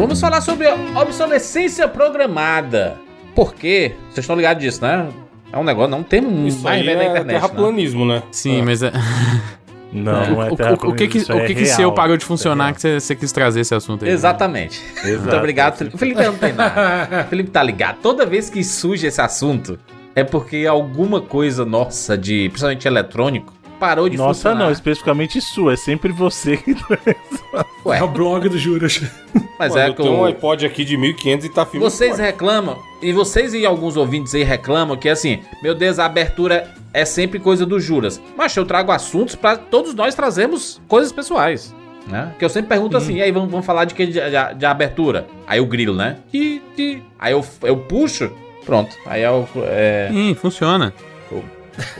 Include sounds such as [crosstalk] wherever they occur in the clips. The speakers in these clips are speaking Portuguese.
Vamos falar sobre obsolescência programada. Por quê? Vocês estão ligados disso, né? É um negócio, não tem um Isso mais aí velho na é internet. né? terraplanismo, né? Sim, Ah. mas é. [laughs] Não, não é o, o, o que que, isso o é que, que seu parou de é funcionar real. que você, você quis trazer esse assunto aí? Exatamente. [laughs] Muito obrigado, Felipe. O Felipe não tem nada. O Felipe tá ligado. Toda vez que surge esse assunto, é porque alguma coisa nossa, de principalmente eletrônico, parou de Nossa, funcionar. não, especificamente sua, é sempre você que [laughs] Ué, É o blog do Juras. mas Mano, é eu que tenho um iPod aqui de 1500 e tá filme Vocês forte. reclamam, e vocês e alguns ouvintes aí reclamam que assim, meu Deus, a abertura é sempre coisa do Juras. Mas eu trago assuntos pra todos nós trazermos coisas pessoais. Né? Que eu sempre pergunto assim, e aí vamos, vamos falar de que de, de- de abertura? Aí o grilo, né? Ti, ti. Aí eu, eu puxo, pronto. Aí é o, é, Sim, funciona.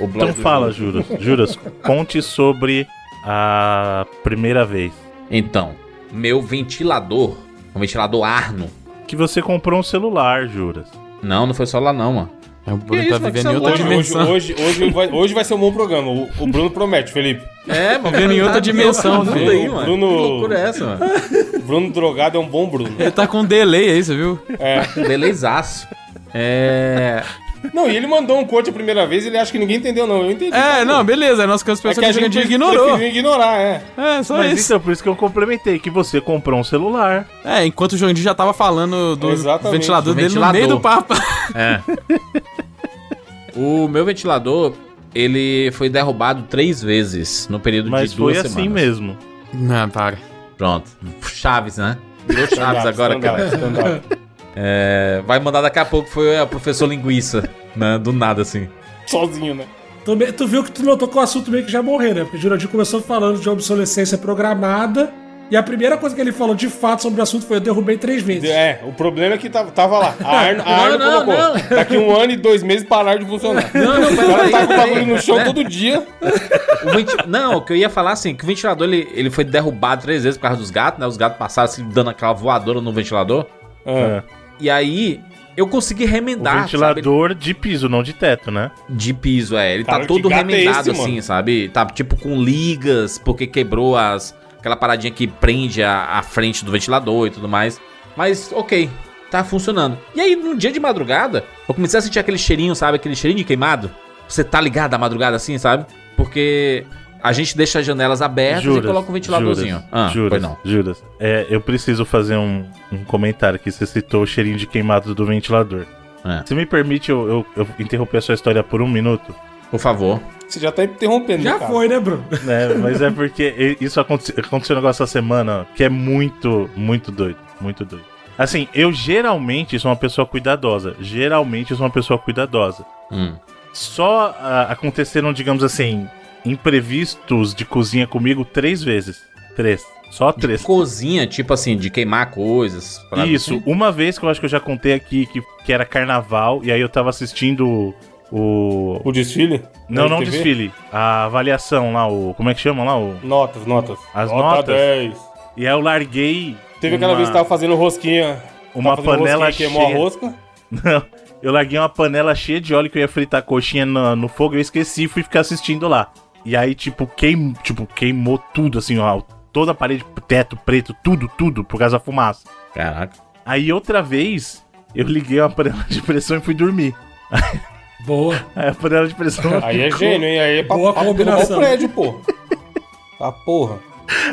Então fala, Juras. Juras. Conte sobre a primeira vez Então, meu ventilador, um ventilador Arno. que você comprou um celular, Juras. Não, não foi só lá não, mano. O Bruno tá vivendo em outra celular? Hoje, hoje, dimensão. hoje, hoje, vai, hoje vai ser um bom programa. O, o Bruno promete, Felipe. É, mano. Vivendo em outra dimensão, Tudo filho. aí, mano. Bruno- Que loucura é essa, mano? [laughs] Bruno drogado é um bom Bruno. Ele tá com um delay aí, você viu? É. Belezaço. É. Não, e ele mandou um corte a primeira vez ele acha que ninguém entendeu, não. Eu entendi. É, não, beleza. Nós que as É pessoas que a que a gente ignorou. ignorar, é. É, só Mas isso. então, por isso que eu complementei, que você comprou um celular. É, enquanto o Jandir já tava falando do Exatamente, ventilador do dele no meio do papo. É. o meu ventilador, ele foi derrubado três vezes no período Mas de duas foi assim semanas. mesmo. Não, para. Pronto. Chaves, né? Virou Chaves agora, cara. É, vai mandar daqui a pouco, foi a professor linguiça, né? Do nada, assim. Sozinho, né? Tu, tu viu que tu notou que o assunto meio que já morreu, né? Porque o Jurandir começou falando de obsolescência programada. E a primeira coisa que ele falou de fato sobre o assunto foi: eu derrubei três vezes. É, o problema é que tava, tava lá. A Arno, a [laughs] Arno não, colocou. não. Daqui um ano e dois meses parar de funcionar. Não, não, O cara tá com o bagulho no chão né? todo dia. O venti- Não, o que eu ia falar assim, que o ventilador ele, ele foi derrubado três vezes por causa dos gatos, né? Os gatos passaram assim, dando aquela voadora no ventilador. Ah, E aí, eu consegui O remendar, sabe? ventilador de piso, não de teto, né? De piso, é. Ele Cara, tá todo gato é remendado esse, assim, mano? sabe? Tá tipo com ligas, porque quebrou as aquela paradinha que prende a, a frente do ventilador e tudo mais. Mas, ok, tá funcionando. E aí, num dia de madrugada, eu comecei a sentir aquele cheirinho, sabe? Aquele cheirinho de queimado. Você tá ligado à madrugada assim, sabe? Porque a gente deixa as janelas abertas e coloca um ventiladorzinho. Juras, ah, juras, não. Juras. É, eu preciso fazer um, um comentário aqui. Você citou o cheirinho de queimado do ventilador. É. Se me permite eu, eu, eu interromper a sua história por um minuto? Por favor. Você já tá interrompendo, Já cara. foi, né, Bruno? né? Mas é porque isso aconteceu, aconteceu um negócio essa semana que é muito, muito doido. Muito doido. Assim, eu geralmente sou uma pessoa cuidadosa. Geralmente eu sou uma pessoa cuidadosa. Hum. Só ah, aconteceram, digamos assim, imprevistos de cozinha comigo três vezes. Três. Só três. Cozinha, tipo assim, de queimar coisas. Isso, assim. uma vez que eu acho que eu já contei aqui que, que era carnaval, e aí eu tava assistindo o. O desfile? Não, não TV? desfile. A avaliação lá, o. Como é que chama lá? O... Notas, notas. As Nota notas? 10. E aí eu larguei. Teve aquela uma- vez que tava fazendo rosquinha. Uma fazendo panela rosquinha, queimou cheia. a rosca. [laughs] Não, eu larguei uma panela cheia de óleo que eu ia fritar a coxinha no, no fogo, eu esqueci e fui ficar assistindo lá. E aí, tipo, queim, tipo, queimou tudo, assim, ó. Toda a parede, teto preto, tudo, tudo, por causa da fumaça. Caraca. Aí outra vez, eu liguei uma panela de pressão e fui dormir. Boa. [laughs] Aí a panela de pressão. Aí é ficou- gênio, hein? Aí é pra, Boa pra combinação. o prédio, pô. Tá porra.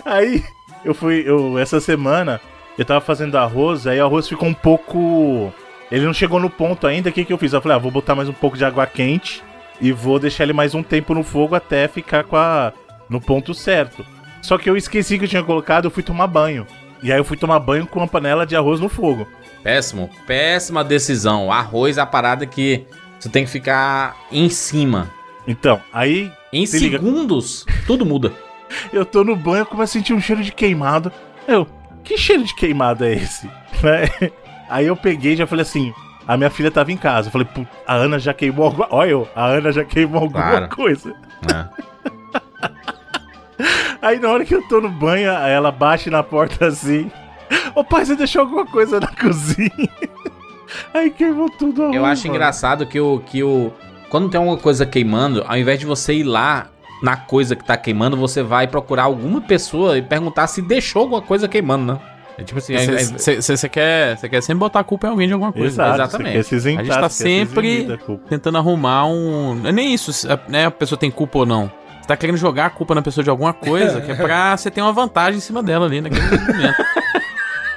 Aí eu fui, eu, essa semana, eu tava fazendo arroz, aí o arroz ficou um pouco. Ele não chegou no ponto ainda, o que, que eu fiz? Eu falei, ah, vou botar mais um pouco de água quente e vou deixar ele mais um tempo no fogo até ficar com a. no ponto certo. Só que eu esqueci que eu tinha colocado, eu fui tomar banho. E aí eu fui tomar banho com uma panela de arroz no fogo. Péssimo, péssima decisão. Arroz é a parada que você tem que ficar em cima. Então, aí Em Se liga. segundos, tudo muda. [laughs] eu tô no banho, eu começo a sentir um cheiro de queimado. Eu, que cheiro de queimado é esse? [laughs] Né? Aí eu peguei e já falei assim. A minha filha tava em casa. Eu falei, "Pô, a Ana já queimou alguma [laughs] Olha eu, a Ana já queimou alguma Claro. coisa. né? [laughs] Aí na hora que eu tô no banho, ela bate na porta assim. Ô pai, você deixou alguma coisa na [laughs] cozinha? Aí queimou tudo. a Eu roupa. acho engraçado que o, que o. Quando tem alguma coisa queimando, ao invés de você ir lá na coisa que tá queimando, você vai procurar alguma pessoa e perguntar se deixou alguma coisa queimando, né? É tipo assim, Você quer, cê quer sempre botar a culpa em alguém de alguma coisa. Exato, exatamente. Se isentar, A gente tá se sempre culpa. tentando arrumar um. Não é nem isso, se né? A pessoa tem culpa ou não. Você tá querendo jogar a culpa na pessoa de alguma coisa, que é pra [laughs] você ter uma vantagem em cima dela ali naquele momento.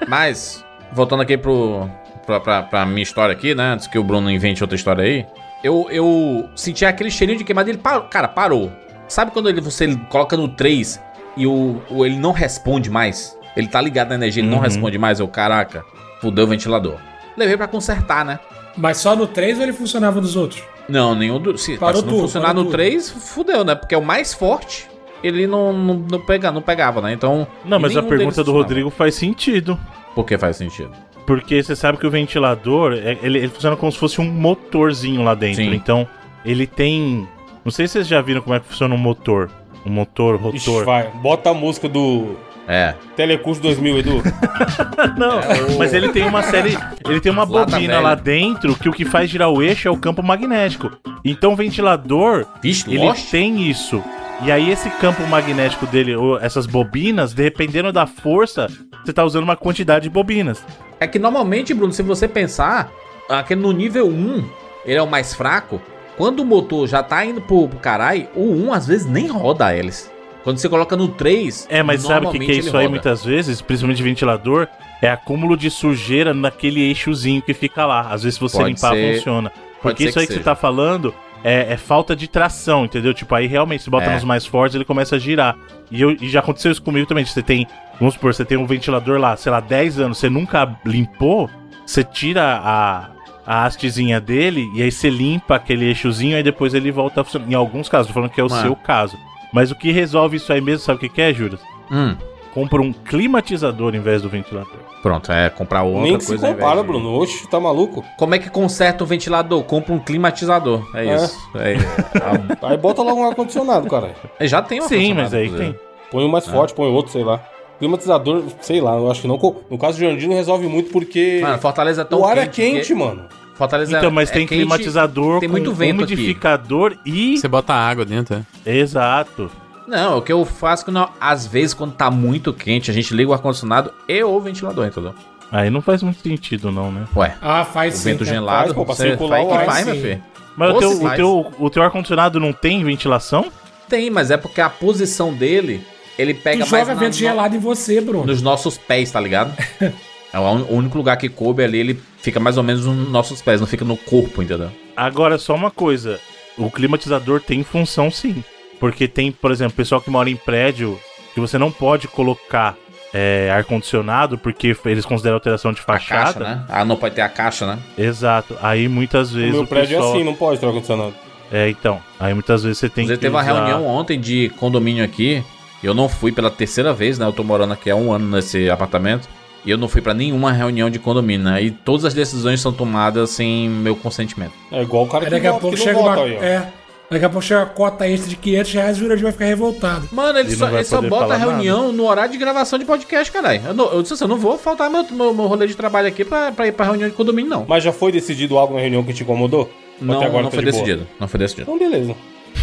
Mas, voltando aqui pro, pra, pra, pra minha história aqui, né? Antes que o Bruno invente outra história aí. Eu, eu senti aquele cheirinho de queimado e ele parou. Cara, parou. Sabe quando ele, você coloca no 3 e o, o- ele não responde mais? Ele tá ligado na energia, ele não Uhum. responde mais. Eu, caraca, fudeu o ventilador. Levei pra consertar, né? Mas só no 3 ou ele funcionava nos outros? Não, nenhum do. Se, Parou se não tudo, funcionar no tudo. 3, fudeu, né? Porque é o mais forte. Ele não, não, não, pega, não pegava, né? Então. Não, mas a pergunta do. Rodrigo faz sentido. Por que faz sentido? Porque você sabe que o ventilador, é- ele, ele funciona como se fosse um motorzinho lá dentro. Sim. Então, ele tem. Não sei se vocês já viram como é que funciona um motor. Um motor, Ixi, rotor. vai. Bota a música do É. Telecurso 2000, Edu. [laughs] Não, mas ele tem uma série. Ele tem uma Lata bobina velha. lá dentro que o que faz girar o eixo é o campo magnético. Então o ventilador, Vixe, ele Lost? tem isso. E aí esse campo magnético dele, ou essas bobinas, dependendo da força, você tá usando uma quantidade de bobinas. É que normalmente, Bruno, se você pensar, aquele no nível 1, ele é o mais fraco. Quando o motor já tá indo pro, pro caralho, o 1 às vezes nem roda a hélice. Quando você coloca no 3. É, mas sabe o que, que é isso aí muitas vezes, principalmente ventilador? É acúmulo de sujeira naquele eixozinho que fica lá. Às vezes se você Pode limpar, ser- funciona. Porque isso aí que que você tá falando é, é falta de tração, entendeu? Tipo, aí realmente se bota É. nos mais fortes, ele começa a girar. E, eu- e já aconteceu isso comigo também. Você tem, vamos supor, você tem um ventilador lá, sei lá, 10 anos, você nunca limpou, você tira a, a hastezinha dele e aí você limpa aquele eixozinho e depois ele volta a funcionar. Em alguns casos, tô falando que é o Mano. seu caso. Mas o que resolve isso aí mesmo, sabe o que, que é, Juras? Hum, Compra um climatizador em vez do ventilador. pronto, é comprar outra Nem que se coisa. ao invés compara, de- Bruno. Oxe, tá maluco? Como é que conserta um ventilador? Compra um climatizador. É, É. isso. É, [laughs] Aí bota logo um ar-condicionado, cara. é, já tem um Sim, mas aí tem. Põe um mais forte, põe outro, sei lá. Climatizador, sei lá, eu acho que não. No caso do Jandir não resolve muito porque Mano, Fortaleza é tão o ar é quente quente, que- mano. Fortaleza Então, mas é tem quente, climatizador tem com muito vento aqui. umidificador e... Você bota água dentro, é. Exato. Não, o que eu faço que não, às vezes quando tá muito quente, a gente liga o ar-condicionado e o ventilador, entendeu? Aí não faz muito sentido não, né? Ué, Ah, faz o sim. vento cara. gelado, Faz, pô, pra você circular faz o que ar, vai, meu filho. Mas Ou o teu, o, faz. teu, o teu ar-condicionado não tem ventilação? Tem, mas é porque a posição dele, ele Tu pega mais joga na- vento no- gelado em você, Bruno. nos nossos pés, tá ligado? [laughs] é o o único lugar que coube ali, ele fica mais ou menos nos nossos pés, não fica no corpo, entendeu? Agora, só uma coisa. O climatizador tem função sim. Porque tem, por exemplo, pessoal que mora em prédio que você não pode colocar é, ar-condicionado porque eles consideram alteração de A fachada. caixa, né? Ah, não pode ter a caixa, né? Exato. Aí muitas O vezes meu o prédio pessoal... é assim, não pode ter ar-condicionado. É, então. Aí muitas vezes você tem Inclusive, que teve uma usar- reunião ontem de condomínio aqui. Eu não fui pela terceira vez, né? Eu tô morando aqui há um ano nesse apartamento. E eu não fui pra nenhuma reunião de condomínio, né? E todas as decisões são tomadas sem meu consentimento. É igual o cara que, daqui a pouco chega uma. aí, ó. É. Daqui a pouco chega uma cota extra de 500 reais e o Jurandir vai ficar revoltado. Mano, ele Ele só, ele só bota a reunião no horário de gravação de podcast, caralho. Eu, não- eu disse assim, eu não vou faltar meu, meu, meu rolê de trabalho aqui pra, pra ir pra reunião de condomínio, não. Mas já foi decidido algo na reunião que te incomodou? Ou Não, até agora não tá foi de boa? decidido. Não foi decidido. Então, beleza.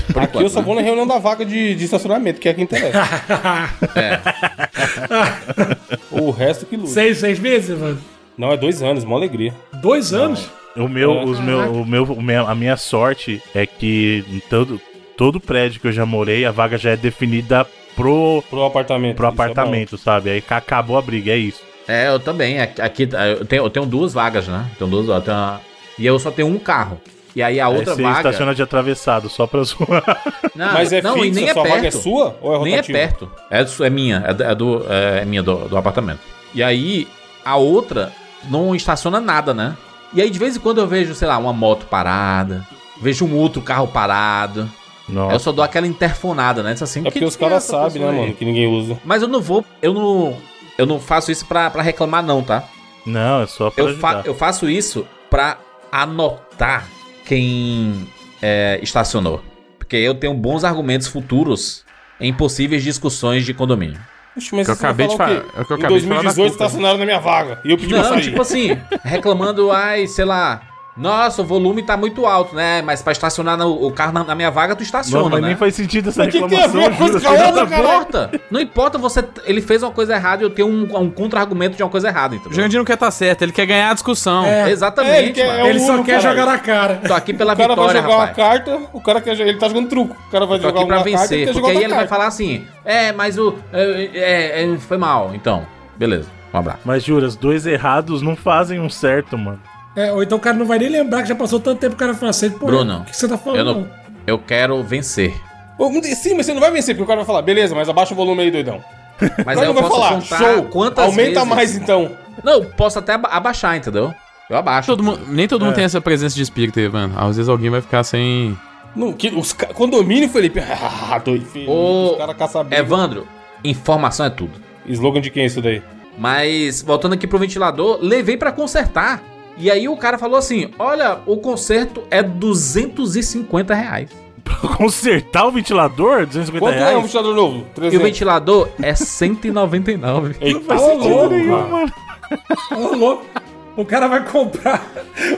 Aqui enquanto, eu só né? vou na reunião da vaga de, de estacionamento, que é que interessa. [laughs] É. o resto que luta. seis, seis meses, mano? Não, é dois anos, mó alegria. Dois anos? O meu, É. os meu, o meu, a minha sorte é que em todo, todo prédio que eu já morei, a vaga já é definida pro, Pro apartamento. pro é apartamento, sabe? Aí ca- acabou a briga, é isso. É, eu também. Aqui, aqui, eu, tenho, eu tenho duas vagas, né? Tenho duas, eu tenho uma- E eu só tenho um carro. E aí a outra Aí você vaga. estaciona de atravessado, só pra [laughs] zoar. Não, Mas é não, e fixa, nem é sua perto. vaga é sua ou é Nem é rotativa? perto. É, é minha. É, do- é do, é minha do, do apartamento. E aí, a outra não estaciona nada, né? E aí, de vez em quando, eu vejo, sei lá, uma moto parada. Vejo um outro carro parado. Aí Eu Nossa. só dou aquela interfonada, né? Assim, É "Que porque os que caras sabem, né, aí?" mano, que ninguém usa. Mas eu não vou. Eu não. Eu não faço isso pra, pra reclamar, não, tá? Não, é só pra Eu, fa- eu faço isso pra anotar quem é, estacionou. Porque eu tenho bons argumentos futuros em possíveis discussões de condomínio. Oxe, mas Que eu acabei de falar é eu Em acabei de falar 2018 estacionaram na minha vaga e eu pedi pra Não, sair. tipo assim, reclamando, ai, sei lá, Nossa, o volume tá muito alto, né? Mas pra estacionar no- o carro na, na minha vaga, tu estaciona, Mano, mas né? nem faz sentido essa Mas que que reclamação, uma coisa juro. cara? Não importa. Não importa você. Ele fez uma coisa errada e eu tenho um, um contra-argumento de uma coisa errada, O entendeu? Jandir não quer estar certo, ele quer ganhar a discussão. É. Exatamente, É, ele quer- é o Ele só quer caralho. jogar na cara. Tô aqui pela O cara vai vitória, jogar uma rapaz. carta, o cara quer jogar. Ele tá jogando truco. O cara vai Tô jogar aqui pra uma carta, vencer. quer Porque jogar aí ele vai carta. falar assim: É, mas o. É, é, é, foi mal. Então, beleza. Um abraço. Mas juras, dois errados não fazem um certo, mano. É, ou então o cara não vai nem lembrar que já passou tanto tempo que o cara fala assim, pô, Bruno, o que você tá falando? Eu não. Eu quero vencer. Pô, Sim, mas você não vai vencer, porque o cara vai falar, beleza, mas abaixa o volume aí, doidão. Mas Aí eu não vai posso falar, contar show, quantas aumenta vezes... mais então. Não, posso até aba- abaixar, entendeu? Eu abaixo. Todo mundo- nem todo mundo É. tem essa presença de espírito aí, mano. Às vezes alguém vai ficar sem. Não, que, os condomínio, Felipe. [laughs] Ah, doido, filho. Ô, Os caras caçam. Evandro, informação é tudo. Slogan de quem é isso daí? Mas, voltando aqui pro ventilador, levei pra consertar. E aí o cara falou assim: Olha, o conserto é 250 reais. Pra [laughs] consertar o ventilador, 250 Quanto é um reais. ventilador novo? E o 300. ventilador é 199. Eita, Faz sentido louco, nenhum, mano. Ô, louco. O cara vai comprar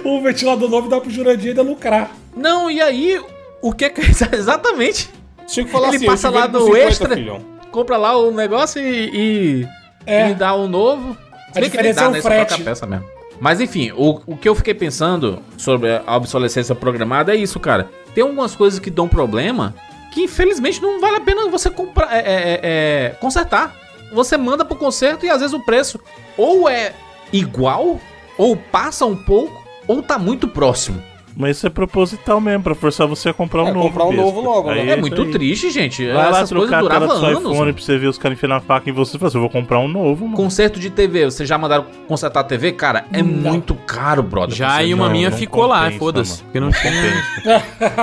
um ventilador novo e dar pro Jurandir e ainda lucrar. Não, e aí, o que é que. [laughs] Exatamente. Tinha que falar Ele assim, passa lá no 50, extra. filhão. Compra lá o negócio e. e É. me dá um novo. Se A diferença é o né? Só frete. troca a peça mesmo. Mas enfim, o, o que eu fiquei pensando sobre a obsolescência programada é isso, cara. Tem algumas coisas que dão problema que infelizmente não vale a pena você comprar, é, é, é, é, consertar. Você manda pro conserto e às vezes o preço ou é igual, ou passa um pouco, ou tá muito próximo. Mas isso é proposital mesmo, pra forçar você a comprar um É, novo. comprar um besta. novo logo, né? É, isso muito aí. triste, gente. Vai lá Essas coisas trocar a tela duravam do seu anos. iPhone pra você ver os caras enfiando a faca em você e falar assim, eu vou comprar um novo, mano. Conserto de TV, vocês já mandaram consertar a TV? Cara, é muito caro, brother. Já e uma não- minha não ficou lá, foda-se. mano. Porque não tinha.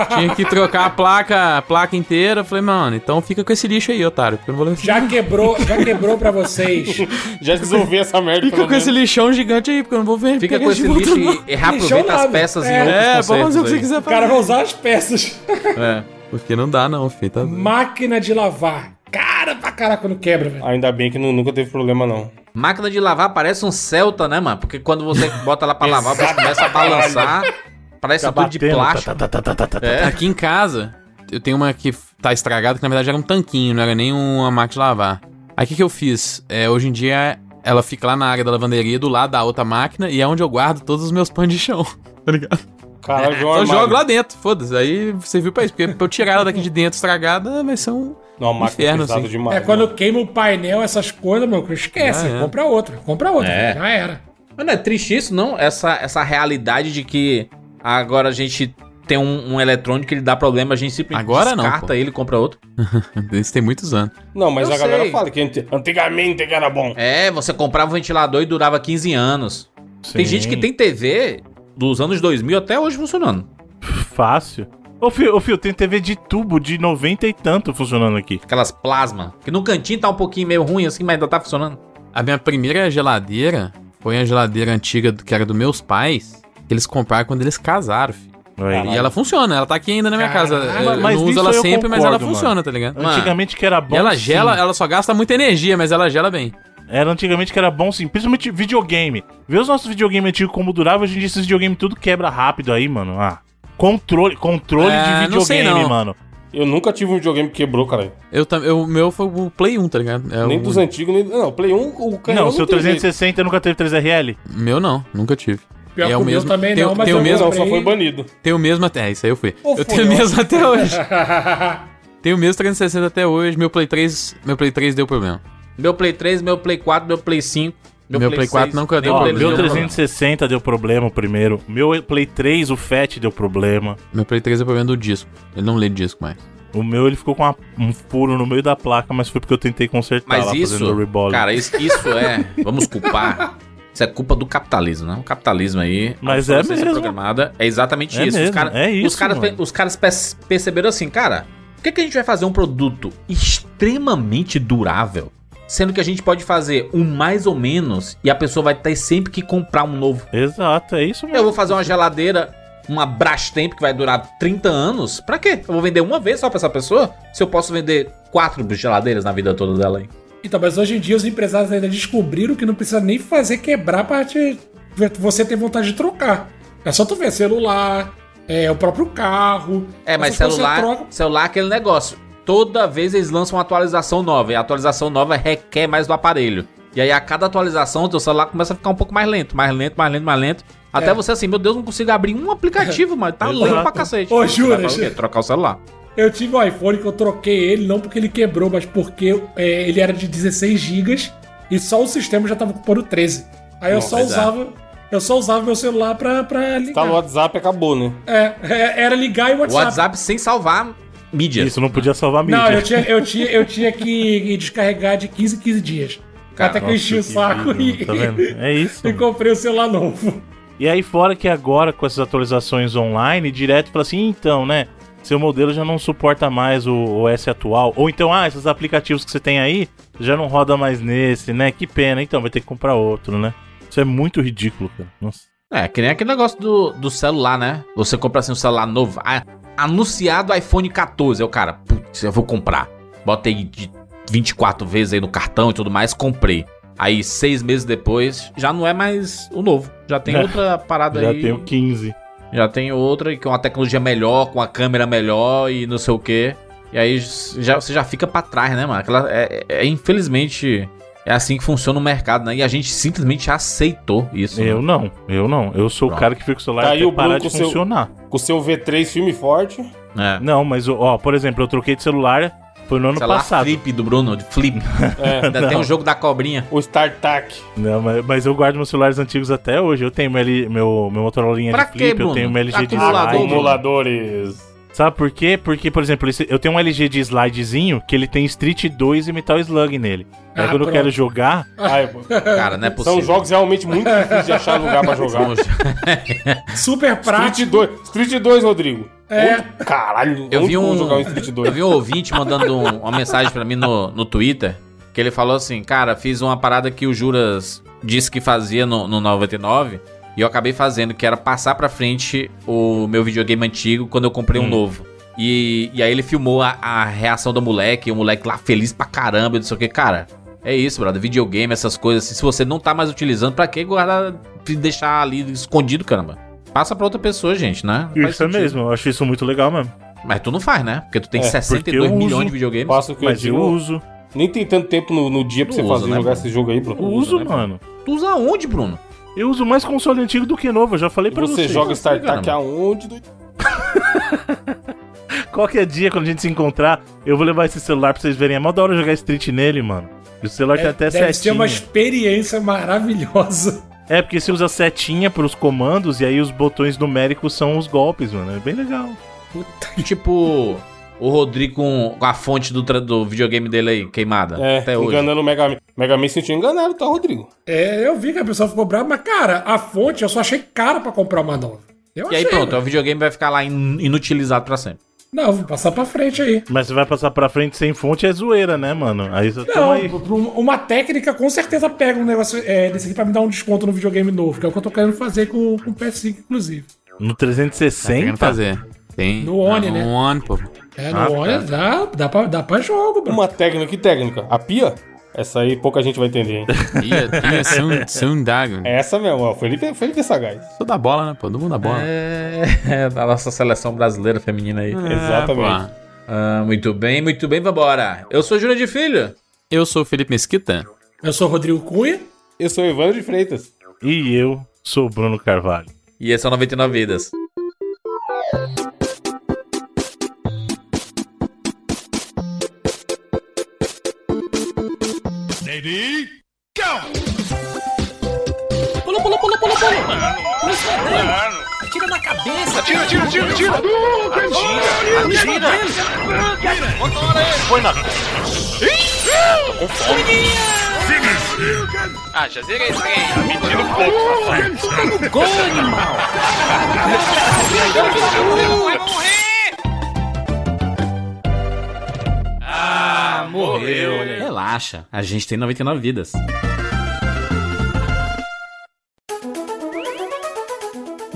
[laughs] tinha que trocar a placa, a placa inteira. Eu Falei, mano, então fica com esse lixo aí, otário. Porque eu não vou levar esse- Já quebrou, já quebrou pra vocês. [laughs] Já resolvi essa merda. Fica com esse menos. lixão gigante aí, porque eu não vou ver. Fica com esse lixo não. e, reaproveita as peças em É. outros É, pode fazer o que você quiser O cara fazer. vai usar as peças. [laughs] É. Porque não dá, não, filho. Tá... Máquina de lavar. Cara pra caraca quando quebra, velho. Ainda bem que nu- nunca teve problema, não. Máquina de lavar parece um Celta, né, mano? Porque quando você bota lá pra lavar, o bicho começa a balançar. Parece tudo de plástico. tá, tá, tá, tá, tá, tá. É. Aqui em casa, eu tenho uma que tá estragada, que na verdade era um tanquinho, não era nem uma máquina de lavar. Aí o que, que eu fiz? É, hoje em dia, ela fica lá na área da lavanderia, do lado da outra máquina, e é onde eu guardo todos os meus pães de chão. [laughs] Tá ligado? [laughs] Então eu jogo lá dentro, foda-se. Aí serviu pra isso. Porque pra eu tirar ela daqui de dentro estragada, vai ser um. Não, a máquina Inferno, assim. demais. É quando queima o painel, essas coisas, meu, esquece. Já é. Compra outra. Compra outra. É. Já era. Mas não é triste isso, não? Essa, essa realidade de que agora a gente tem um, um eletrônico que ele dá problema, a gente simplesmente Agora não, descarta pô. ele e compra outro. [laughs] Isso tem muitos anos. Não, mas Eu a galera sei. fala que antigamente era bom. É, você comprava um ventilador e durava 15 anos. Tem Sim. gente que tem TV dos anos 2000 até hoje funcionando. Fácil. Ô, Fio, ô, Fio, tem TV de tubo de 90 e tanto funcionando aqui. Aquelas plasma. Que no cantinho tá um pouquinho meio ruim assim, mas ainda tá funcionando. A minha primeira geladeira foi a geladeira antiga do- que era dos meus pais, que eles compraram quando eles casaram, filho. Aí. E ela funciona, ela tá aqui ainda na minha casa. Eu Mas não uso ela sempre, mas ela concordo, funciona, tá ligado? Mano, Antigamente que era bom. E ela sim. gela, ela só gasta muita energia, mas ela gela bem. Era antigamente que era bom sim, principalmente videogame. Vê os nossos videogames antigos como durava, hoje em dia esses videogames tudo quebra rápido aí, mano. Ah. Controle, controle É, de não sei videogame, não. mano. Eu nunca tive um videogame que quebrou, cara. Eu, tam- eu, o meu foi o Play 1, tá ligado? É Nem o- dos antigos, nem. Não, Play 1, o canhão não, seu tem jeito. 360 nunca teve 3RL? Meu não, nunca tive. Pior É que o mesmo- também tem- não, mas tem o eu mesmo- Não, só foi banido. Tenho o mesmo até. É, isso aí eu fui. Ô, eu tenho o mesmo até hoje. [laughs] Tenho o mesmo 360 até hoje. Meu Play 3, meu Play 3 deu problema. Meu Play 3, meu Play 4, meu Play 5. Meu Play 4 nunca deu problema. meu Deu 360 deu problema o primeiro. Meu Play 3, o Fat, deu problema. Meu Play 3 é problema do disco. Ele não lê disco mais. O meu, ele ficou com uma- um furo no meio da placa, mas foi porque eu tentei consertar Mas lá isso, fazendo o cara, isso, isso é. Vamos culpar. Isso é culpa do capitalismo, né? O capitalismo aí. Mas é mesmo. programada é exatamente É isso. mesmo, os, cara- é isso, os caras, mano. os caras pe- perceberam assim, cara, por que, que a gente vai fazer um produto extremamente durável? Sendo que a gente pode fazer um mais ou menos e a pessoa vai ter sempre que comprar um novo. Exato, é isso mesmo. Eu vou fazer uma geladeira, uma Brastemp que vai durar 30 anos. Pra quê? Eu vou vender uma vez só pra essa pessoa? Se eu posso vender quatro geladeiras na vida toda dela aí. Então, mas hoje em dia os empresários ainda descobriram que não precisa nem fazer quebrar pra te... você ter vontade de trocar. É só tu ver celular, é, o próprio carro. É, mas celular, troca. celular é aquele negócio. Toda vez eles lançam uma atualização nova. E a atualização nova requer mais do aparelho. E aí, a cada atualização, o teu celular começa a ficar um pouco mais lento, mais lento, mais lento, mais lento. Até É. você assim, meu Deus, não consigo abrir um aplicativo, [laughs] mas tá lento pra cacete. Ô, Você o quê? Trocar o celular. Eu tive um iPhone que eu troquei ele, não porque ele quebrou, mas porque é, ele era de 16 GB e só o sistema já tava ocupando 13. Aí eu só pois é. usava. Eu só usava meu celular pra, pra ligar. Tá no WhatsApp acabou, né? É, é, era ligar e o O WhatsApp. WhatsApp sem salvar mídia. Isso não podia salvar mídia. Não, eu tinha, eu, tinha, eu tinha que descarregar de 15 em 15 dias. Cara, Até que eu enchi o saco e, Tá vendo? É isso. e comprei o celular novo. E aí, fora que agora, com essas atualizações online, direto fala assim, então, né? Seu modelo já não suporta mais o OS atual. Ou então, ah, esses aplicativos que você tem aí já não roda mais nesse, né? Que pena. Então, vai ter que comprar outro, né? Isso é muito ridículo, cara. Nossa. É, que nem aquele negócio do, do celular, né? Você compra assim um celular novo. ah, anunciado iPhone 14. Eu, cara, putz, eu vou comprar. Botei de 24 vezes aí no cartão e tudo mais, comprei. Aí, seis meses depois, já não é mais o novo. Já tem É, outra parada Já aí. tem o 15. Já tem outra e com uma tecnologia melhor, com a câmera melhor e não sei o que. E aí já, você já fica pra trás, né, mano? Aquela, é, é- é, infelizmente, é assim que funciona o mercado, né? E a gente simplesmente aceitou isso. Eu né? não, eu não. Eu sou o Pronto. cara que fica com o celular Tá até o parar de seu- funcionar. Com o seu V3 filme forte. É. Não, mas, ó, por exemplo, eu troquei de celular, foi no ano Celular passado. flip do Bruno, de flip. [laughs] É, [laughs] Ainda tem o jogo da cobrinha. o StarTAC. Não, mas, mas eu guardo meus celulares antigos até hoje. Eu tenho meu, meu, meu Motorola de quê, flip, eu Bruno? tenho meu LG de Acumulador, slide. Bruno. Acumuladores. Sabe por quê? Porque, por exemplo, eu tenho um LG de slidezinho que ele tem Street 2 e Metal Slug nele. Aí Ah, quando eu quero jogar, Ai, pô. Cara, não é possível. São jogos realmente muito difíceis de achar lugar pra [laughs] jogar. [laughs] Super Street prático. 2, Street 2, Rodrigo. É. Onde- Caralho, Eu vi um, jogar um Street 2? eu vi um ouvinte mandando um- uma mensagem pra mim no, no Twitter, que ele falou assim, cara, fiz uma parada que o Juras disse que fazia no, no 99, e eu acabei fazendo, que era passar pra frente o meu videogame antigo quando eu comprei um novo. E, e aí ele filmou a, a reação do moleque, o moleque lá feliz pra caramba, e não sei o que, cara... É isso, brother. Videogame, essas coisas. assim, se você não tá mais utilizando, pra que guardar, deixar ali escondido, caramba? Passa pra outra pessoa, gente, né? Não isso é mesmo. Eu acho isso muito legal mesmo. Mas tu não faz, né? Porque tu tem É, 62 porque eu milhões uso. de videogames. Faço o que Mas eu eu uso. Nem tem tanto tempo no, no dia pra Não você usa, fazer né, jogar Bruno? esse jogo aí, Eu Bruno. uso, né, mano. Tu usa onde, Bruno? Eu uso mais console antigo do que novo. Eu já falei E pra você vocês. joga StarTAC caramba. aonde? doido? [laughs] Qualquer dia, quando a gente se encontrar, eu vou levar esse celular pra vocês verem. É mó da hora jogar Street nele, mano. E o celular tem até É, Deve ser setinha. uma experiência maravilhosa. [laughs] É, porque você usa setinha pros comandos e aí os botões numéricos são os golpes, mano. É bem legal. Puta Tipo, o Rodrigo com, a fonte do, do videogame dele aí, queimada. É, até hoje. enganando o Mega Man. Mega Man sentiu enganado, tá, Rodrigo? É, eu vi que a pessoa ficou brava, mas, cara, a fonte eu só achei cara pra comprar uma nova. Eu E aí achei, pronto, né? o videogame vai ficar lá in- inutilizado pra sempre. Não, vou passar pra frente aí. Mas você vai passar pra frente sem fonte é zoeira, né, mano? Aí você Não, aí. um- uma técnica com certeza pega um negócio é, desse aqui pra me dar um desconto no videogame novo, que é o que eu tô querendo fazer com, com o PS5, inclusive. No Tá querendo 360? fazer. Tem. No One, né? No One, pô. É, no Ah, olha, dá, dá, pra, dá pra jogo, bro. Uma técnica, que técnica? A pia? Essa aí pouca gente vai entender, hein? Ia, ia ser ser um dago. É essa mesmo, ó. Felipe, Felipe Sagaz. Sou da bola, né, pô? Do mundo da bola. É, [laughs] é da nossa seleção brasileira feminina aí. Exatamente. pô. Ah, muito bem, muito bem, vambora. Eu sou Júnior de Filho. Eu sou o Felipe Mesquita. Eu sou o Rodrigo Cunha. Eu sou o Evandro de Freitas. E eu sou o Bruno Carvalho. E esse é o 99 Vidas. Pula, pula, pula, pula, pula. Pula esse pedreiro. Atira na cabeça. Atira, atira, atira, atira. Atira, atira. Põe na... Tô com fome. Ah, já zerei esse trem. Tá mentindo um pouco. Gol, animal. Vai morrer. Ah, morreu. Relaxa, a gente tem 99 vidas.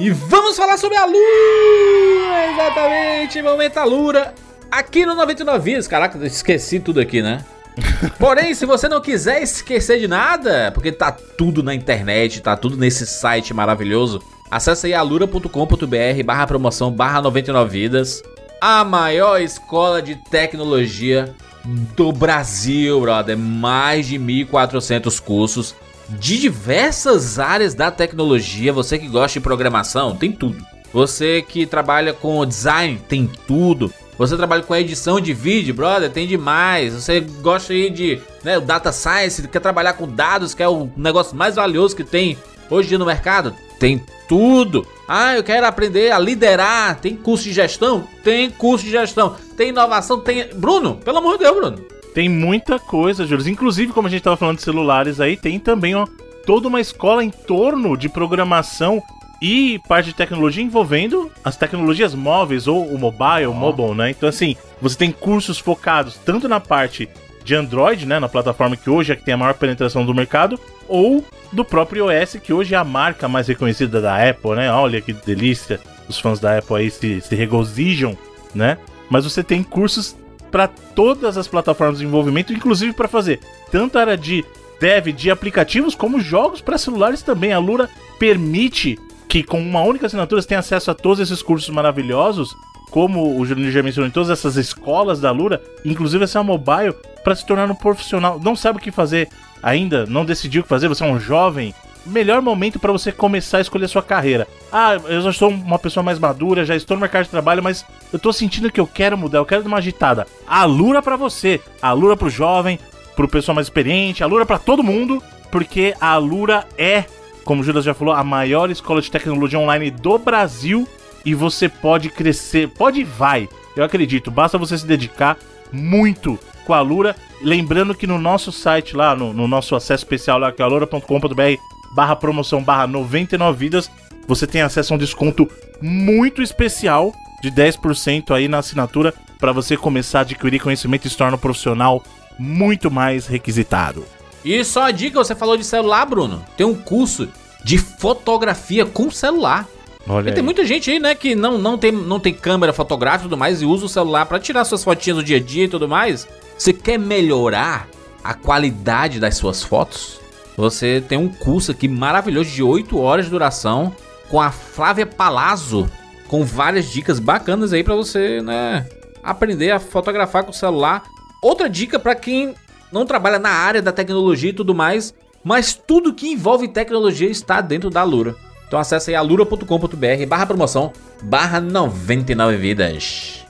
E vamos falar sobre a Lura! Exatamente, momento a Lura. Aqui no 99 Vidas, caraca, esqueci tudo aqui, né? [laughs] Porém, se você não quiser esquecer de nada, porque tá tudo na internet, tá tudo nesse site maravilhoso, Acesse aí alura.com.br barra promoção barra 99 vidas. A maior escola de tecnologia do Brasil, brother. Mais de 1.400 cursos de diversas áreas da tecnologia. Você que gosta de programação, tem tudo. Você que trabalha com design, tem tudo. Você trabalha com edição de vídeo, brother, tem demais. Você gosta aí de né, data science, quer trabalhar com dados, que é o negócio mais valioso que tem hoje no mercado? Tem tudo. Ah, eu quero aprender a liderar. Tem curso de gestão? Tem curso de gestão. Tem inovação? Tem. Bruno, pelo amor de Deus, Bruno. Tem muita coisa, Júlio. Inclusive, como a gente tava falando de celulares aí, tem também ó, toda uma escola em torno de programação e parte de tecnologia envolvendo as tecnologias móveis ou o mobile, o mobile, né? Então, assim, você tem cursos focados tanto na parte de Android, né, na plataforma que hoje é que tem a maior penetração do mercado, ou do próprio iOS, que hoje é a marca mais reconhecida da Apple, né? Olha que delícia, os fãs da Apple aí se, se regozijam, né? Mas você tem cursos para todas as plataformas de desenvolvimento, inclusive para fazer tanto área de dev de aplicativos como jogos para celulares também. A Lura permite que com uma única assinatura você tenha acesso a todos esses cursos maravilhosos, como o Juninho já mencionou, em todas essas escolas da Lura, inclusive essa mobile, para se tornar um profissional. Não sabe o que fazer ainda, não decidiu o que fazer, você é um jovem, melhor momento para você começar a escolher sua carreira. Ah, eu já sou uma pessoa mais madura, já estou no mercado de trabalho, mas eu tô sentindo que eu quero mudar, eu quero dar uma agitada. A Lura para você, a Lura pro jovem, pro pessoal mais experiente, a Lura para todo mundo, porque a Lura é, como o Judas já falou, a maior escola de tecnologia online do Brasil e você pode crescer, pode e vai. Eu acredito, basta você se dedicar muito com a Lura. Lembrando que no nosso site lá, no, no nosso acesso especial lá, que é alura.com.br barra promoção barra 99 vidas, você tem acesso a um desconto muito especial de 10% aí na assinatura para você começar a adquirir conhecimento e se tornar um profissional muito mais requisitado. E só a dica, você falou de celular, Bruno. Tem um curso de fotografia com celular. Olha Porque tem muita gente aí, né, que não, não, tem, não tem câmera fotográfica e tudo mais e usa o celular pra tirar suas fotinhas do dia a dia e tudo mais. Você quer melhorar a qualidade das suas fotos? Você tem um curso aqui maravilhoso de 8 horas de duração com a Flávia Palazzo, com várias dicas bacanas aí pra você, né, aprender a fotografar com o celular. Outra dica pra quem não trabalha na área da tecnologia e tudo mais, mas tudo que envolve tecnologia está dentro da Lura. Então acesse aí alura.com.br barra promoção barra 99 vidas.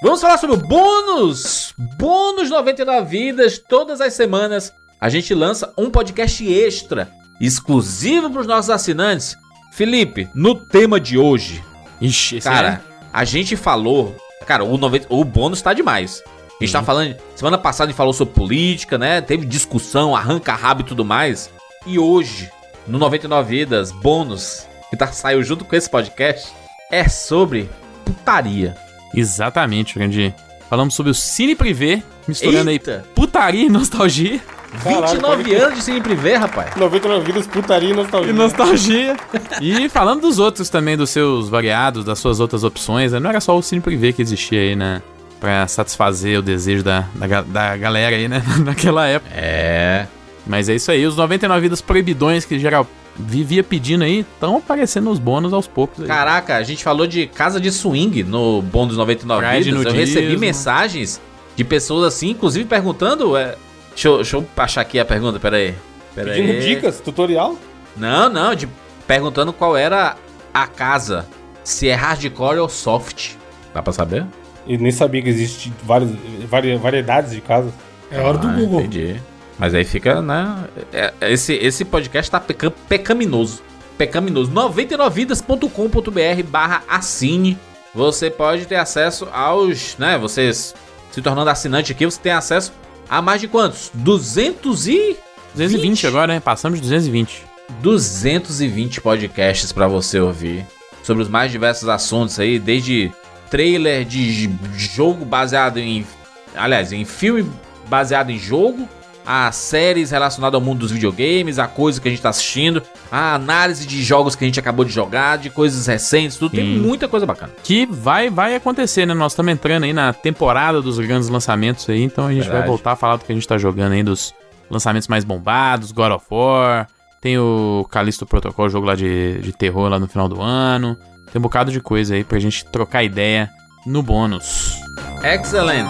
Vamos falar sobre o bônus! Bônus 99 vidas. Todas as semanas a gente lança um podcast extra, exclusivo para os nossos assinantes. Felipe, no tema de hoje, Ixi, esse cara, a gente falou... Cara, o, 90, o bônus tá demais. A gente tá falando... Semana passada a gente falou sobre política, né? Teve discussão, arranca-rabo e tudo mais. E hoje, no 99 Vidas, bônus, que tá, saiu junto com esse podcast, é sobre putaria. é- Exatamente, grande. Falamos sobre o Cine Privé, misturando Eita. aí putaria e nostalgia. Caralho, 29 pode- anos de Cine Privé, rapaz. 99 vidas, putaria e nostalgia. E nostalgia. e falando dos outros também, dos seus variados, das suas outras opções, né? não era só o Cine Privé que existia aí, né? Pra satisfazer o desejo da, da, da galera aí, né? [laughs] Naquela época. É. Mas é isso aí, os 99 vidas proibidões que geral vivia pedindo aí, estão aparecendo nos bônus aos poucos aí. Caraca, a gente falou de casa de swing no bônus 99 Pride Vidas. Eu recebi mensagens de pessoas assim, inclusive perguntando. É... Deixa, eu, deixa eu achar aqui a pergunta, pera aí. Pera Pedindo aí. dicas, tutorial? Não, não, de perguntando qual era a casa. Se é hardcore ou soft. Dá pra saber? Eu nem sabia que existe várias, vari- variedades de casas. É hora do Ah, Google. Entendi. Mas aí fica, né? é- é- Esse, esse podcast tá peca- pecaminoso. Pecaminoso. 99vidas.com.br barra assine. Você pode ter acesso aos, né? Vocês se tornando assinante aqui, você tem acesso a mais de quantos? 200 e... 220 agora, né? Passamos de 220. 220 podcasts pra você ouvir sobre os mais diversos assuntos aí, desde trailer de jogo baseado em, aliás, em filme baseado em jogo, a séries relacionadas ao mundo dos videogames, a coisa que a gente tá assistindo, a análise de jogos que a gente acabou de jogar, de coisas recentes, tudo tem Sim. muita coisa bacana. Que vai, vai acontecer, né? Nós estamos entrando aí na temporada dos grandes lançamentos aí, então a gente vai Verdade. voltar a falar do que a gente tá jogando aí, dos lançamentos mais bombados, God of War, Tem o Callisto Protocol, jogo lá de, de terror lá no final do ano. Tem um bocado de coisa aí pra gente trocar ideia no bônus. Excellent.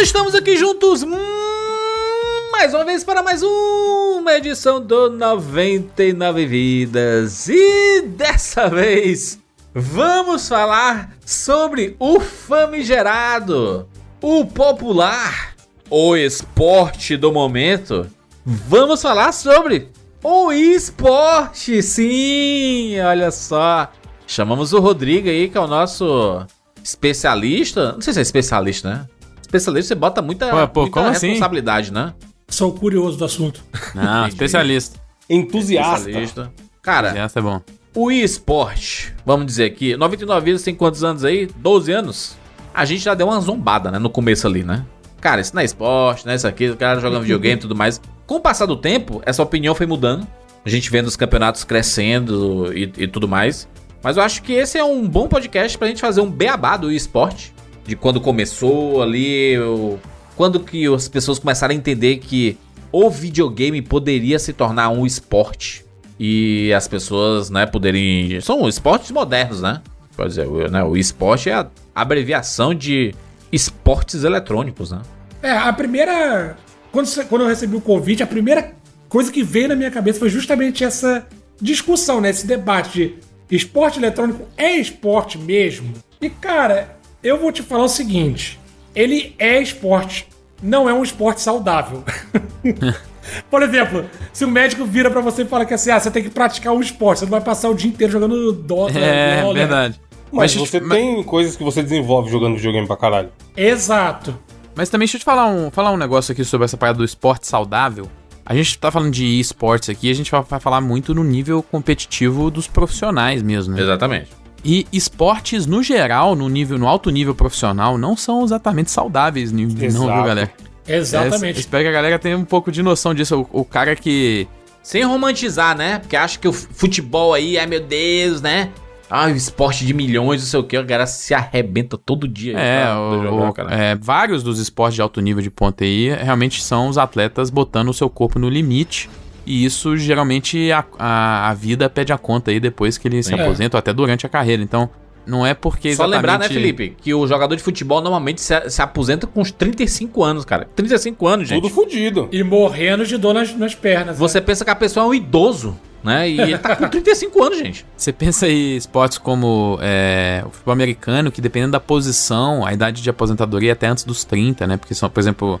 Estamos aqui juntos hum, mais uma vez para mais uma edição do 99 Vidas. E dessa vez vamos falar sobre o famigerado, o popular, o esporte do momento. Vamos falar sobre o esporte, sim, olha só. Chamamos o Rodrigo aí, que é o nosso especialista. Não sei se é especialista, né? Especialista, você bota muita, Pô, pô, muita como assim? responsabilidade, né? Sou curioso do assunto. Não, especialista. Entusiasta. Especialista. Cara, Essa é bom. o eSport, vamos dizer aqui, 99 vidas tem quantos anos aí? 12 anos? A gente já deu uma zombada, né, no começo ali, né? Cara, isso não é esporte, né? Isso aqui, o cara jogando videogame e tudo mais. Com o passar do tempo, essa opinião foi mudando. A gente vendo os campeonatos crescendo e, e tudo mais. Mas eu acho que esse é um bom podcast pra gente fazer um beabá do esporte. De quando começou ali, o- quando que as pessoas começaram a entender que o videogame poderia se tornar um esporte. E as pessoas, né, poderem... São esportes modernos, né? Quer dizer, o, né, o esporte é a abreviação de esportes eletrônicos, né? É, a primeira. Quando, quando eu recebi o convite, a primeira coisa que veio na minha cabeça foi justamente essa discussão, né? Esse debate de esporte eletrônico é esporte mesmo? E, cara, eu vou te falar o seguinte: ele é esporte, não é um esporte saudável. [laughs] Por exemplo, se o médico vira pra você e fala que assim, ah, você tem que praticar um esporte, você não vai passar o dia inteiro jogando Dota, É, né? verdade. Mas, deixa eu você te- tem coisas que você desenvolve jogando videogame pra caralho. Exato. Mas também deixa eu te falar um, falar um negócio aqui sobre essa parada do esporte saudável. A gente tá falando de esportes aqui, a gente vai, vai falar muito no nível competitivo dos profissionais mesmo, né? Exatamente. E esportes, no geral, no nível, no alto nível profissional, não são exatamente saudáveis, não, viu, galera? Exatamente. É, espero que a galera tenha um pouco de noção disso. O, o cara que. Sem romantizar, né? Porque acha que o futebol aí, ai meu Deus, né? Ah, o esporte de milhões, não sei o que, a galera se arrebenta todo dia. É, pra o- jogar, o- cara. é, vários dos esportes de alto nível de ponta aí realmente são os atletas botando o seu corpo no limite. E isso geralmente a, a, a vida pede a conta aí depois que ele se Sim. aposenta ou até durante a carreira. Então, não é porque Só exatamente... lembrar, né, Felipe, que o jogador de futebol normalmente se, se aposenta com uns 35 anos, cara. 35 anos, gente. Tudo fudido. E morrendo de dor nas, nas pernas. né? Você pensa que a pessoa é um idoso, né? E ele tá com 35 anos, gente. [laughs] Você pensa em esportes como é, o futebol americano, que dependendo da posição, a idade de aposentadoria é até antes dos 30, né? Porque são, por exemplo,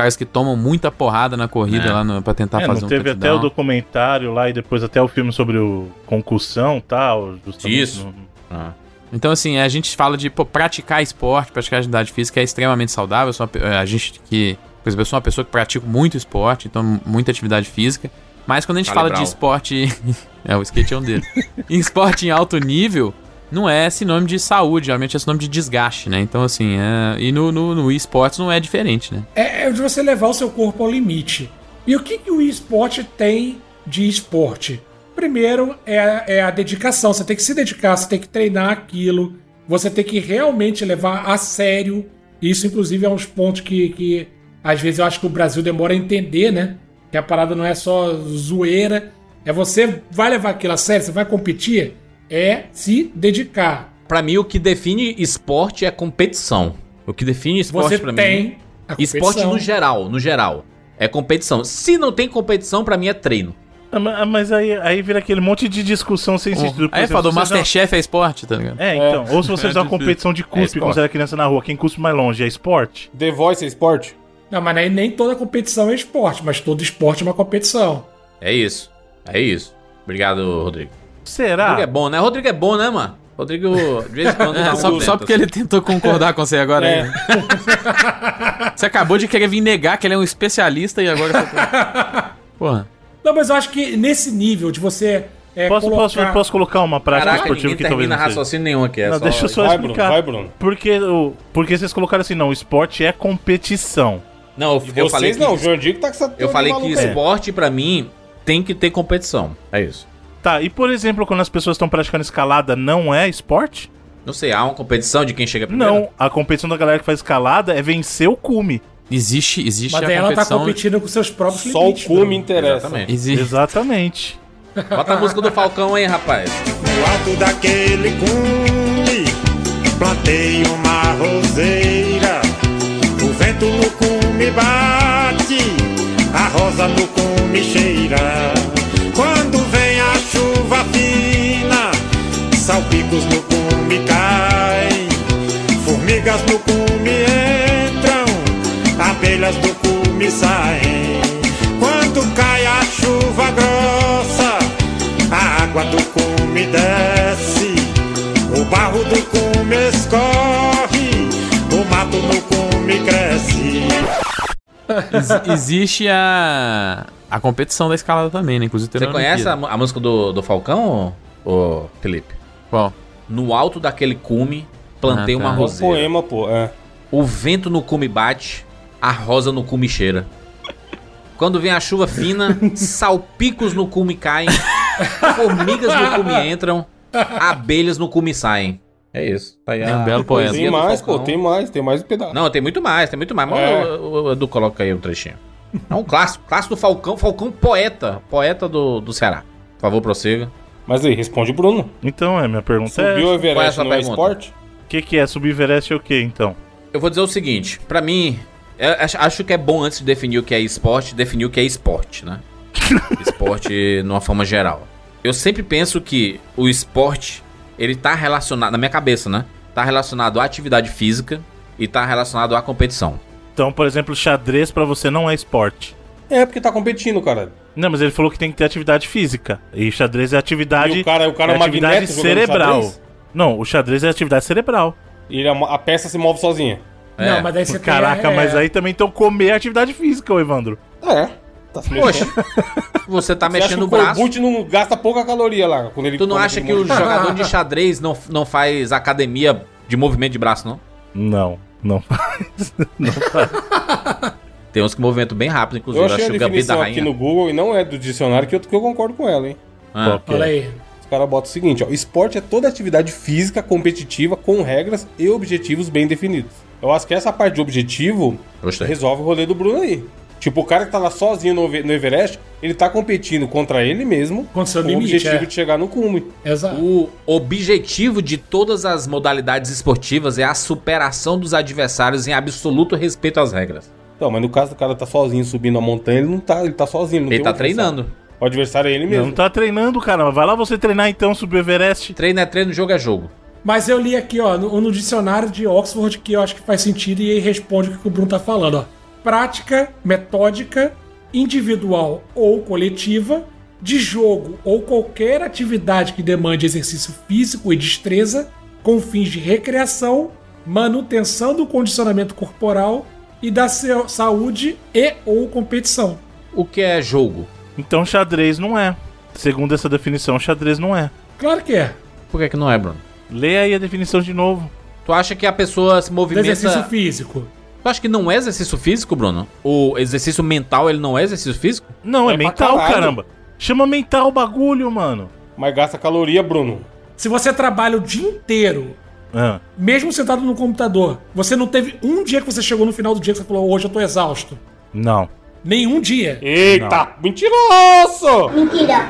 caras que tomam muita porrada na corrida É. lá no, pra tentar É, fazer não um teve até o documentário lá e depois até o filme sobre o concussão e tal. Isso. no- Ah. Então, assim, a gente fala de pô, praticar esporte, praticar atividade física é extremamente saudável. Uma a gente que, por exemplo, eu sou uma pessoa que pratica muito esporte, então muita atividade física. Mas quando a gente Charlie fala Brown. de esporte. [laughs] é, o skate é um dele. [laughs] em esporte em alto nível, não é sinônimo de saúde, geralmente é sinônimo de desgaste, né? Então, assim, é... e no, no, no esportes não é diferente, né? É, é de você levar o seu corpo ao limite. E o que, que o esporte tem de esporte? Primeiro é, a- é a dedicação. Você tem que se dedicar, você tem que treinar aquilo, você tem que realmente levar a sério. Isso, inclusive, é uns pontos que, que às vezes eu acho que o Brasil demora a entender, né? Que a parada não é só zoeira. É você vai levar aquilo a sério, você vai competir, é se dedicar. Pra mim, o que define esporte é competição. O que define esporte pra mim. tem a Esporte no geral, no geral. É competição. Se não tem competição, pra mim é treino. Ah, ma- Mas aí, aí vira aquele monte de discussão sem sentido. Aí exemplo, falou, Masterchef é esporte, tá ligado? uma- É, então. Ou se [laughs] você É fizer uma difícil. competição de É cuspe esporte. quando você era criança na rua, quem cuspe mais longe é esporte? The Voice é esporte? Não, mas nem, nem toda competição é esporte, mas todo esporte é uma competição. É isso. É isso. Obrigado, Rodrigo. Será? Rodrigo é bom, né? Rodrigo é bom, né, mano? Rodrigo, de vez em quando, É, [laughs] só, só porque ele tentou concordar com você agora. É. aí. [laughs] Você acabou de querer vir negar que ele é um especialista e agora você tá... [laughs] Porra. Não, mas eu acho que nesse nível de você é, Posso, posso, colocar- posso colocar uma prática Caraca, esportiva que talvez termina não seja? raciocínio nenhum aqui. É Não, só... deixa eu só Vai, Bruno, explicar. vai, Bruno. Porque, o, porque vocês colocaram assim, não, o esporte é competição. Não, eu, eu vocês falei que, não, o Jordi que tá com essa eu falei que esporte, pra mim, tem que ter competição. É isso. Tá, e por exemplo, quando as pessoas estão praticando escalada, não é esporte? Não sei, há uma competição de quem chega primeiro? Não, a competição da galera que faz escalada é vencer o cume. Existe, existe Mas a ela tá competindo com seus próprios Só o limites. cume Bruno. interessa. Exatamente. Existe. Exatamente. Bota a música do Falcão aí, rapaz. No alto daquele cume Plantei uma roseira O vento no cume bate A rosa no cume cheira Quando chuva fina Salpicos no cume caem Formigas no cume entram Abelhas do cume saem Quando cai a chuva grossa a água do cume desce, o barro do cume escorre, o mato no cume cresce. Ex- existe a, a competição da escalada também, né? Inclusive Você conhece a, a música do, do Falcão, ô, ô, Felipe? Qual? No alto daquele cume, plantei Ah, tá. uma um É um roseira. poema, pô. É. O vento no cume bate, a rosa no cume cheira. Quando vem a chuva fina, [laughs] salpicos no cume caem, formigas no cume entram, abelhas no cume saem. É isso. Tá aí É um belo poema. Tem mais, pô, tem mais, tem mais um pedaço. Não, tem muito mais, tem muito mais. Mas É. o, o- o Edu coloca aí um trechinho. É um clássico, clássico do Falcão, Falcão poeta, poeta do, do Ceará. Por favor, prossiga. Mas aí, responde o Bruno. Então, é, minha pergunta Subiu o é... É a Everest é pergunta? esporte? O que, que é? Subvereste é o que, então? Eu vou dizer o seguinte, pra mim, eu acho- acho que é bom antes de definir o que é esporte, definir o que é esporte, né? [laughs] esporte numa forma geral. Eu sempre penso que o esporte, ele tá relacionado, na minha cabeça, né? Tá relacionado à atividade física e tá relacionado à competição. Então, por exemplo, xadrez pra você não é esporte. É, porque tá competindo, cara. Não, mas ele falou que tem que ter atividade física. E xadrez é atividade, E o cara- o cara é é um atividade cerebral. xadrez? Não, o xadrez é atividade cerebral. E ele é a peça se move sozinha. É. Não, mas daí você tem, Caraca, é, mas aí também então comer é atividade física, ô Evandro. É. Tá se Poxa, você tá Você acha mexendo que o o braço. Corbucci não gasta pouca caloria lá quando ele Tu não acha que o jogador de xadrez não, não faz academia de movimento de braço, não? Não, não faz. [laughs] não faz. Tem uns que movimentam bem rápido, inclusive. Eu achei a acho que o Gabi da definição aqui no Google e não é do dicionário que eu, que eu concordo com ela, hein? Ah. É? Olha aí. Os caras botam o seguinte, ó. Esporte é toda atividade física competitiva com regras e objetivos bem definidos. Eu acho que essa parte de objetivo Gostei. resolve o rolê do Bruno aí. Tipo, o cara que tá lá sozinho no, Eve- no Everest, ele tá competindo contra ele mesmo Contra seu com o limite, objetivo é. de chegar no cume. Exato. O objetivo de todas as modalidades esportivas é a superação dos adversários em absoluto respeito às regras. Então, mas no caso do cara tá sozinho subindo a montanha, ele não tá, ele tá sozinho. Não Ele tem tá treinando. O adversário é ele mesmo. Não tá treinando, caramba. Vai lá você treinar então, subir o Everest. Treino é treino, jogo é jogo. Mas eu li aqui, ó, no, no dicionário de Oxford, que eu acho que faz sentido e aí responde o que o Bruno tá falando, ó. Prática, metódica, individual ou coletiva, de jogo ou qualquer atividade que demande exercício físico e destreza, com fins de recreação, manutenção do condicionamento corporal e da saúde e ou competição. O que é jogo? Então xadrez não é. Segundo essa definição, xadrez não é. Claro que é. Por que, que não é, Bruno? Lê aí a definição de novo. Tu acha que a pessoa se Do movimenta. exercício físico. Tu acha que não é exercício físico, Bruno? O exercício mental, ele não é exercício físico? Não, é, É mental, caramba. Chama mental o bagulho, mano. Mas gasta caloria, Bruno. Se você trabalha o dia inteiro Ah, mesmo sentado no computador, você não teve um dia que você chegou no final do dia que você falou, hoje eu tô exausto. não. Nenhum dia. Eita, mentiroso!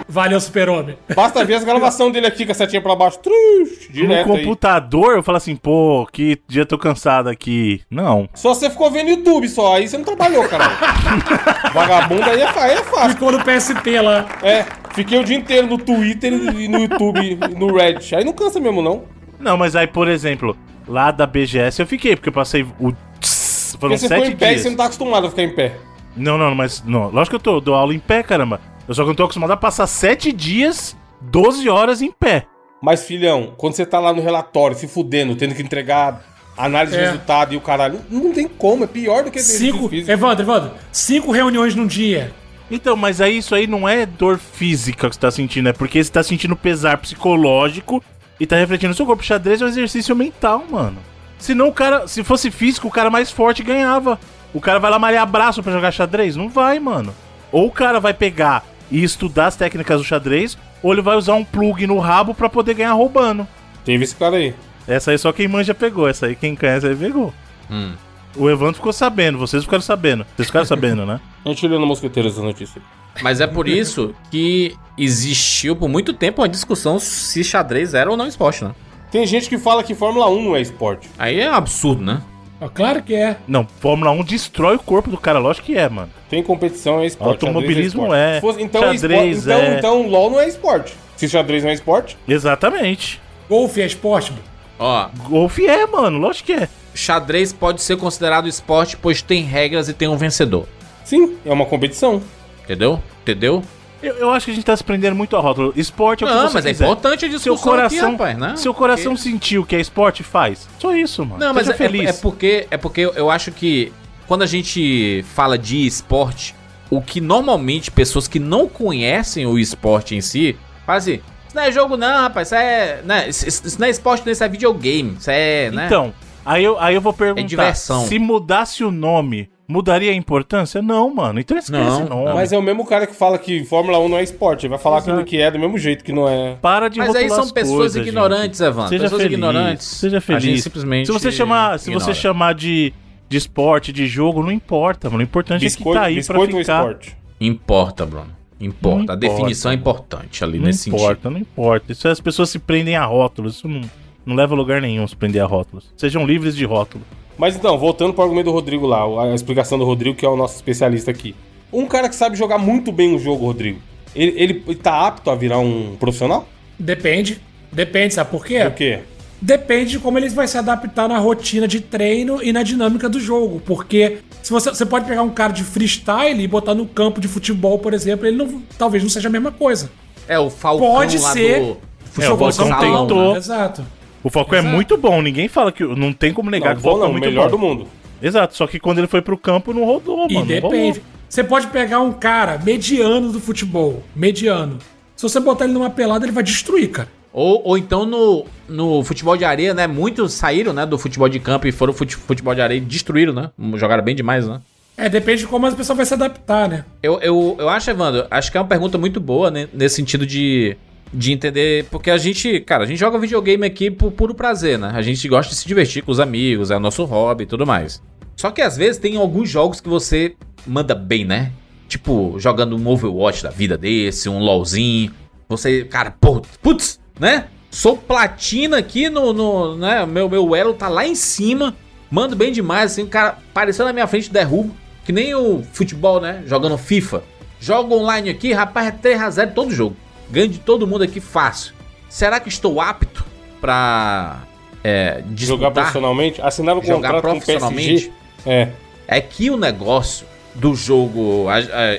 Valeu, super-homem. Basta ver as gravações dele aqui com a setinha pra baixo. Trux, No direto aí. computador, eu falo assim, pô, que dia tô cansado aqui. Não. Só você ficou vendo YouTube só, aí você não trabalhou, caralho. [laughs] Vagabundo aí é, aí é fácil. Ficou no PSP lá. É, fiquei o dia inteiro no Twitter e no YouTube, e no Reddit. Aí não cansa mesmo, não. Não, mas aí, por exemplo, lá da BGS eu fiquei, porque eu passei o. tss, Foram Porque você ficou em pé e você não tá acostumado a ficar em pé. Não, não, mas. Não, lógico que eu tô, dou aula em pé, caramba. Eu só que não tô acostumado a passar sete dias, 12 horas em pé. Mas, filhão, quando você tá lá no relatório, se fudendo, tendo que entregar análise de É. resultado e o caralho, não tem como, é pior do que Cinco. físico. Evandro, Evandro, cinco reuniões num dia. Então, mas aí isso aí não é dor física que você tá sentindo, é porque você tá sentindo pesar psicológico e tá refletindo no seu corpo. Xadrez é um exercício mental, mano. Senão o cara, se fosse físico, o cara mais forte ganhava. O cara vai lá malhar braço pra jogar xadrez? Não vai, mano. Ou o cara vai pegar e estudar as técnicas do xadrez, ou ele vai usar um plug no rabo pra poder ganhar roubando. Teve esse cara aí. Essa aí só quem manja pegou, essa aí quem conhece aí pegou. Hum. O Evandro ficou sabendo, vocês ficaram sabendo. Vocês ficaram sabendo, né? [laughs] A gente leu no Mosqueteiro essa notícia. Mas é por isso que existiu por muito tempo uma discussão se xadrez era ou não esporte, né? Tem gente que fala que Fórmula 1 não é esporte. Aí é absurdo, né? Ó, Claro que é. Não, Fórmula 1 destrói o corpo do cara, lógico que é, mano. Tem competição, é esporte. Automobilismo xadrez é, Se fosse- então, xadrez esporte- então, é. então LOL não é esporte. Se xadrez não é esporte, Exatamente. Golfe é esporte, Bruno. Ó, Golfe é, mano, lógico que é. xadrez pode ser considerado esporte, pois tem regras e tem um vencedor. sim, é uma competição. Entendeu? Entendeu? Eu, eu acho que a gente tá se prendendo muito a rótulo. Esporte é o que Não, você mas é quiser. importante a Seu discussão coração, aqui, rapaz, né? seu coração sentiu que é esporte, faz. Só isso, mano. Não, mas Seja é, feliz. é porque é porque eu- acho que quando a gente fala de esporte, o que normalmente pessoas que não conhecem o esporte em si fazem, assim, isso não é jogo não, rapaz, isso é, né, isso, isso- não é esporte, não, isso é videogame, isso é, né? Então, aí eu, aí eu vou perguntar. diversão. Se mudasse o nome, mudaria a importância? Não, mano. Então esquece Não, nome. não. Mas é o mesmo cara que fala que Fórmula 1 não é esporte. Ele vai falar Exato. aquilo que é do mesmo jeito que não é. Para de Mas aí são as pessoas coisas, ignorantes, gente. Evandro. Seja pessoas feliz, ignorantes. Seja A feliz. gente simplesmente se você chamar, se você chamar de, de esporte, de jogo, não importa, mano. O importante é que tá aí pra biscoito ou ficar. esporte? Importa, Bruno. Importa. Não A definição importa. é importante ali Não nesse importa, sentido. não importa. Isso as pessoas se prendem a rótulos. Isso não, não leva a lugar nenhum se prender a rótulos. Sejam livres de rótulo. Mas então, voltando pro argumento do Rodrigo lá, a explicação do Rodrigo, que é o nosso especialista aqui. Um cara que sabe jogar muito bem o jogo, Rodrigo, ele, ele tá apto a virar um profissional? Depende. Depende, sabe por quê? Por quê? Depende de como ele vai se adaptar na rotina de treino e na dinâmica do jogo. Porque se você, você pode pegar um cara de freestyle e botar no campo de futebol, por exemplo, ele não, talvez não seja a mesma coisa. É o Falcão Pode lá ser. do É, o Falcão tentou. né? Exato. O Falcão é Exato. muito bom. Ninguém fala que. Não tem como negar Não, que o Falcão é não, muito melhor bom. do mundo. Exato, só que quando ele foi pro campo não rodou, E mano. depende. Você pode pegar um cara mediano do futebol, mediano. Se você botar ele numa pelada, ele vai destruir, cara. Ou, ou então no, no futebol de areia, né? Muitos saíram, né, do futebol de campo e foram fute- futebol de areia e destruíram, né? Jogaram bem demais, né? É, depende de como a pessoa vai se adaptar, né? Eu, eu, eu acho, Evandro, acho que é uma pergunta muito boa, né? Nesse sentido de, de entender. Porque a gente, cara, a gente joga videogame aqui por puro prazer, né? A gente gosta de se divertir com os amigos, é o nosso hobby e tudo mais. Só que às vezes tem alguns jogos que você manda bem, né? Tipo, jogando um Overwatch da vida desse, um LOLzinho. Você, cara, putz, né? Sou platina aqui no, no né? Meu, meu elo tá lá em cima. Mando bem demais, assim, o cara apareceu na minha frente, derrubo. Que nem o futebol, né? Jogando FIFA. Jogo online aqui, rapaz, é 3x0 todo jogo. Ganho de todo mundo aqui fácil. Será que estou apto pra é, Jogar profissionalmente, assinar Jogar contrato com o profissionalmente? PSG. É. É que o negócio do jogo.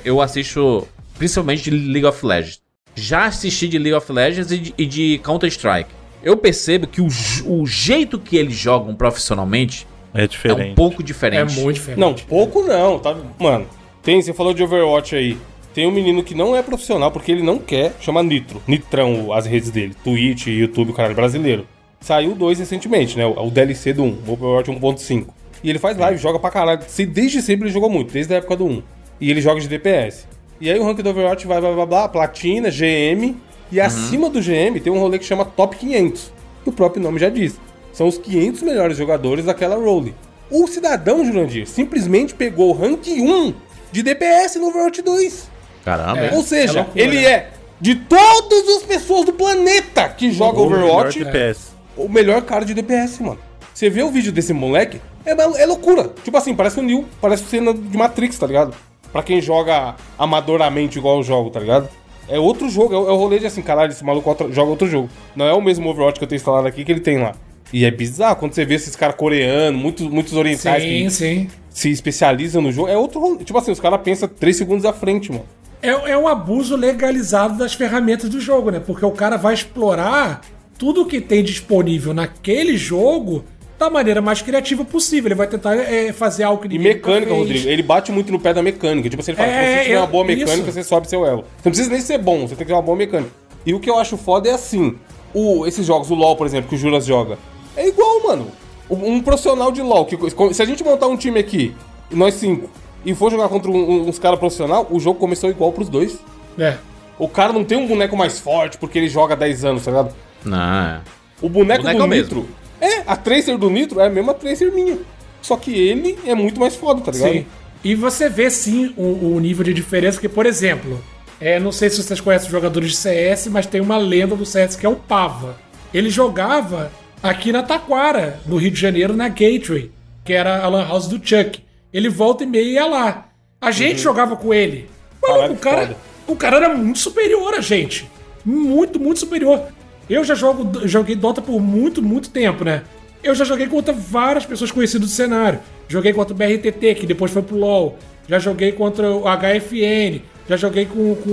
Eu assisto principalmente de League of Legends. Já assisti de League of Legends e de, e de Counter-Strike. Eu percebo que o, o jeito que eles jogam profissionalmente É é um diferente. pouco É diferente. muito diferente. Não, pouco não, tá? Mano, tem, você falou de Overwatch aí. Tem um menino que não é profissional porque ele não quer, chama Nitro. Nitrão, as redes dele. Twitch, YouTube, o caralho brasileiro. Saiu dois recentemente, né? O o DLC do 1, o Overwatch 1.5. E ele faz live, joga pra caralho. Desde sempre ele jogou muito, desde a época do 1. E ele joga de DPS. E aí o rank do Overwatch vai, blá blá blá, platina, GM. E acima do GM tem um rolê que chama Top 500. Que o próprio nome já diz. São os 500 melhores jogadores daquela role. O cidadão, Jurandir, simplesmente pegou o rank 1 de DPS no Overwatch 2. Caramba, É. Ou seja, loucura, ele né? é de todas as pessoas do planeta que jogam O melhor Overwatch, DPS. o melhor cara de DPS, mano. Você vê o vídeo desse moleque, é, é loucura. Tipo assim, parece o Neo, parece cena de Matrix, tá ligado? Pra quem joga amadoramente igual eu jogo, tá ligado? É outro jogo, é o, é rolê de assim, caralho, esse maluco outra- joga outro jogo. Não é o mesmo Overwatch que eu tenho instalado aqui que ele tem lá. E é bizarro quando você vê esses caras coreanos, muitos, muitos orientais Sim, que sim. se especializam no jogo. É outro rolê. Tipo assim, os caras pensam 3 segundos à frente, mano. É, é um abuso legalizado das ferramentas do jogo, né? Porque o cara vai explorar tudo que tem disponível naquele jogo da maneira mais criativa possível. Ele vai tentar é, fazer algo que E mecânica. Rodrigo. Ele bate muito no pé da mecânica. Tipo assim, ele fala, É, se você tiver eu- uma boa mecânica, isso. você sobe seu elo. Você não precisa nem ser bom, você tem que ter uma boa mecânica. E o que eu acho foda é assim, o, esses jogos, o LoL, por exemplo, que o Juras joga, é igual, mano. Um, um profissional de LoL, que, se a gente montar um time aqui, nós cinco, e for jogar contra um- uns caras profissional, o jogo começou igual pros dois. É. O cara não tem um boneco mais forte porque ele joga há 10 anos, tá ligado? Não, é. O boneco, Boneco é do o mesmo. Nitro. É, a Tracer do Nitro é a mesma Tracer minha. Só que ele é muito mais foda, tá ligado? Sim. E você vê sim o, o nível de diferença, que, por exemplo, é, não sei se vocês conhecem os jogadores de CS, mas tem uma lenda do CS que é o Pava. Ele jogava aqui na Taquara, no Rio de Janeiro, na Gateway, que era a Lan House do Chuck. Ele volta e meia ia lá. A gente jogava com ele. O, cara, foda. o cara era muito superior a gente. Muito, muito superior. Eu já jogo, joguei Dota por muito, muito tempo, né? Eu já joguei contra várias pessoas conhecidas do cenário. Joguei contra o BRTT, que depois foi pro LoL. Já joguei contra o HFN. Já joguei com, com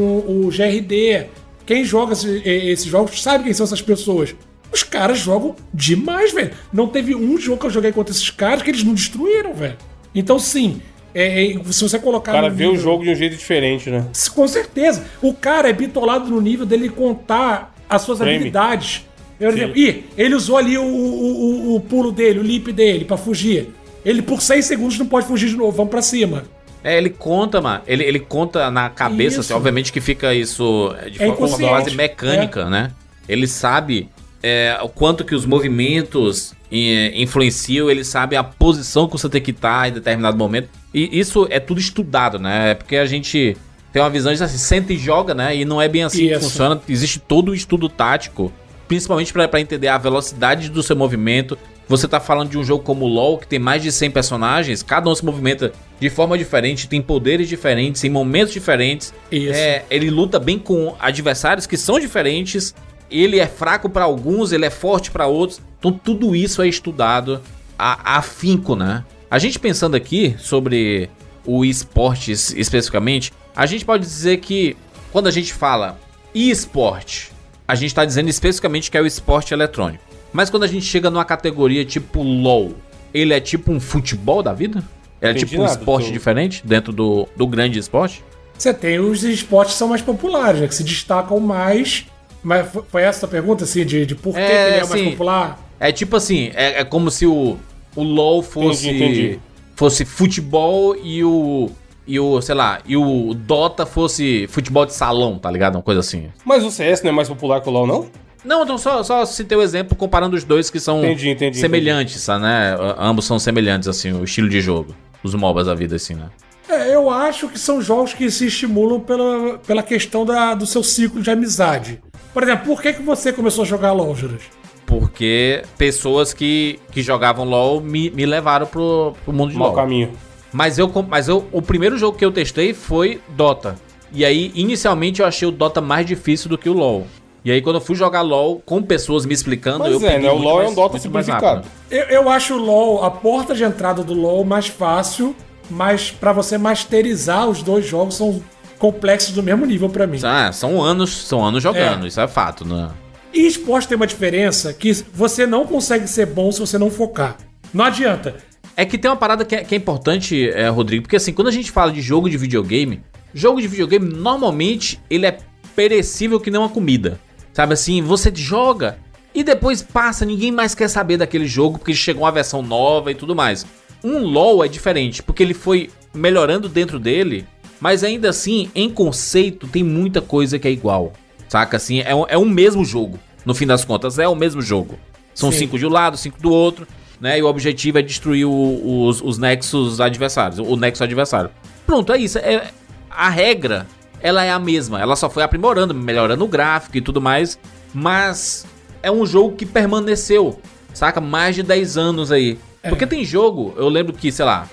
o GRD. Quem joga esse- esses jogos sabe quem são essas pessoas. Os caras jogam demais, velho. Não teve um jogo que eu joguei contra esses caras que eles não destruíram, velho. Então, sim, é, é, se você colocar. O cara vê o nível- jogo de um jeito diferente, né? com certeza. O cara é bitolado no nível dele contar as suas Frame. habilidades. Por exemplo, ih, ele usou ali o, o, o- o pulo dele, o leap dele pra fugir. Ele por 6 segundos não pode fugir de novo, vamos pra cima. É, ele conta, mano. Ele, ele conta na cabeça, assim, obviamente que fica isso de É forma quase mecânica, né? Ele sabe é, o quanto que os movimentos é, influenciam, ele sabe a posição que você tem que estar em determinado momento. E isso é tudo estudado, né? É porque a gente tem uma visão de assim, senta e joga, né? E não é bem assim que Isso. funciona. Existe todo o estudo tático, principalmente pra pra entender a velocidade do seu movimento. Você tá falando de um jogo como o LoL, que tem mais de 100 personagens, cada um se movimenta de forma diferente, tem poderes diferentes, em momentos diferentes. Isso. É, ele luta bem com adversários que são diferentes. Ele é fraco pra alguns, ele é forte pra outros. Então tudo isso é estudado a, afinco, né? A gente pensando aqui sobre o esportes especificamente, a gente pode dizer que quando a gente fala esporte, a gente tá dizendo especificamente que é o esporte eletrônico. Mas quando a gente chega numa categoria tipo LoL, ele é tipo um futebol da vida? É Entendi tipo um nada, esporte tô- diferente dentro do, do grande esporte? Você tem os esportes que são mais populares, né, que se destacam mais. Mas fo- foi essa a pergunta, assim, de, de por que, É, que ele é mais sim. popular? É tipo assim, é, é como se o, o LoL fosse Entendi, entendi. fosse futebol e o e o, sei lá, e o Dota fosse futebol de salão, tá ligado? Uma coisa assim. Mas o CS não é mais popular que o LoL, não? Não, então só, só citei o exemplo comparando os dois que são Entendi, entendi, semelhantes, sabe, né? Ambos são semelhantes, assim, o estilo de jogo. Os MOBAs da vida, assim, né? É, eu acho que são jogos que se estimulam pela, pela questão da, do seu ciclo de amizade. Por exemplo, por que, que você começou a jogar LOL, Juras? Porque pessoas que, que jogavam LoL me, me levaram pro, pro mundo de Mau LoL. caminho. Mas eu, mas eu, o primeiro jogo que eu testei foi Dota. E aí, inicialmente, eu achei o Dota mais difícil do que o LoL. E aí, quando eu fui jogar LoL com pessoas me explicando, Mas eu é, peguei né? O LoL é mais- um Dota simplificado. Eu, eu acho o LoL, a porta de entrada do LoL mais fácil, mas pra você masterizar os dois jogos são complexos do mesmo nível pra mim. Ah, são anos, são anos jogando, isso é fato, né? E esporte tem uma diferença que você não consegue ser bom se você não focar. Não adianta. É que tem uma parada que é, que é importante, é, Rodrigo, porque assim, quando a gente fala de jogo de videogame, jogo de videogame normalmente ele é perecível que nem uma comida. Sabe assim, você joga e depois passa, ninguém mais quer saber daquele jogo porque chegou uma versão nova e tudo mais. Um LoL é diferente, porque ele foi melhorando dentro dele, mas ainda assim, em conceito, tem muita coisa que é igual. Saca assim, é, um- é o mesmo jogo. No fim das contas, é o mesmo jogo. São Sim. cinco de um lado, cinco do outro, né? E o objetivo é destruir o- os, os nexos adversários, o nexo adversário. Pronto, é isso. É, a regra, ela é a mesma. Ela só foi aprimorando, melhorando o gráfico e tudo mais. Mas é um jogo que permaneceu, saca? Mais de 10 anos aí. Porque tem jogo, eu lembro que, sei lá,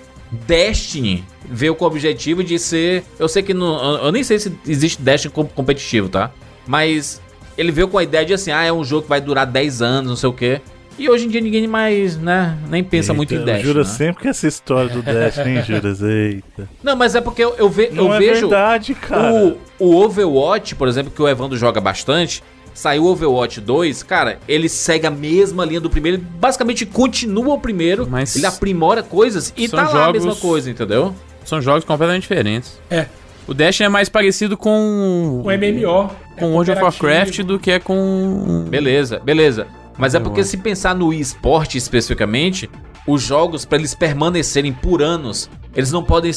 Destiny veio com o objetivo de ser. Eu sei que não. Eu nem sei se existe Destiny com- competitivo, tá? Mas ele veio com a ideia de assim, ah, é um jogo que vai durar 10 anos, não sei o quê. E hoje em dia ninguém mais, né, nem pensa muito em Eita, Destiny. Jura né? sempre que essa história do Dash, hein, Juras? Eita. Não, mas é porque eu, eu, ve- Não eu é vejo. verdade, cara. O, o Overwatch, por exemplo, que o Evandro joga bastante, saiu o Overwatch 2, cara, ele segue a mesma linha do primeiro, ele basicamente continua o primeiro, Mas ele aprimora coisas e tá lá a mesma coisa, entendeu? São jogos completamente diferentes. É, O Destiny é mais parecido com. o MMO. é com World of. Warcraft do que é com. Beleza, beleza. Mas é porque se pensar no esporte especificamente, os jogos, pra eles permanecerem por anos, eles não podem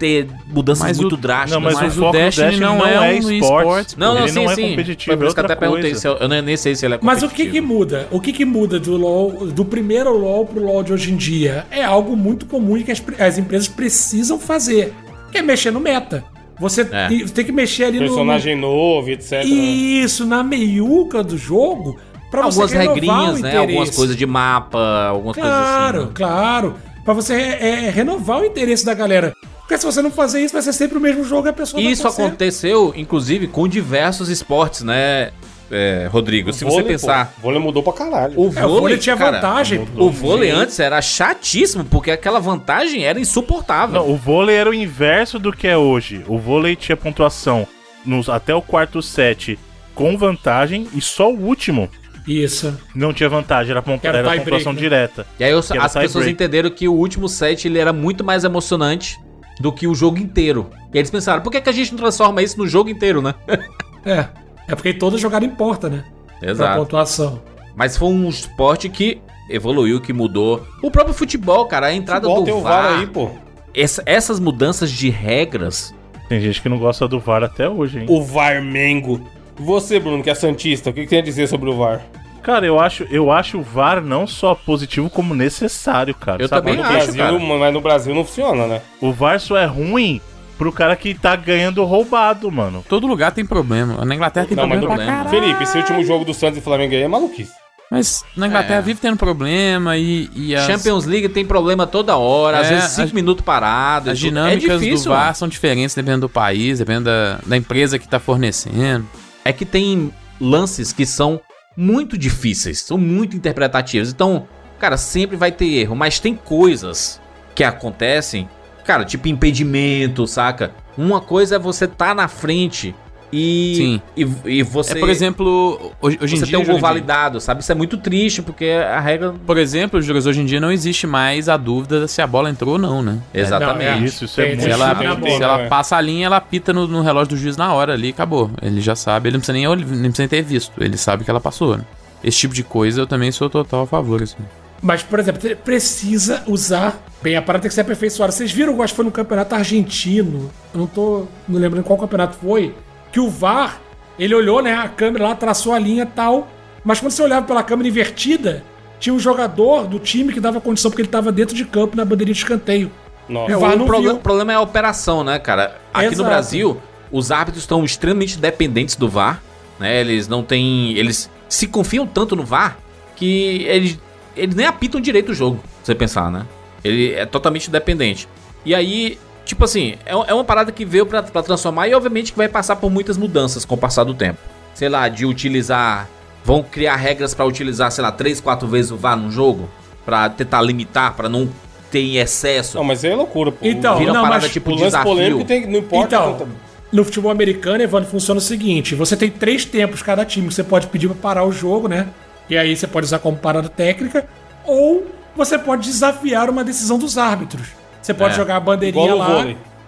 ter mudanças Mas muito o- drásticas. Não, mas, Mas o o Destiny Destiny não não, é é, um esportes, Não, não, ele sim, não é sim. competitivo, Foi por é isso que eu até perguntei se eu, eu nem sei se ele é Mas competitivo. o que que muda? O que que muda do LoL, do primeiro LoL pro LoL de hoje em dia? É algo muito comum e que as, as empresas precisam fazer, que é mexer no meta. Você É. tem, tem que mexer ali no- Personagem novo, etc. Isso, na meiuca do jogo, pra você Algumas renovar regrinhas, o né? Algumas coisas de mapa, algumas Claro, coisas assim. né? claro. Pra você é, é, renovar o interesse da galera. Porque se você não fazer isso, vai ser sempre o mesmo jogo e a pessoa vai Isso aconteceu, inclusive, com diversos esportes, né, é, Rodrigo? Se você Vôlei, pensar, pô, vôlei mudou pra caralho. o É, o vôlei vôlei tinha cara, vantagem. pô. O vôlei antes era chatíssimo, porque aquela vantagem era insuportável. Não, o vôlei era o inverso do que é hoje. O vôlei tinha pontuação nos, até o quarto set com vantagem e só o último Isso. não tinha vantagem, era, pontu era era pontuação break, né? direta. E aí eu- as pessoas tie-break. entenderam que o último set ele era muito mais emocionante do que o jogo inteiro. E aí eles pensaram, por que, que a gente não transforma isso no jogo inteiro, né? [laughs] É. É porque toda jogada importa, né? Pra Exato. pontuação. Mas foi um esporte que evoluiu, que mudou. O próprio futebol, cara, a entrada Futebol do tem o VAR, VAR aí, pô. essa- essas mudanças de regras Tem gente que não gosta do VAR até hoje, hein? O VAR Mengo. Você, Bruno, que é Santista, o que, que tem a dizer sobre o VAR? Cara, eu acho, eu acho o VAR não só positivo como necessário, cara. Eu Sabe? também no acho, Brasil, cara. Mas no Brasil não funciona, né? O VAR só é ruim pro cara que tá ganhando roubado, mano. Todo lugar tem problema. Na Inglaterra tem Não, mas problema no- problema. caralho. Felipe, esse último jogo do Santos e Flamengo aí é maluquice. Mas na Inglaterra É. vive tendo problema e, e as, Champions League tem problema toda hora, às É, vezes 5 as- minutos parados. as dinâmicas é difícil, do VAR mano. são diferentes dependendo do país, dependendo da, da empresa que tá fornecendo. É que tem lances que são muito difíceis, são muito interpretativos. Então, cara, sempre vai ter erro, mas tem coisas que acontecem, cara, tipo impedimento, saca? Uma coisa é você tá na frente e Sim. e, e você é, por exemplo, hoje, hoje em você dia. tem um gol validado, sabe? Isso é muito triste porque a regra Por exemplo, Juras, hoje em dia não existe mais a dúvida se a bola entrou ou não, né? exatamente. Não, é. Isso, isso é Tem- muito Se ela, se bola, ela né? passa a linha, ela apita no, no relógio do juiz na hora ali, acabou. Ele já sabe, ele não precisa nem, nem precisa ter visto, ele sabe que ela passou. Né? Esse tipo de coisa eu também sou total a favor. Assim. Mas, por exemplo, precisa usar. Bem, a parada tem que ser aperfeiçoada. Vocês viram, eu acho que foi no campeonato argentino. Eu não tô não lembrando qual campeonato foi. Que o VAR, ele olhou, né? A câmera lá, traçou a linha e tal. Mas quando você olhava pela câmera invertida, tinha um jogador do time que dava condição, porque ele tava dentro de campo na bandeirinha de escanteio. Nossa. É, É, o o, proble- viu. o problema é a operação, né, cara? Aqui no Exato. Brasil, os árbitros estão extremamente dependentes do VAR, né? Eles não têm. Eles se confiam tanto no VAR que eles, eles nem apitam direito o jogo, se você pensar, né? Ele é totalmente dependente. E aí, tipo assim, é, é uma parada que veio pra, pra transformar e obviamente que vai passar por muitas mudanças com o passar do tempo. Sei lá, de utilizar. Vão criar regras pra utilizar, sei lá, três, quatro vezes o VAR num jogo, Pra tentar limitar, pra não ter em excesso. Não, mas aí é loucura, pô. Então, Vira uma não, parada mas tipo o lance desafio. polêmico tem, não importa. Então, quanto- no futebol americano, Evandro, funciona o seguinte: você tem três tempos cada time que você pode pedir pra parar o jogo, né? E aí você pode usar como parada técnica, ou você pode desafiar uma decisão dos árbitros. Você pode É, jogar a bandeirinha lá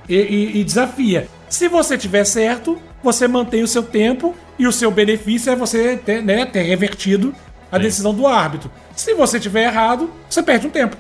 e, e- e desafia. Se você tiver certo, você mantém o seu tempo e o seu benefício é você ter, né, ter revertido a decisão do árbitro. Se você tiver errado, você perde um tempo.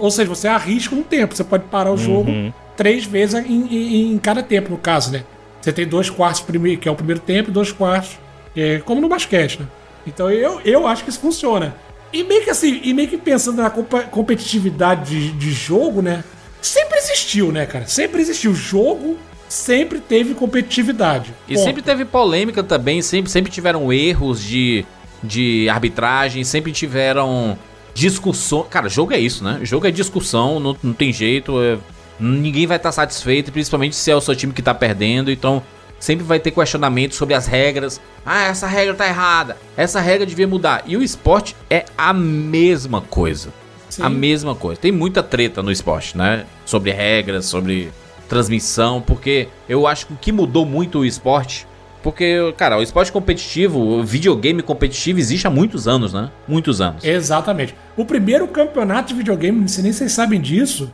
Ou seja, você arrisca um tempo. Você pode parar o jogo três vezes em, em- em cada tempo, no caso, né? Você tem dois quartos, primeiro, que é o primeiro tempo, e dois quartos, é como no basquete, né? Então eu, eu acho que isso funciona. E meio que assim, e meio que pensando na competitividade de, de jogo, né? Sempre existiu, né, cara? Sempre existiu. O jogo sempre teve competitividade. E Ponto. sempre teve polêmica também, sempre, sempre tiveram erros de, de arbitragem, sempre tiveram discussão. Cara, jogo é isso, né? Jogo é discussão, não, não tem jeito. é- ninguém vai estar satisfeito, principalmente se é o seu time que tá perdendo. Então, sempre vai ter questionamento sobre as regras. Ah, essa regra tá errada. Essa regra devia mudar. E o esporte é a mesma coisa. Sim. A mesma coisa. Tem muita treta no esporte, né? Sobre regras, sobre transmissão, porque eu acho que o que mudou muito o esporte Porque, cara, o esporte competitivo, o videogame competitivo existe há muitos anos, né? Muitos anos. Exatamente. O primeiro campeonato de videogame, não sei nem se vocês sabem disso,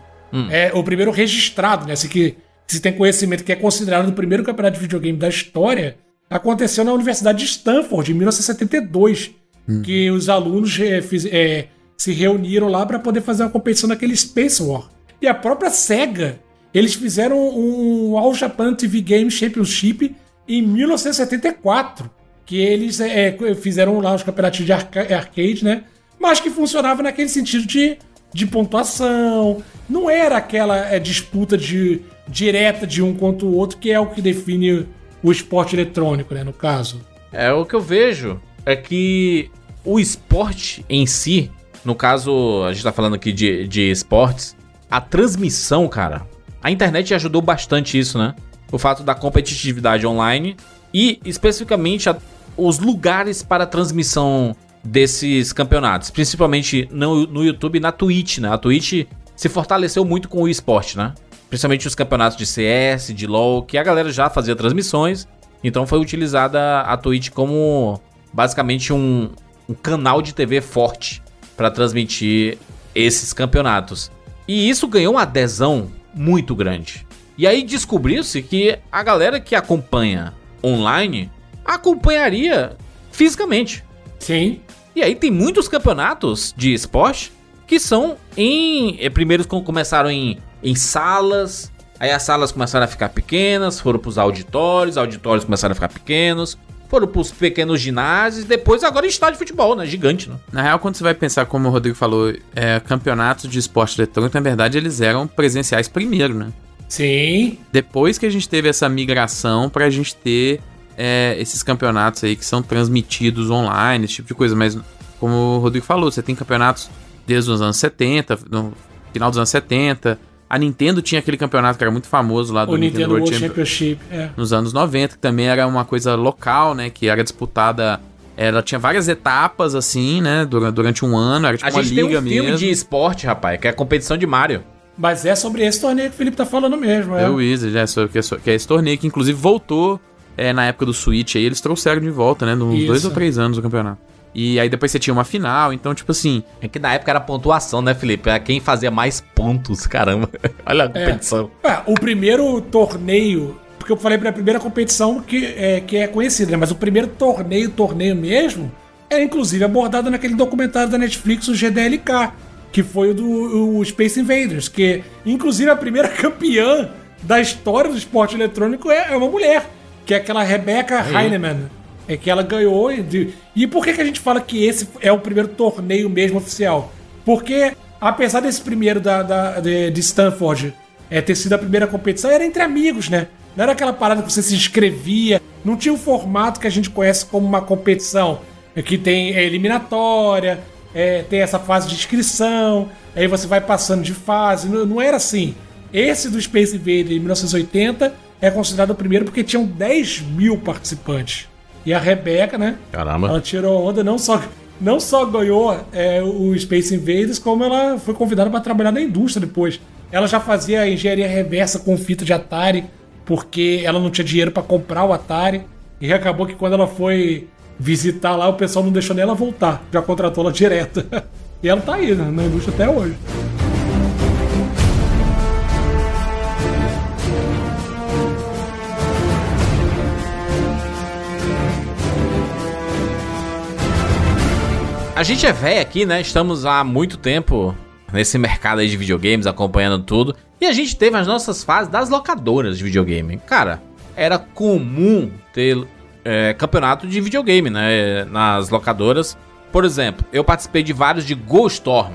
é o primeiro registrado, né? Se, que, se tem conhecimento que é considerado o primeiro campeonato de videogame da história, aconteceu na Universidade de Stanford, em 1972, que os alunos eh, fiz- eh, se reuniram lá para poder fazer uma competição daquele Space War. E a própria SEGA, eles fizeram um All Japan TV Game Championship em 1974, que eles eh, fizeram lá os campeonatos de arca- arcade, né? Mas que funcionava naquele sentido de, de pontuação. Não era aquela eh, disputa de, direta de um contra o outro, que é o que define o esporte eletrônico, né? No caso. É, o que eu vejo é que o esporte em si, no caso, a gente tá falando aqui de, de esportes, a transmissão, cara, a internet ajudou bastante isso, né? O fato da competitividade online e especificamente a- os lugares para transmissão desses campeonatos, principalmente no, no YouTube e na Twitch, né? A Twitch se fortaleceu muito com o esporte, né? Principalmente os campeonatos de CS, de LoL, que a galera já fazia transmissões, então foi utilizada a Twitch como basicamente um, um canal de TV forte para transmitir esses campeonatos. E isso ganhou uma adesão muito grande. E aí descobriu-se que a galera que acompanha online acompanharia fisicamente. Sim. E aí tem muitos campeonatos de esporte que são em. Primeiros com- começaram em, em salas. Aí as salas começaram a ficar pequenas, foram pros auditórios, auditórios começaram a ficar pequenos, foram pros pequenos ginásios, depois agora estádio de futebol, né? Gigante, né? Na real, quando você vai pensar, como o Rodrigo falou, é, campeonatos de esporte eletrônico, na verdade, eles eram presenciais primeiro, né? Sim. Depois que a gente teve essa migração pra gente ter é, esses campeonatos aí que são transmitidos online, esse tipo de coisa. Mas, como o Rodrigo falou, você tem campeonatos desde os anos 70, no final dos anos 70. A Nintendo tinha aquele campeonato que era muito famoso lá do O Nintendo World Champion- Championship. É. nos anos 90, que também era uma coisa local, né? Que era disputada. Ela tinha várias etapas, assim, né? Durante, durante um ano. Era tipo A uma gente tem liga um filme mesmo. de esporte, rapaz, que é a competição de Mario. Mas é sobre esse torneio que o Felipe tá falando mesmo. É. É o Wizard, é, só- que, é, é esse torneio que inclusive voltou é, na época do Switch aí, eles trouxeram de volta, né? Nos Isso. dois ou três anos o campeonato. E aí depois você tinha uma final, então, tipo assim, É que na época era pontuação, né, Felipe? Era quem fazia mais pontos, [laughs] caramba. Olha a competição. Ah, o primeiro torneio, porque eu falei pra primeira competição que é, que é conhecida, né? Mas o primeiro torneio, torneio mesmo, é inclusive abordado naquele documentário da Netflix, o GDLK, que foi o do o Space Invaders, que inclusive a primeira [laughs] campeã da história do esporte eletrônico é, é uma mulher, que é aquela Rebecca Heinemann. É que ela ganhou. e E por que, que a gente fala que esse é o primeiro torneio mesmo oficial? Porque, apesar desse primeiro da, da- de, de Stanford é, ter sido a primeira competição, era entre amigos, né? Não era aquela parada que você se inscrevia, não tinha o formato que a gente conhece como uma competição, é, que tem é, eliminatória, é, tem essa fase de inscrição, aí você vai passando de fase, não, não era assim. Esse do Space Invader em 1980 é considerado o primeiro porque tinham 10 mil participantes. E a Rebeca, né? Caramba. Ela tirou onda, não só, não só ganhou é, o Space Invaders, como ela foi convidada para trabalhar na indústria depois. Ela já fazia engenharia reversa com fita de Atari, porque ela não tinha dinheiro para comprar o Atari. E acabou que quando ela foi visitar lá, o pessoal não deixou nem ela voltar. Já contratou ela direto. [laughs] e ela tá aí, né, na indústria até hoje. A gente é velho aqui, né? Estamos há muito tempo nesse mercado aí de videogames, acompanhando tudo. E a gente teve as nossas fases das locadoras de videogame. Cara, era comum ter é, campeonato de videogame, né? Nas locadoras. Por exemplo, eu participei de vários de Ghost Storm.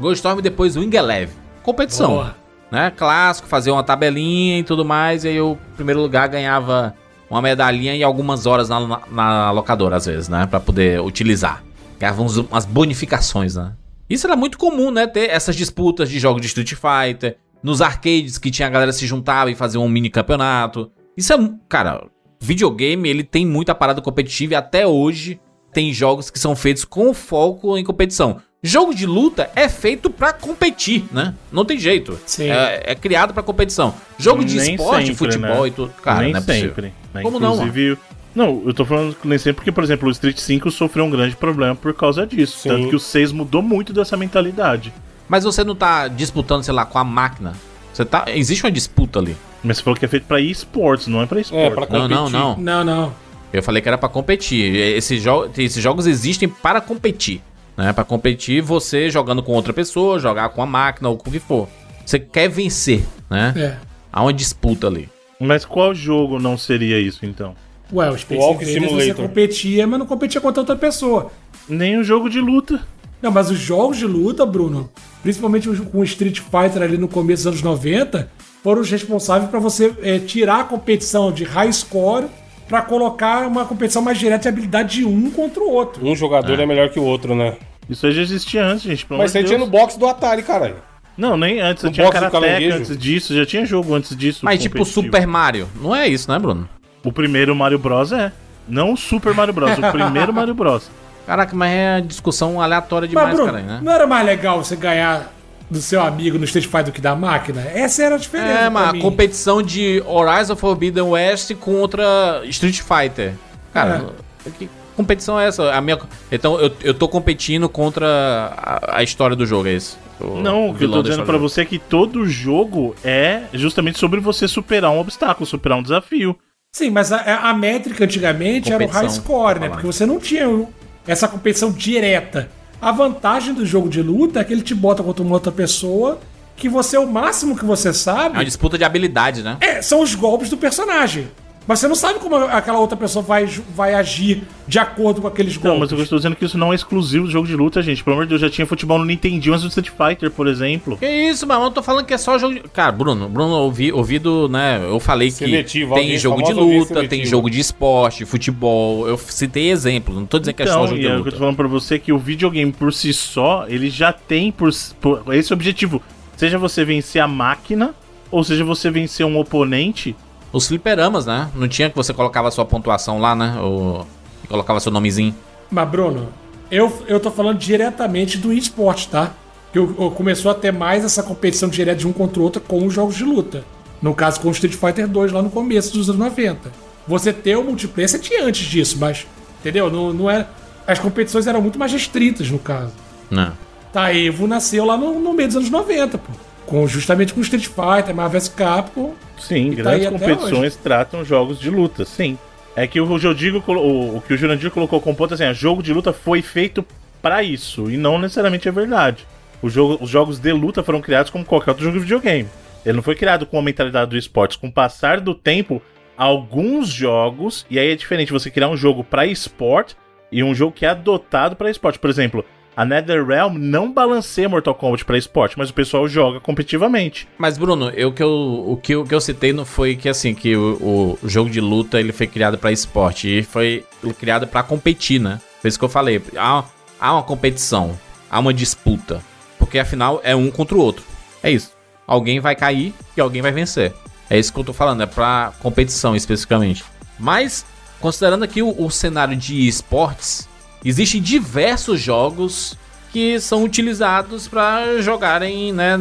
Ghost Storm e depois Wing Eleven. Competição. Boa. Né? Clássico, fazia uma tabelinha e tudo mais. E aí eu, em primeiro lugar, ganhava uma medalhinha e algumas horas na, na, na locadora, às vezes, né? Pra poder utilizar. Ganhava uns- umas bonificações, né? Isso era muito comum, né? Ter essas disputas de jogos de Street Fighter. Nos arcades que tinha a galera se juntava e fazia um mini campeonato. Isso é. Cara, videogame ele tem muita parada competitiva e até hoje tem jogos que são feitos com foco em competição. Jogo de luta é feito pra competir, né? Não tem jeito. Sim. É, é criado pra competição. Jogo de Nem esporte, sempre, futebol né? e tudo. Cara, Nem não é possível. sempre. né? Como não, Inclusive, Não, eu tô falando que nem sempre porque, por exemplo, o Street 5 sofreu um grande problema por causa disso. Sim. Tanto que o 6 mudou muito dessa mentalidade. Mas você não tá disputando, sei lá, com a máquina. Você tá. Existe uma disputa ali. Mas você falou que é feito pra esportes, não é pra esporte. É, pra Não, não, competir. não. Não, não. Eu falei que era pra competir. Esses, jo esses jogos existem para competir. Né? Pra competir, você jogando com outra pessoa, jogar com a máquina ou com o que for. Você quer vencer, né? É. Há uma disputa ali. Mas qual jogo não seria isso, então? Ué, o Space Walk Invaders você Simulator. competia, mas não competia contra outra pessoa. Nem o jogo de luta. Não, mas os jogos de luta, Bruno, principalmente com o Street Fighter ali no começo dos anos 90, foram os responsáveis para você é, tirar a competição de high score para colocar uma competição mais direta de habilidade de um contra o outro. Um jogador é. melhor que o outro, né? Isso aí já existia antes, gente. Pelo Mas isso amor aí de tinha no Deus. box do Atari, caralho. Não, nem antes. No tinha box do Karateka antes disso, já tinha jogo antes disso. Mas tipo. Super Mario. Não é isso, né, Bruno? O primeiro Mario Bros. é. Não o Super Mario Bros. O primeiro Mario Bros. [laughs] Caraca, mas é discussão aleatória demais, Bruno, cara, né? não era mais legal você ganhar do seu amigo no Street Fighter do que da máquina? Essa era a diferença. É, pra mas mim. competição de Horizon Forbidden West contra Street Fighter. Cara, que competição é essa? A minha... Então eu, eu tô competindo contra a, a história do jogo, é isso? O- Não, o que eu tô dizendo pra você é que todo jogo é justamente sobre você superar um obstáculo, superar um desafio. Sim, mas a, a métrica antigamente era o high Competição, score, né? Porque você não tinha essa competição direta. A vantagem do jogo de luta é que ele te bota contra uma outra pessoa que você, o máximo que você É uma sabe, disputa de habilidade, né? é, são os golpes do personagem. Mas você não sabe como aquela outra pessoa vai, vai agir de acordo com aqueles Não, mas golpes. eu estou dizendo que isso não é exclusivo do jogo de luta, gente. Pelo amor de Deus, já tinha futebol no Nintendinho antes do Street Fighter, por exemplo. Que isso, mano? Eu tô falando que é só jogo de... Cara, Bruno, Bruno, ouvi, ouvido, né? Eu falei Seletivo, que tem jogo de luta, tem jogo de esporte, futebol. Eu citei exemplos, não tô dizendo que é só Então, jogo e de é o que eu tô luta. falando pra você que o videogame por si só, ele já tem por, por esse objetivo. Seja você vencer a máquina, ou seja você vencer um oponente. Os fliperamas, né? Não tinha que você colocava a sua pontuação lá, né? Ou... E colocava seu nomezinho. Mas, Bruno, eu, eu tô falando diretamente do esporte, tá? Que eu, eu começou a ter mais essa competição direta de um contra o outro com os jogos de luta. No caso, com o Street Fighter 2 lá no começo dos anos 90. Você ter o multiplayer, você tinha antes disso, mas. Entendeu? Não, não era. As competições eram muito mais restritas, no caso. Né? Tá, Evo nasceu lá no, no meio dos anos 90, pô. Com, justamente com Street Fighter, Marvel vs Capcom. Sim, E tá grandes até competições tratam jogos de luta, sim. É que o Jodigo, o, o que o Jurandir colocou como ponto assim, é, jogo de luta foi feito pra isso, e não necessariamente é verdade. Jogo, os jogos de luta foram criados como qualquer outro jogo de videogame. Ele não foi criado com a mentalidade do esporte. Com o passar do tempo, alguns jogos, e aí é diferente você criar um jogo pra esporte e um jogo que é adotado pra esporte. Por exemplo, a NetherRealm não balanceia Mortal Kombat pra esporte, mas o pessoal joga competitivamente. Mas, Bruno, eu, que eu, o, que eu, que eu citei não foi que, assim, que o, o jogo de luta ele foi criado pra esporte. E foi criado pra competir, né? Foi isso que eu falei. Há, há uma competição, há uma disputa. Porque, afinal, é um contra o outro. É isso. Alguém vai cair e alguém vai vencer. É isso que eu tô falando, é pra competição especificamente. Mas, considerando aqui o, o cenário de esportes, existem diversos jogos que são utilizados pra jogarem, né,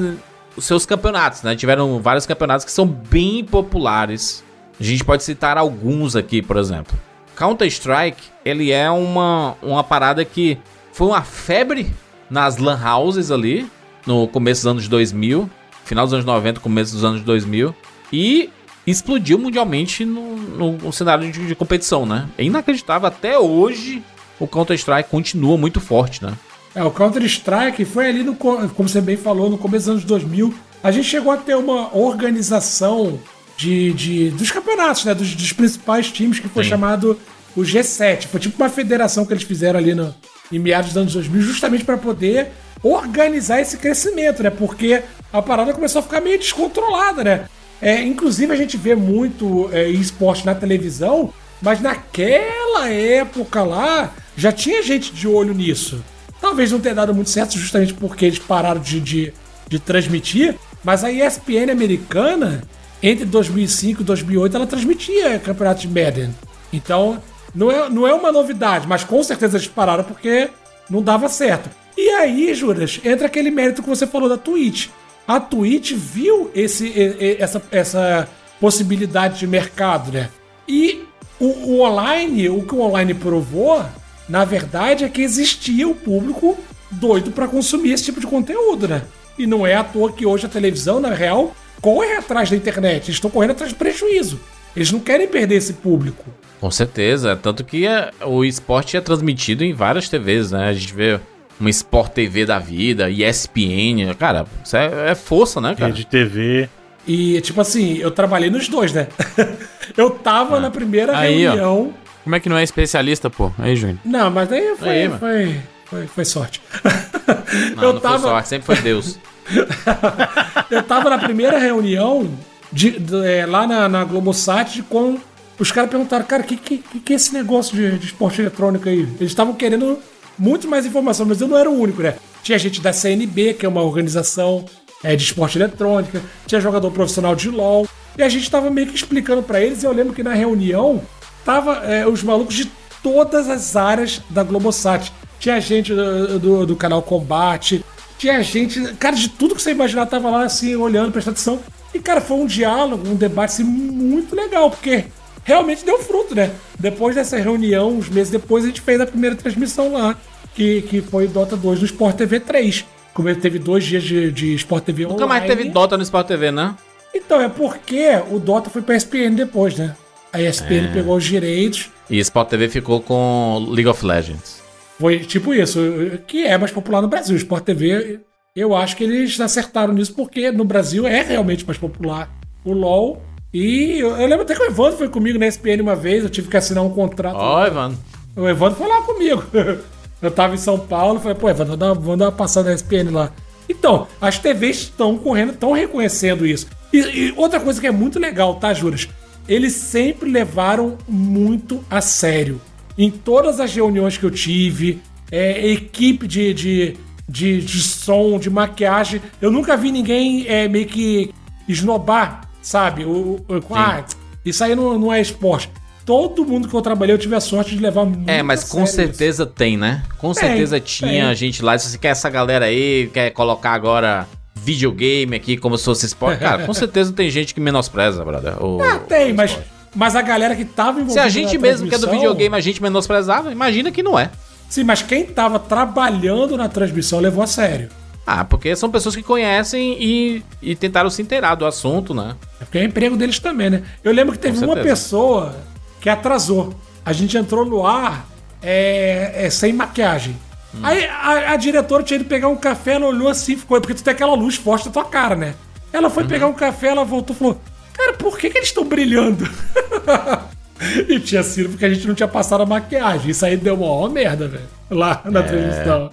os seus campeonatos, né? Tiveram vários campeonatos que são bem populares. A gente pode citar alguns aqui, por exemplo. Counter-Strike, ele é uma, uma parada que foi uma febre nas lan houses ali, no começo dos anos 2000, final dos anos 90, começo dos anos 2000, e explodiu mundialmente no, no- no cenário de, de competição, né? É inacreditável, até hoje o Counter-Strike continua muito forte, né? É, o Counter-Strike foi ali, no, co- como você bem falou, no começo dos anos 2000. A gente chegou a ter uma organização de, de- dos campeonatos, né? Dos, dos principais times, que foi Sim. chamado o G7. Foi tipo uma federação que eles fizeram ali no, em meados dos anos 2000, justamente para poder organizar esse crescimento, né? Porque a parada começou a ficar meio descontrolada, né? É, inclusive, a gente vê muito é, esporte na televisão, mas naquela época lá já tinha gente de olho nisso. Talvez não tenha dado muito certo, justamente porque eles pararam de, de, de transmitir, mas a ESPN americana, entre 2005 e 2008, ela transmitia campeonato de Madden. Então, não é, não é uma novidade, mas com certeza eles pararam porque não dava certo. E aí, Juras, entra aquele mérito que você falou da Twitch. A Twitch viu esse, essa, essa possibilidade de mercado, né? E o, o online, o que o online provou, na verdade, é que existia o público doido pra consumir esse tipo de conteúdo, né? E não é à toa que hoje a televisão, na real, corre atrás da internet. Eles estão correndo atrás do prejuízo. Eles não querem perder esse público. Com certeza. Tanto que é- o esporte é transmitido em várias TVs, né? A gente vê uma Sport TV da vida, ESPN. Cara, isso é, é força, né, cara? Rede TV. E, tipo assim, eu trabalhei nos dois, né? [laughs] eu tava na primeira Aí, ó. Como é que não é especialista, pô? Aí, Júnior. Não, mas daí foi, Aí, foi, foi, foi sorte. Não, [laughs] eu não tava, foi sorte, sempre foi Deus. [laughs] Eu tava na primeira reunião de, de- é, lá na, na Globosat de quando os caras perguntaram, cara, o que, que, que é esse negócio de, de esporte eletrônico aí? Eles estavam querendo muito mais informação, mas eu não era o único, né? Tinha gente da CNB, que é uma organização é, de esporte eletrônica, tinha jogador profissional de LOL, e a gente tava meio que explicando pra eles, e eu lembro que na reunião tava é, os malucos de todas as áreas da Globosat. Tinha gente do, do, do canal Combate, tinha gente, cara, de tudo que você imaginar tava lá assim, olhando, prestando atenção. E, cara, foi um diálogo, um debate assim, muito legal, porque realmente deu fruto, né? Depois dessa reunião, uns meses depois, a gente fez a primeira transmissão lá, que, que foi Dota 2 no Sport TV 3. Como ele teve dois dias de, de Sport TV Nunca mais teve Dota no Sport TV, né? Então, é porque o Dota foi pra ESPN depois, né? A ESPN pegou os direitos, E Sport TV ficou com League of Legends. Foi tipo isso, que é mais popular no Brasil. Sport TV, eu acho que eles acertaram nisso, porque no Brasil é realmente mais popular o LoL. E eu, eu lembro até que o Evandro foi comigo na ESPN uma vez, eu tive que assinar um contrato. Ó, Ivan. O Evandro foi lá comigo. [laughs] Eu tava em São Paulo, falei, pô, Evandro, vamos dar, dar uma passada na ESPN lá. Então, as TVs estão correndo, estão reconhecendo isso. E, e outra coisa que é muito legal, tá, Juras? Eles sempre levaram muito a sério. Em todas as reuniões que eu tive, é, equipe de, de, de, de som, de maquiagem, eu nunca vi ninguém é, meio que esnobar, sabe? O, o- ah, isso aí não, não é esporte. Todo mundo que eu trabalhei, eu tive a sorte de levar muito É, mas com certeza tem, né? Com Tem, certeza tinha tem. gente lá. Se você quer essa galera aí, quer colocar agora videogame aqui como se fosse esporte. Cara, com [laughs] certeza tem gente que menospreza, brother. O. Ah, tem, o mas, mas a galera que tava envolvida Se a gente mesmo que é do videogame, a gente menosprezava, imagina que não é. Sim, mas quem tava trabalhando na transmissão levou a sério. Ah, porque são pessoas que conhecem e, e tentaram se inteirar do assunto, né? É porque é emprego deles também, né? Eu lembro que teve uma pessoa que atrasou. A gente entrou no ar é, é, sem maquiagem. Hum. Aí a, a diretora tinha ido pegar um café, ela olhou assim, ficou. Porque tu tem aquela luz forte na tua cara, né? Ela Uhum. foi pegar um café, ela voltou e falou: Cara, por que, que eles estão brilhando? [laughs] e tinha sido porque a gente não tinha passado a maquiagem. Isso aí deu uma maior merda, velho. Lá É. na transmissão.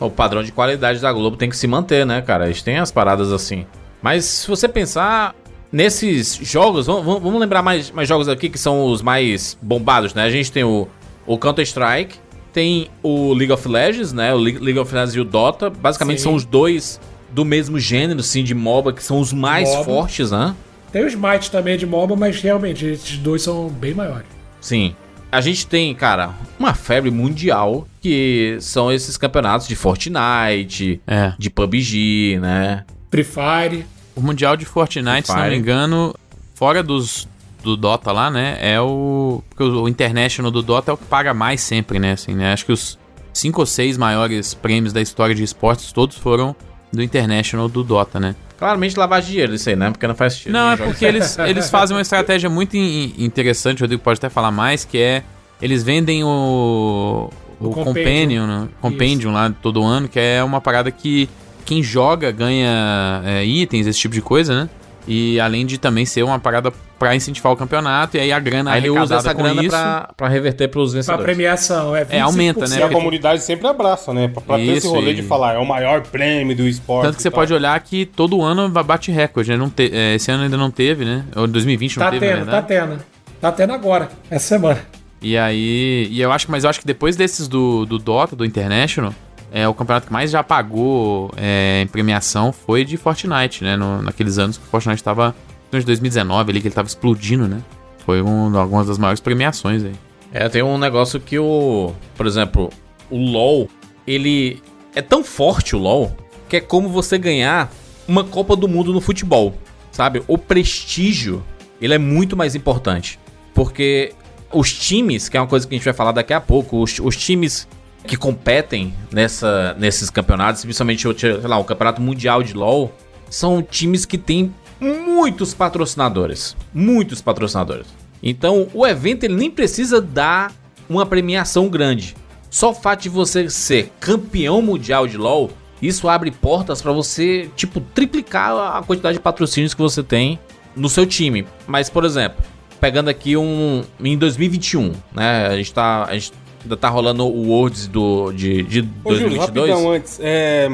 O padrão de qualidade da Globo tem que se manter, né, cara? Gente tem as paradas assim. Mas se você pensar nesses jogos, vamos, vamos- vamos lembrar mais, mais jogos aqui que são os mais bombados, né? A gente tem o, o Counter-Strike, tem o League of Legends, né? O Le- League of Legends e o Dota. Basicamente Sim. são os dois do mesmo gênero, sim, de MOBA, que são os mais MOBA. fortes, né? Tem o Smite também de MOBA, mas realmente esses dois são bem maiores. Sim. A gente tem, cara, uma febre mundial que são esses campeonatos de Fortnite, É. de PUBG, né? Free Fire. O Mundial de Fortnite, se não me engano, fora dos do Dota lá, né? É o. Porque o International do Dota é o que paga mais sempre, né? Assim, né? Acho que os cinco ou seis maiores prêmios da história de esportes todos foram do International do Dota, né? Claramente lavagem de dinheiro isso aí, né? Porque não faz sentido. Não, é Joga- porque eles, eles fazem uma estratégia muito in- interessante, o Rodrigo pode até falar mais, que é eles vendem o, o, O Compendium. né? Compendium lá todo ano, que é uma parada que quem joga ganha é, itens, esse tipo de coisa, né? E além de também ser uma parada pra incentivar o campeonato, e aí a grana Aí ele usa essa com grana isso... pra, pra reverter pros Pra vencedores. premiação, é 25%. aumenta, né? E a comunidade sempre abraça, né? Pra, pra ter esse Isso, rolê e- de falar, é o maior prêmio do esporte. Tanto que você tal. pode olhar que todo ano ba- bate recorde, né? Não te- é, esse ano ainda não teve, né? Ou 2020 não Tá teve, na tendo, tá verdade. tendo. Tá tendo agora, essa semana. E aí, e eu acho, mas eu acho que depois desses do, do Dota, do International, é, o campeonato que mais já pagou é, em premiação foi de Fortnite, né? No- naqueles anos que o Fortnite tava, de 2019 ali, que ele tava explodindo, né? Foi um, algumas das maiores premiações aí. É, tem um negócio que o. Por exemplo, o LoL, ele. É tão forte o LoL que é como você ganhar uma Copa do Mundo no futebol. Sabe? O prestígio, ele é muito mais importante. Porque os times, que é uma coisa que a gente vai falar daqui a pouco, os, os times que competem nessa, nesses campeonatos, principalmente lá, o Campeonato Mundial de LoL, são times que têm muitos patrocinadores. Muitos patrocinadores. Então, o evento ele nem precisa dar uma premiação grande. Só o fato de você ser campeão mundial de LoL, isso abre portas para você, tipo, triplicar a quantidade de patrocínios que você tem no seu time. Mas, por exemplo, pegando aqui um em 2021, né? A gente tá a gente ainda tá rolando o Worlds do de, de Ô, Júlio, 2022. rapidão antes. É,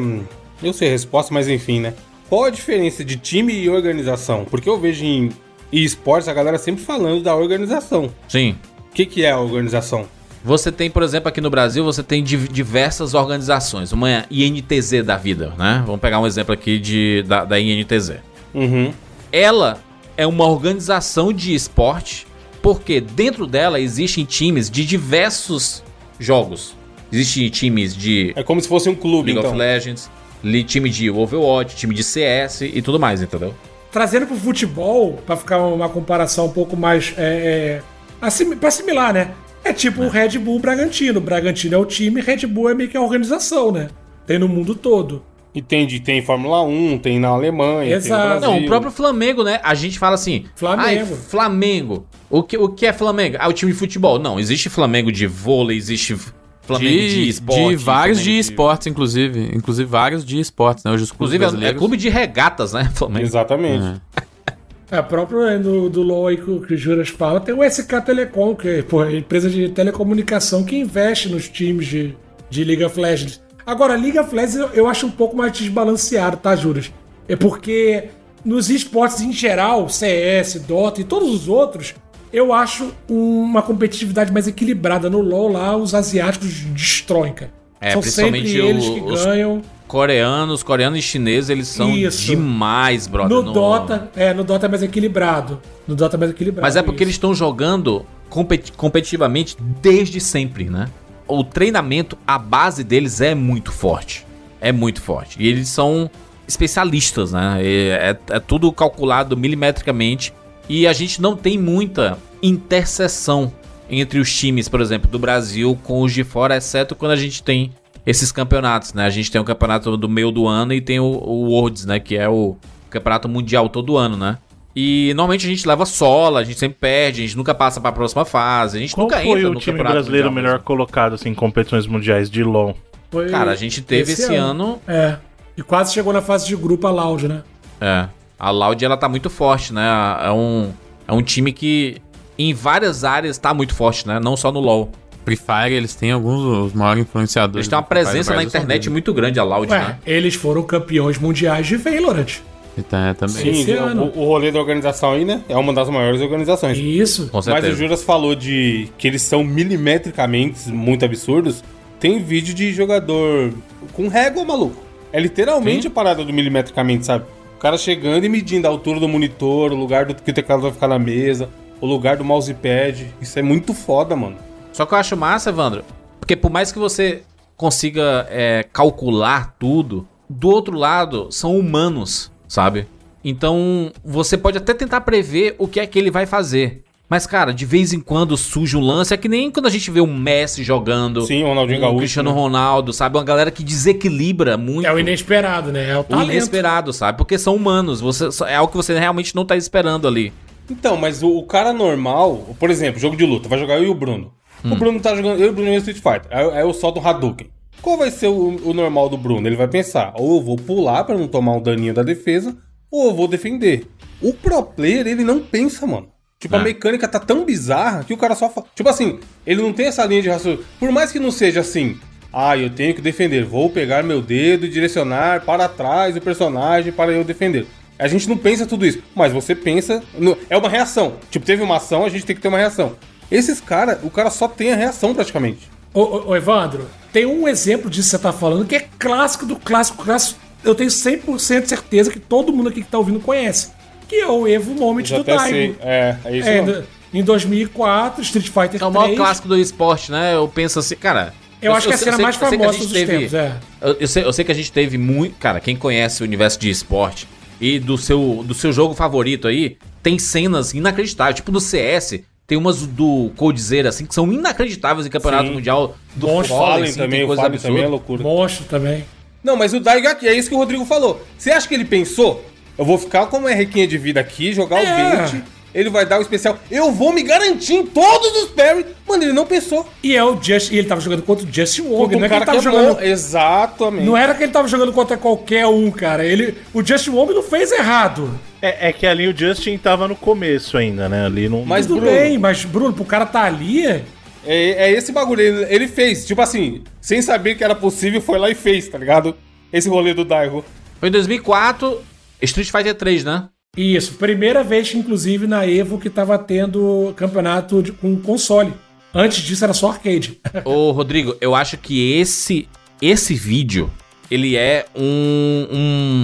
eu sei a resposta, mas enfim, né? Qual a diferença de time e organização? Porque eu vejo em esportes a galera sempre falando da organização. Sim. O que, que é a organização? Você tem, por exemplo, aqui no Brasil, você tem div- diversas organizações. Uma INTZ da vida, né? Vamos pegar um exemplo aqui de, da, da INTZ. Uhum. Ela é uma organização de esporte, porque dentro dela existem times de diversos jogos. Existem times de É como se fosse um clube, League então. of Legends, li- time de Overwatch, time de CS e tudo mais, entendeu? Trazendo pro futebol, pra ficar uma comparação um pouco mais. É, é, assim, pra assimilar, né? É tipo o Red Bull Bragantino. Bragantino é o time, Red Bull é meio que a organização, né? Tem no mundo todo. E tem, de- tem Fórmula 1, tem na Alemanha, Exato. tem no Brasil. Não, o próprio Flamengo, né? A gente fala assim. Flamengo. "Ai, Flamengo. O que, o que é Flamengo? Ah, o time de futebol. Não, existe Flamengo de vôlei, existe Flamengo de, De, esporte. de vários Flamengo de esportes, inclusive. Inclusive vários de esportes, né? Os Inclusive, é, é clube de regatas, né? Flamengo. Exatamente. É, próprio é, do, do LoL aí que, o- que o Juras fala, tem o SK Telecom, que é a empresa de telecomunicação que investe nos times de, de League of Legends. Agora, League of Legends eu, acho um pouco mais desbalanceado, tá, Juras? É porque nos esportes em geral, CS, Dota e todos os outros, eu acho uma competitividade mais equilibrada. No LoL lá, os asiáticos destroem, cara. É, São principalmente sempre eles o- que os- ganham. Coreanos, coreanos e chineses, eles são Isso. demais, brother. No, Dota, é, no Dota é mais equilibrado. No Dota é mais equilibrado. Mas é porque isso. eles estão jogando competi- competitivamente desde sempre, né? O treinamento, a base deles é muito forte. É muito forte. E eles são especialistas, né? É, é tudo calculado milimetricamente. E a gente não tem muita interseção entre os times, por exemplo, do Brasil com os de fora, exceto quando a gente tem esses campeonatos, né? A gente tem o campeonato do meio do ano e tem o, o Worlds, né? Que é o campeonato mundial todo ano, né? E normalmente a gente leva sola, a gente sempre perde, a gente nunca passa pra próxima fase, a gente Qual nunca foi entra o no time brasileiro mundial melhor mesmo. colocado assim, em competições mundiais de LoL? Foi Cara, a gente teve esse, ano, É. E quase chegou na fase de grupo a Loud, né? é, a Loud ela tá muito forte, né? É um, é um time que em várias áreas tá muito forte, né? Não só no LoL. Free Fire, eles têm alguns dos maiores influenciadores. Eles têm uma Fire presença na internet muito grande, a Loud, Ué, né? eles foram campeões mundiais de Valorant. E tá- também. Sim, Esse o, ano. o rolê da organização aí, né? É uma das maiores organizações. Isso. Com Mas certeza. o Juras falou de que eles são milimetricamente muito absurdos. Tem vídeo de jogador com régua, maluco. É literalmente Sim. a parada do milimetricamente, sabe? O cara chegando e medindo a altura do monitor, o lugar do que o teclado vai ficar na mesa, o lugar do mousepad. Isso é muito foda, mano. Só que eu acho massa, Evandro, porque por mais que você consiga é, calcular tudo, do outro lado são humanos, sabe? Então você pode até tentar prever o que é que ele vai fazer. Mas, cara, de vez em quando surge um lance. É que nem quando a gente vê um Messi jogando. Sim, o Ronaldinho um Gaúcho, Cristiano né? Ronaldo, sabe? Uma galera que desequilibra muito. É o inesperado, né? É o o talento. inesperado, sabe? Porque são humanos. Você, é algo que você realmente não tá esperando ali. Então, mas o, o cara normal, por exemplo, jogo de luta, vai jogar eu e o Bruno. Hum. O Bruno tá jogando, eu e o Bruno jogando Street Fighter. Aí, aí eu solto um Hadouken. Qual vai ser o, o normal do Bruno? Ele vai pensar, ou eu vou pular pra não tomar um daninho da defesa, ou eu vou defender. O pro player, ele não pensa, mano. Tipo, É. a mecânica tá tão bizarra que o cara só fa... Tipo assim, ele não tem essa linha de raciocínio. Por mais que não seja assim, ah, eu tenho que defender, vou pegar meu dedo e direcionar para trás o personagem para eu defender. A gente não pensa tudo isso, mas você pensa. no- É uma reação. Tipo, teve uma ação, a gente tem que ter uma reação. Esses caras, o cara só tem a reação praticamente. Ô, ô, ô, Evandro, tem um exemplo disso que você tá falando que é clássico do clássico clássico. Eu tenho 100% de certeza que todo mundo aqui que tá ouvindo conhece. Que é o Evo Moment do Daigo. É, é isso É, mesmo. do- em 2004, Street Fighter É o maior 3. clássico do esporte, né? Eu penso assim, cara. Eu acho que é a cena sei- mais eu sei que a famosa gente dos teve- tempos, é. Eu, eu sei, eu sei que a gente teve muito. Cara, quem conhece o universo de esporte e do seu, do seu jogo favorito aí, tem cenas inacreditáveis. Tipo no CS, Tem umas do Coldzera, assim, que são inacreditáveis em campeonato Sim. mundial do Monstro Fallen, Fallen assim, também, coisa Fallen também é absurda. loucura. Monstro também. Não, mas o Daigo aqui, é isso que o Rodrigo falou. Você acha que ele pensou? Eu vou ficar com uma requinha de vida aqui, jogar É. o bait, ele vai dar o especial. Eu vou me garantir em todos os parry. Mano, ele não pensou. E é o Just, e ele tava jogando contra o Justin Wong, não é que ele cara que tava é jogando. bom. Exatamente. Não era que ele tava jogando contra qualquer um, cara. Ele, o Justin Wong não fez errado. É, é que ali o Justin tava no começo ainda, né? Ali não. Mas, Tudo bem, mas Bruno, pro cara tá ali, É, é esse bagulho. Ele, ele fez, tipo assim, sem saber que era possível, foi lá e fez, tá ligado? Esse rolê do Daigo. Foi em 2004, Street Fighter 3, né? Isso, primeira vez, inclusive, na Evo que tava tendo campeonato de- com console. Antes disso era só arcade. [laughs] Ô, Rodrigo, eu acho que esse esse vídeo, ele é um,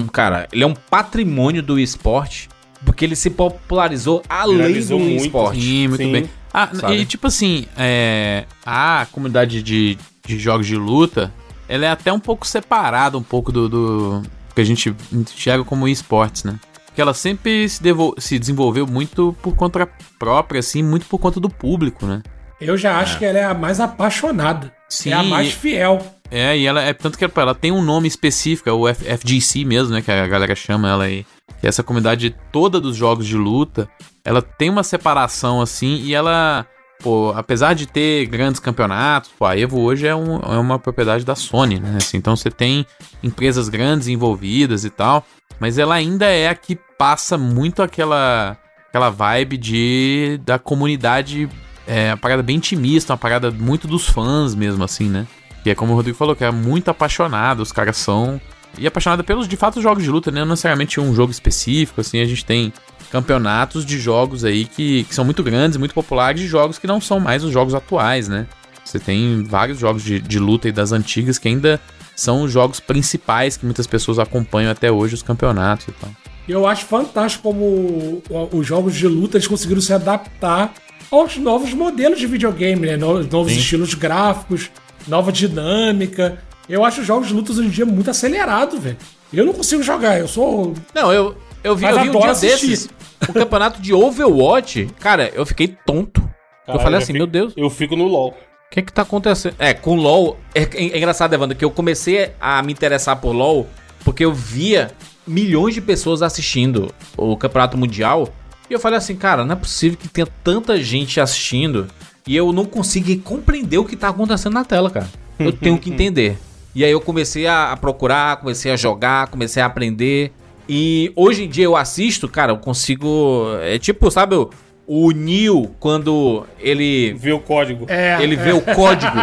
um cara, ele é um patrimônio do esporte, porque ele se popularizou além do muito, esporte. Sim, muito Sim. bem. Ah, Sabe? e tipo assim, é, a comunidade de, de jogos de luta, ela é até um pouco separada um pouco do, do que a gente enxerga como esportes, né? Porque ela sempre se, devo- se desenvolveu muito por conta própria, assim, muito por conta do público, né? Eu já acho que ela é a mais apaixonada. Sim, é a mais e- fiel. É, e ela é tanto que ela tem um nome específico, é o F- FGC mesmo, né? Que a galera chama ela aí. E essa comunidade toda dos jogos de luta, ela tem uma separação assim e ela, pô, apesar de ter grandes campeonatos, pô, a Evo hoje é, um- é uma propriedade da Sony, né? Assim, então você tem empresas grandes envolvidas e tal, mas ela ainda é a que passa muito aquela aquela vibe de da comunidade, é uma parada bem intimista, uma parada muito dos fãs mesmo assim, né? Que é como o Rodrigo falou, que é muito apaixonado, os caras são. E apaixonado pelos, de fato, jogos de luta, né? Não necessariamente um jogo específico, assim, a gente tem campeonatos de jogos aí que, que são muito grandes, muito populares, de jogos que não são mais os jogos atuais, né? Você tem vários jogos de, de luta e das antigas que ainda são os jogos principais que muitas pessoas acompanham até hoje, os campeonatos e tal. Eu acho fantástico como os jogos de luta eles conseguiram se adaptar aos novos modelos de videogame, né? No- Novos estilos gráficos, nova dinâmica. Eu acho os jogos de luta hoje em dia muito acelerados, velho. Eu não consigo jogar, eu sou. Não, eu, eu vi, Mas eu vi um dia assistir. desses, o campeonato de Overwatch, cara, eu fiquei tonto. eu Caralho, falei eu assim, fico- meu Deus, Eu fico no LoL. o que que tá acontecendo? É, com LoL, é, é engraçado, Evandro, que eu comecei a me interessar por LoL porque eu via milhões de pessoas assistindo o campeonato mundial e eu falei assim, cara, não é possível que tenha tanta gente assistindo e eu não consegui compreender o que tá acontecendo na tela, cara. Eu tenho que [laughs] entender. E aí eu comecei a, procurar, comecei a jogar, comecei a aprender. E hoje em dia eu assisto, cara, eu consigo. É tipo, sabe, o, o Neo, quando ele Ver o código. É, ele vê o código,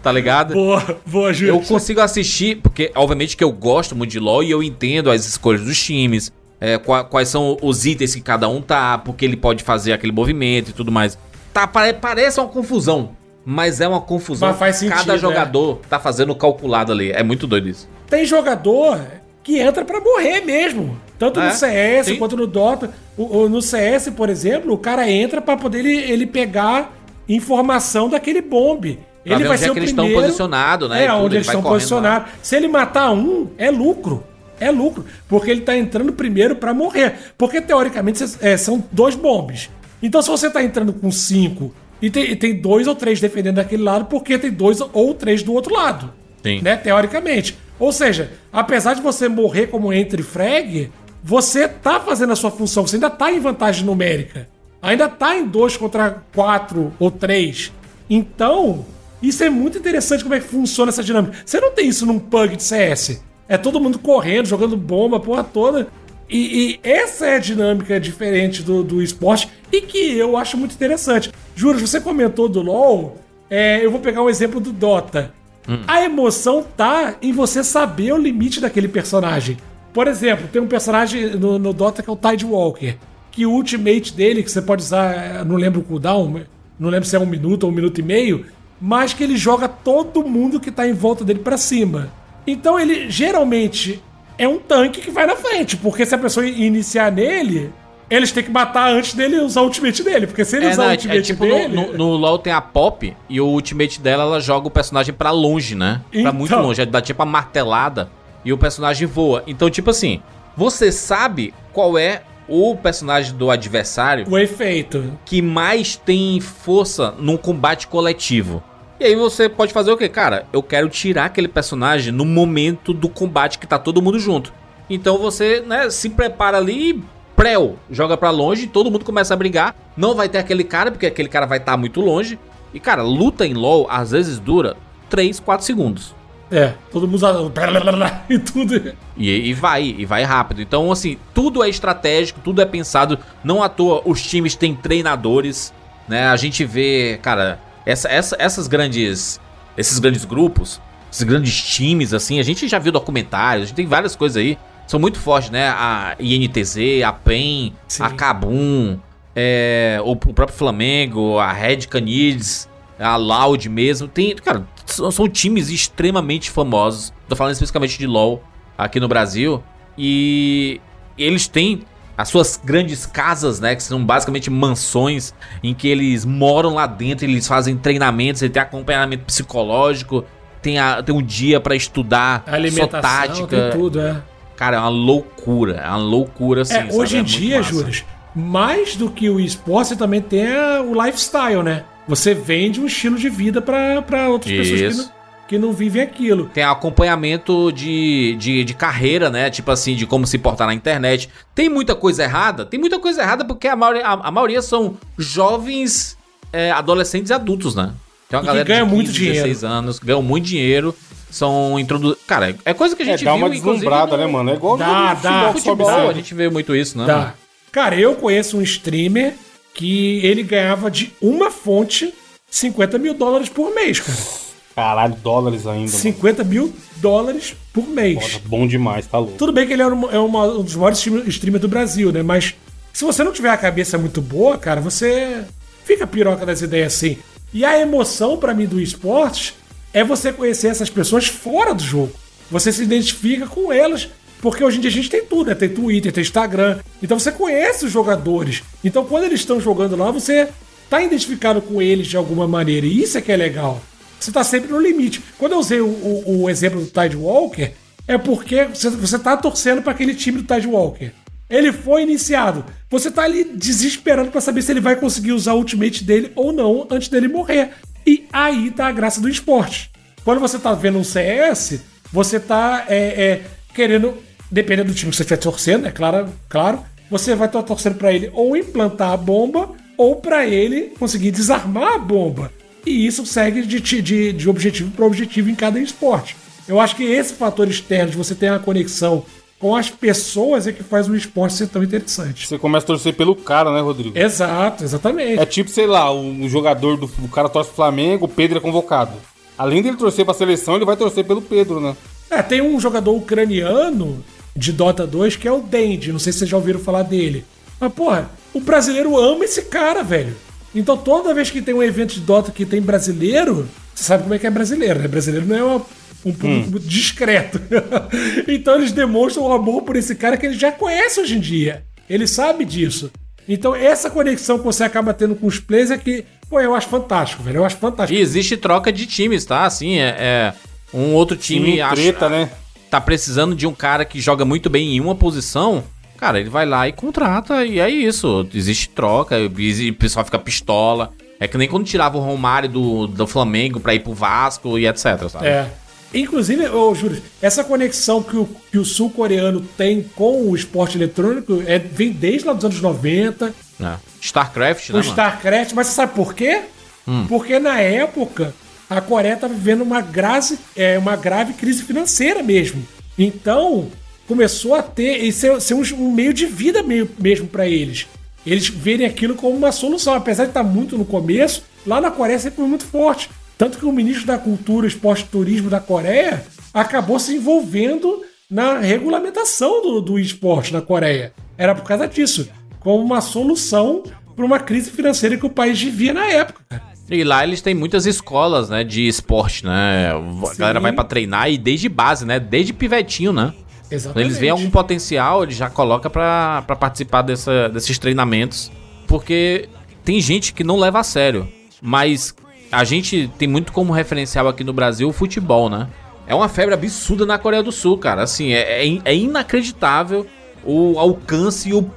tá [laughs] ligado? Boa, boa, Júlio. Eu consigo assistir, porque obviamente que eu gosto muito de LoL e eu entendo as escolhas dos times, é, qua- quais são os itens que cada um tá, porque ele pode fazer aquele movimento e tudo mais. Tá, pare- parece uma confusão, mas é uma confusão. Mas faz sentido, cada é. jogador tá fazendo calculado ali. É muito doido isso. Tem jogador que entra pra morrer mesmo. Tanto É, no CS sim. quanto no Dota. O, o- no CS, por exemplo, o cara entra pra poder ele, ele pegar informação daquele bombe. Pra Ele vai onde ser é o que eles primeiro. estão posicionados, né? É, onde ele eles estão posicionados. Se ele matar um, é lucro. É lucro. Porque ele tá entrando primeiro pra morrer. Porque, teoricamente, é, são dois bombes. Então, se você tá entrando com cinco e tem, e tem dois ou três defendendo daquele lado, porque tem dois ou três do outro lado Sim. né? Teoricamente. Ou seja, apesar de você morrer como entre frag, você tá fazendo a sua função, você ainda tá em vantagem numérica. Ainda tá em 2 contra 4 ou 3. Então, isso é muito interessante como é que funciona essa dinâmica. Você não tem isso num pug de CS. É todo mundo correndo, jogando bomba, a porra toda. E, e essa é a dinâmica diferente do, do esporte e que eu acho muito interessante. Juro, você comentou do LoL. é, eu vou pegar um exemplo do Dota. A emoção tá em você saber o limite daquele personagem. Por exemplo, tem um personagem no, no Dota que é o Tide Walker. Que o ultimate dele, que você pode usar, não lembro o cooldown, não lembro se é um minuto ou um minuto e meio, mas que ele joga todo mundo que tá em volta dele pra cima. Então ele geralmente é um tanque que vai na frente, porque se a pessoa iniciar nele, eles têm que matar antes dele usar o ultimate dele, porque se ele É, usar não, o é, ultimate é tipo no, dele... no, no LoL tem a Pop e o ultimate dela ela joga o personagem pra longe, né? Pra Então. muito longe, dá tipo a martelada e o personagem voa. Então, tipo assim, você sabe qual é o personagem do adversário O efeito. que mais tem força num combate coletivo. E aí você pode fazer o quê? Cara, eu quero tirar aquele personagem no momento do combate que tá todo mundo junto. Então você, né, se prepara ali e pré-o, joga pra longe, todo mundo começa a brigar. Não vai ter aquele cara, porque aquele cara vai estar muito longe. E cara, luta em LoL às vezes dura 3, 4 segundos. É, todo mundo [laughs] e tudo. E, e vai, e vai rápido. Então, assim, tudo é estratégico, tudo é pensado. Não à toa os times têm treinadores, né? A gente vê, cara, essa, essa- essas grandes. Esses grandes grupos, esses grandes times, assim, a gente já viu documentários, a gente tem várias coisas aí. São muito fortes, né? A INTZ, a PEN, Sim. a Kabum, é, o, o próprio Flamengo, a Red Canids, a Loud mesmo. Tem, cara, são, são times extremamente famosos. Tô falando especificamente de LoL aqui no Brasil. E eles têm as suas grandes casas, né? Que são basicamente mansões em que eles moram lá dentro, eles fazem treinamentos, eles têm acompanhamento psicológico, tem, a, tem um dia pra estudar só Alimentação, tática. tem tudo, é. Cara, é uma loucura, é uma loucura assim. É, sabe? hoje em muito dia. Juras, mais do que o esporte, você também tem o lifestyle, né? Você vende um estilo de vida pra pra outras pessoas que Isso. não, que não vivem aquilo. Tem acompanhamento de, de, de carreira, né? Tipo assim, de como se portar na internet. Tem muita coisa errada? Tem muita coisa errada porque a maioria, a, a maioria são jovens, é, adolescentes e adultos, né? Tem uma E que galera ganha de muito dinheiro. 16 anos, que ganham muito dinheiro, são introduzidos... Cara, é coisa que a É, gente dá viu, uma deslumbrada, no né, mano? É igual Dá, jogo dá. futebol, que Futebol, a gente vê muito isso, né? mano? Tá. Cara, eu conheço um streamer que ele ganhava de uma fonte 50 mil dólares por mês, cara. Caralho, dólares ainda. mano. 50 mil dólares por mês. Nossa, bom demais, tá louco. Tudo bem que ele era uma- é uma- um dos maiores stream- streamers do Brasil, né? Mas se você não tiver a cabeça muito boa, cara, você fica piroca das ideias assim. E a emoção pra mim do esporte é você conhecer essas pessoas fora do jogo. Você se identifica com elas, porque hoje em dia a gente tem tudo, né? Tem Twitter, tem Instagram. Então você conhece os jogadores. Então quando eles estão jogando lá, você tá identificado com eles de alguma maneira. E isso é que é legal. Você tá sempre no limite. Quando eu usei o, o- o exemplo do Tide Walker, é porque você, você tá torcendo para aquele time do Tide Walker. Ele foi iniciado. Você tá ali desesperando para saber se ele vai conseguir usar o ultimate dele ou não antes dele morrer. E aí tá a graça do esporte. Quando você tá vendo um CS, você tá é, é, querendo, dependendo do time que você estiver torcendo, é claro, claro, você vai estar torcendo para ele ou implantar a bomba ou para ele conseguir desarmar a bomba. E isso segue de, de, de objetivo para objetivo em cada esporte. Eu acho que esse fator externo de você ter uma conexão com as pessoas é que faz o esporte ser tão interessante. Você começa a torcer pelo cara, né, Rodrigo? Exato, exatamente. É tipo, sei lá, um jogador do o cara torce pro Flamengo, o Pedro é convocado. Além dele torcer pra seleção, ele vai torcer pelo Pedro, né? É, tem um jogador ucraniano de Dota 2 que é o Dendi. Não sei se vocês já ouviram falar dele. Mas, porra, o brasileiro ama esse cara, velho. Então toda vez que tem um evento de Dota que tem brasileiro, você sabe como é que é brasileiro, né? Brasileiro não é uma- um público muito discreto. [laughs] então eles demonstram o amor por esse cara que ele já conhece hoje em dia. Ele sabe disso. Então essa conexão que você acaba tendo com os players é que, pô, eu acho fantástico, velho. Eu acho fantástico. E existe troca de times, tá? Assim, é, é um outro time, Time acha- treta, né? tá precisando de um cara que joga muito bem em uma posição, cara, ele vai lá e contrata e é isso. Existe troca, e o pessoal fica pistola. É que nem quando tirava o Romário do, do Flamengo pra ir pro Vasco e etc, sabe? É. Inclusive, ô Júlio, essa conexão que o, que o sul-coreano tem com o esporte eletrônico é, vem desde lá dos anos 90, É. StarCraft, o né, mano? StarCraft, mas você sabe por quê? Porque na época a Coreia estava vivendo uma, grave, é, uma grave crise financeira mesmo. Então começou a ter e ser, ser um, um meio de vida meio, mesmo para eles. Eles verem aquilo como uma solução, apesar de estar muito no começo, lá na Coreia sempre foi muito forte. Tanto que o ministro da Cultura, Esporte e Turismo da Coreia acabou se envolvendo na regulamentação do, do esporte na Coreia. Era por causa disso, como uma solução para uma crise financeira que o país vivia na época. E lá eles têm muitas escolas, né, de esporte, né? A galera vai pra treinar e desde base, né? Desde pivetinho, né? Exatamente. eles veem algum potencial, ele já coloca pra, pra participar dessa, desses treinamentos. Porque tem gente que não leva a sério. Mas a gente tem muito como referencial aqui no Brasil o futebol, né? É uma febre absurda na Coreia do Sul, cara. Assim, é, é é inacreditável o alcance e, o,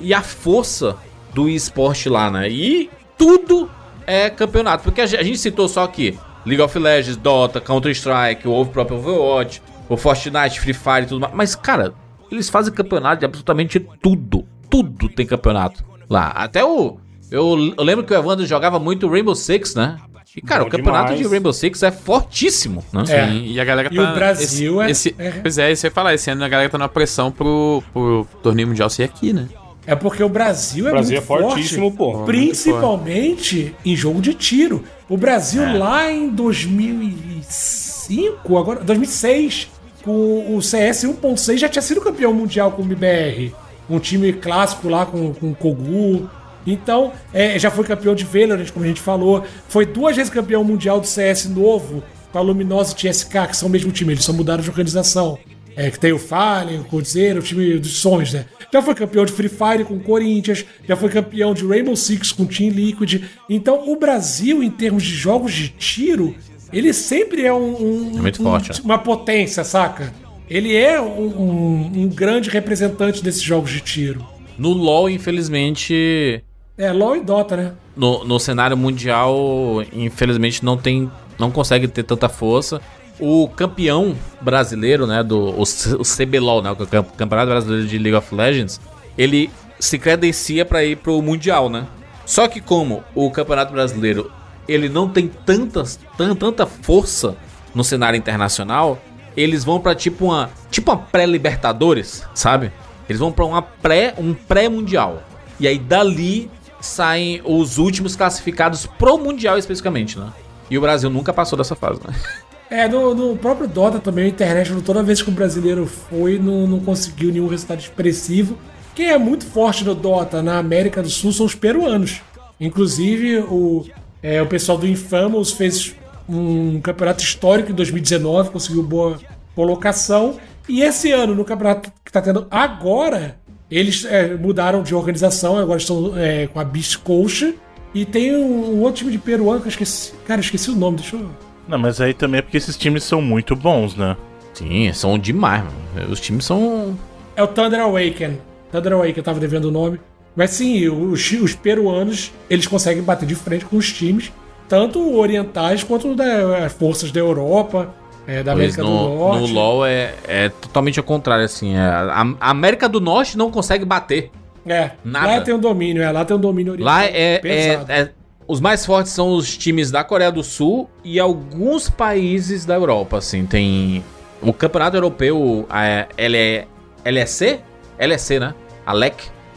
e a força do esporte lá, né? E tudo é campeonato. Porque a gente citou só aqui League of Legends, Dota, Counter-Strike, o próprio Overwatch, o Fortnite, Free Fire e tudo mais. Mas, cara, eles fazem campeonato de absolutamente tudo. Tudo tem campeonato lá. Até o. Eu, eu lembro que o Evandro jogava muito Rainbow Six, né? E, cara, Bom o campeonato demais. de Rainbow Six é fortíssimo, né? É. Sim, e a galera tá. E o Brasil é- esse, é- Pois é, isso eu ia falar. Esse ano a galera tá numa pressão pro, pro torneio mundial ser aqui, né? É porque o Brasil é O Brasil é muito forte, fortíssimo, pô. Principalmente em jogo de tiro. O Brasil É. lá em 2005, agora 2006, com o CS 1.6 já tinha sido campeão mundial com o MBR. Um time clássico lá com, com o Kogu. Então, é, já foi campeão de Valorant, como a gente falou. Foi duas vezes campeão mundial do CS novo com a Luminosity e TSK, que são o mesmo time, eles só mudaram de organização. É, que tem o Fallen, o Codzeiro, o time dos sonhos, né? Já foi campeão de Free Fire com o Corinthians, já foi campeão de Rainbow Six com o Team Liquid. Então, o Brasil, em termos de jogos de tiro, ele sempre é um, um- É muito um- forte, né? uma potência, saca? Ele é um, um- um grande representante desses jogos de tiro. No LoL, infelizmente, É, LoL e Dota, né? no, no cenário mundial, infelizmente, não tem. Não consegue ter tanta força. O campeão brasileiro, né? Do, o, o CBLOL, né? O Cam- Campeonato Brasileiro de League of Legends, ele se credencia pra ir pro Mundial, né? Só que como o Campeonato Brasileiro ele não tem tantas, tan- tanta força no cenário internacional, eles vão pra tipo uma tipo uma pré-libertadores, sabe? Eles vão pra uma pré um pré-mundial. E aí dali saem os últimos classificados pro mundial especificamente, né? E o Brasil nunca passou dessa fase, né? É, no, no próprio Dota também, o International, toda vez que o brasileiro foi, não, não conseguiu nenhum resultado expressivo. Quem é muito forte no Dota na América do Sul são os peruanos. Inclusive, o, é, o pessoal do Infamous fez um campeonato histórico em 2019, conseguiu boa colocação. E esse ano, no campeonato que está tendo agora, eles é, mudaram de organização, agora estão é, com a Beast Coach. E tem um, um outro time de peruano que eu esqueci. Cara, eu esqueci o nome, deixa eu. Não, mas aí também é porque esses times são muito bons, né? Sim, são demais, mano. Os times são. É o Thunder Awaken. Thunder Awaken, eu tava devendo o nome. Mas sim, os, os peruanos, eles conseguem bater de frente com os times, tanto orientais quanto das forças da Europa, é, da América do no, Norte. no LoL é, é totalmente ao contrário, assim. é, a, a América do Norte não consegue bater. É, Nada. lá tem um domínio, é, lá tem um domínio oriental. Lá é, é, é- Os mais fortes são os times da Coreia do Sul e alguns países da Europa, assim. Tem. O Campeonato Europeu, a LE, LEC? LEC, né? A LEC,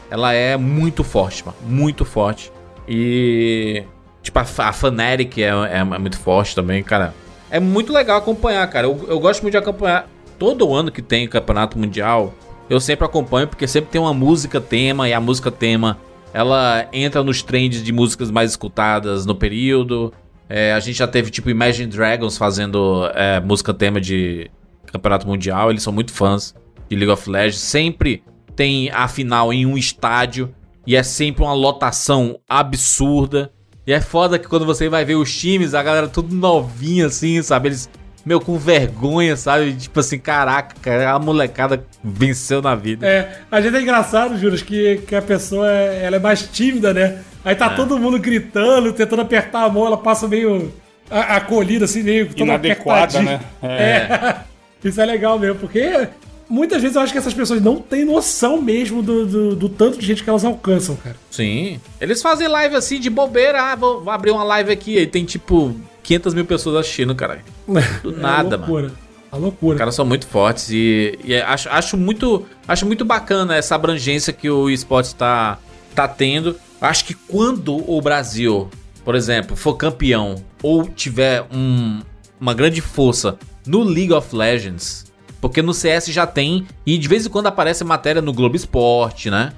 ela é muito forte, mano. Muito forte. E. Tipo, a, a Fnatic é, é, é muito forte também, cara. É muito legal acompanhar, cara. Eu, eu gosto muito de acompanhar. Todo ano que tem campeonato mundial, eu sempre acompanho, porque sempre tem uma música tema, e a música tema ela entra nos trends de músicas mais escutadas no período. É, a gente já teve tipo Imagine Dragons fazendo é, música tema de campeonato mundial. Eles são muito fãs de League of Legends. Sempre tem a final em um estádio e é sempre uma lotação absurda. E é foda que quando você vai ver os times, a galera tudo novinha assim, sabe? Eles meio com vergonha, sabe? Tipo assim, caraca, cara, a molecada venceu na vida. É, a gente é engraçado, Juras, que, que a pessoa é, ela é mais tímida, né? Aí tá todo mundo gritando, tentando apertar a mão, ela passa meio acolhida, assim, meio toda Inadequada, né? É. [laughs] Isso é legal mesmo, porque muitas vezes eu acho que essas pessoas não têm noção mesmo do, do, do tanto de gente que elas alcançam, cara. Sim. Eles fazem live assim de bobeira. Ah, vou, vou abrir uma live aqui. Aí tem tipo 500 mil pessoas assistindo, cara. Do [laughs] nada, é loucura. A loucura. Os caras são muito fortes e, e acho, acho, muito, acho muito bacana essa abrangência que o esporte está tá tendo. Acho que quando o Brasil, por exemplo, for campeão ou tiver um- uma grande força no League of Legends, porque no CS já tem, e de vez em quando aparece matéria no Globo Esporte, né?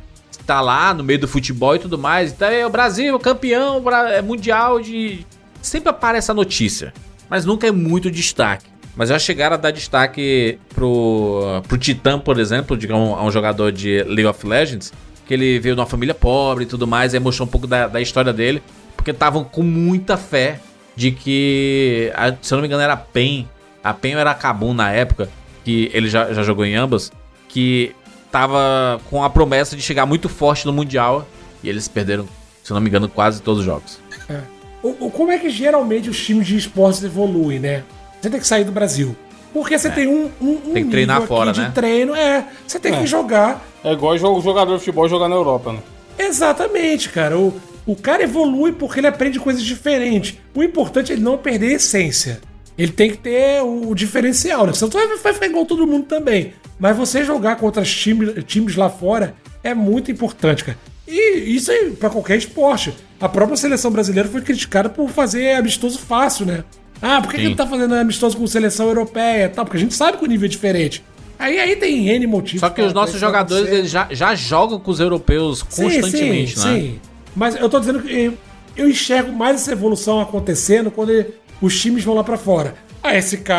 Tá lá no meio do futebol e tudo mais. Então é o Brasil campeão é mundial de. Sempre aparece a notícia, mas nunca é muito destaque. Mas já chegaram a dar destaque pro, pro Titã, por exemplo, de um, a um jogador de League of Legends, que ele veio de uma família pobre e tudo mais, e mostrou um pouco da, da história dele, porque estavam com muita fé de que, se eu não me engano, era a PEN, a PEN era Kabum na época, que ele já, já jogou em ambas, que tava com a promessa de chegar muito forte no Mundial. E eles perderam, se não me engano, quase todos os jogos. O, o- como é que geralmente os times de esportes evoluem, né? Você tem que sair do Brasil. Porque você tem um, um, um Tem que treinar nível fora, aqui né? de treino. É, você tem É. que jogar. É igual jo- jogador de futebol jogar na Europa, né? Exatamente, cara. O, o cara evolui porque ele aprende coisas diferentes. O importante é ele não perder a essência. Ele tem que ter o, o diferencial, né? Senão tu vai, vai ficar igual todo mundo também. Mas você jogar contra os times, lá fora é muito importante, cara. E isso aí pra qualquer esporte. A própria seleção brasileira foi criticada por fazer amistoso fácil, né? Ah, por que, que Sim. não tá fazendo amistoso com seleção europeia tal? Porque a gente sabe que o nível é diferente. Aí, aí tem N motivos. Só que os nossos jogadores eles já, já jogam com os europeus constantemente, sim, né? Sim, Mas eu tô dizendo que eu enxergo mais essa evolução acontecendo quando ele- os times vão lá pra fora. A SK,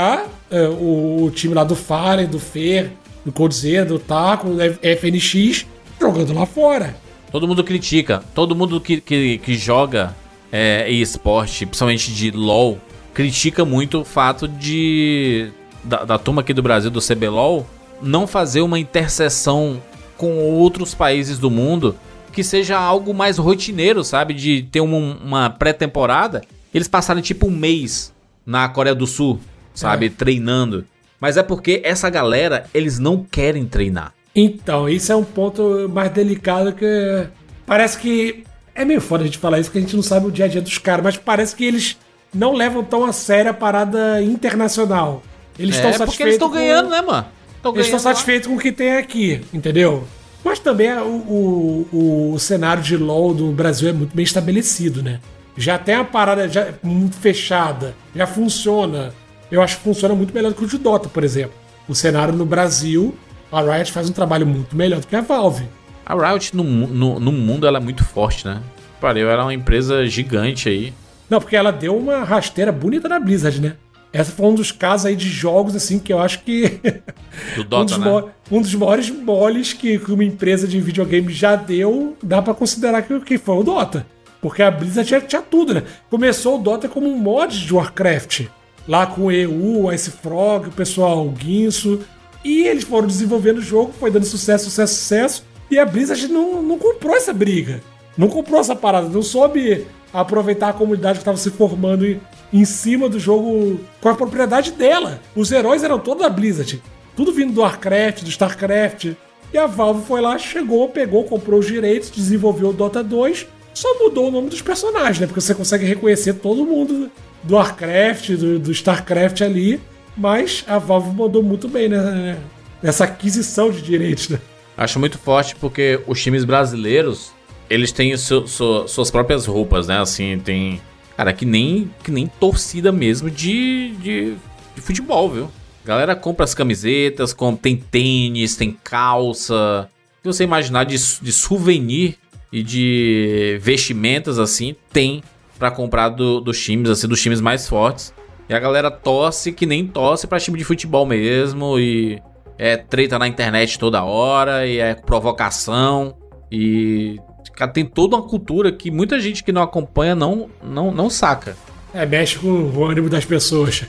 é, o, time lá do Fallen, do Fer, do Coldzera, do Taco, do FNX, jogando lá fora. Todo mundo critica. Todo mundo que, que, que joga é, esporte, principalmente de LoL, critica muito o fato de. Da, da turma aqui do Brasil, do CBLOL, não fazer uma interseção com outros países do mundo que seja algo mais rotineiro, sabe? De ter um- uma pré-temporada. Eles passarem tipo um mês na Coreia do Sul, sabe? Treinando. Mas é porque essa galera, eles não querem treinar. Então, isso é um ponto mais delicado que. Parece que. É meio foda a gente falar isso, porque a gente não sabe o dia a dia dos caras, mas parece que eles não levam tão a sério a parada internacional. Eles estão é porque satisfeitos. eles estão com- ganhando, né, mano? Tão Eles estão lá. satisfeitos com o que tem aqui, entendeu? Mas também é o, o, o cenário de LoL do Brasil é muito bem estabelecido, né? Já tem a parada já muito fechada, já funciona. Eu acho que funciona muito melhor do que o de Dota, por exemplo. O cenário no Brasil, a Riot faz um trabalho muito melhor do que a Valve. A Riot no, no, no mundo ela é muito forte, né? Pariu, ela é uma empresa gigante aí. Não, porque ela deu uma rasteira bonita na Blizzard, né? Essa foi um dos casos aí de jogos, assim, que eu acho que. [laughs] Do um, Dota, dos né? um dos maiores moles que, que uma empresa de videogame já deu, dá pra considerar que, que foi o Dota. Porque a Blizzard tinha, tinha tudo, né? Começou o Dota como um mod de Warcraft. Lá com o EU, o Ice Frog, o pessoal, o Guinso. E eles foram desenvolvendo o jogo, foi dando sucesso, sucesso, sucesso. E a Blizzard não, não comprou essa briga. Não comprou essa parada, não soube aproveitar a comunidade que estava se formando em, em cima do jogo com a propriedade dela. Os heróis eram todos da Blizzard. Tudo vindo do Warcraft, do StarCraft. E a Valve foi lá, chegou, pegou, comprou os direitos, desenvolveu o Dota 2, só mudou o nome dos personagens, né? Porque você consegue reconhecer todo mundo do Warcraft, do, do StarCraft ali. Mas a Valve mandou muito bem né? nessa aquisição de direitos, né? Acho muito forte porque os times brasileiros, eles têm o suas próprias roupas, né? Assim, tem. Cara, que nem, que nem torcida mesmo de, de, de futebol, viu? Galera compra as camisetas, com, tem tênis, tem calça. Se você imaginar de, de souvenir e de vestimentas assim, tem pra comprar do- dos times, assim, dos times mais fortes. E a galera torce que nem torce pra time de futebol mesmo. E é treta na internet toda hora. E é provocação. E. Cara, tem toda uma cultura que muita gente que não acompanha não, não, não saca. É, mexe com o ânimo das pessoas.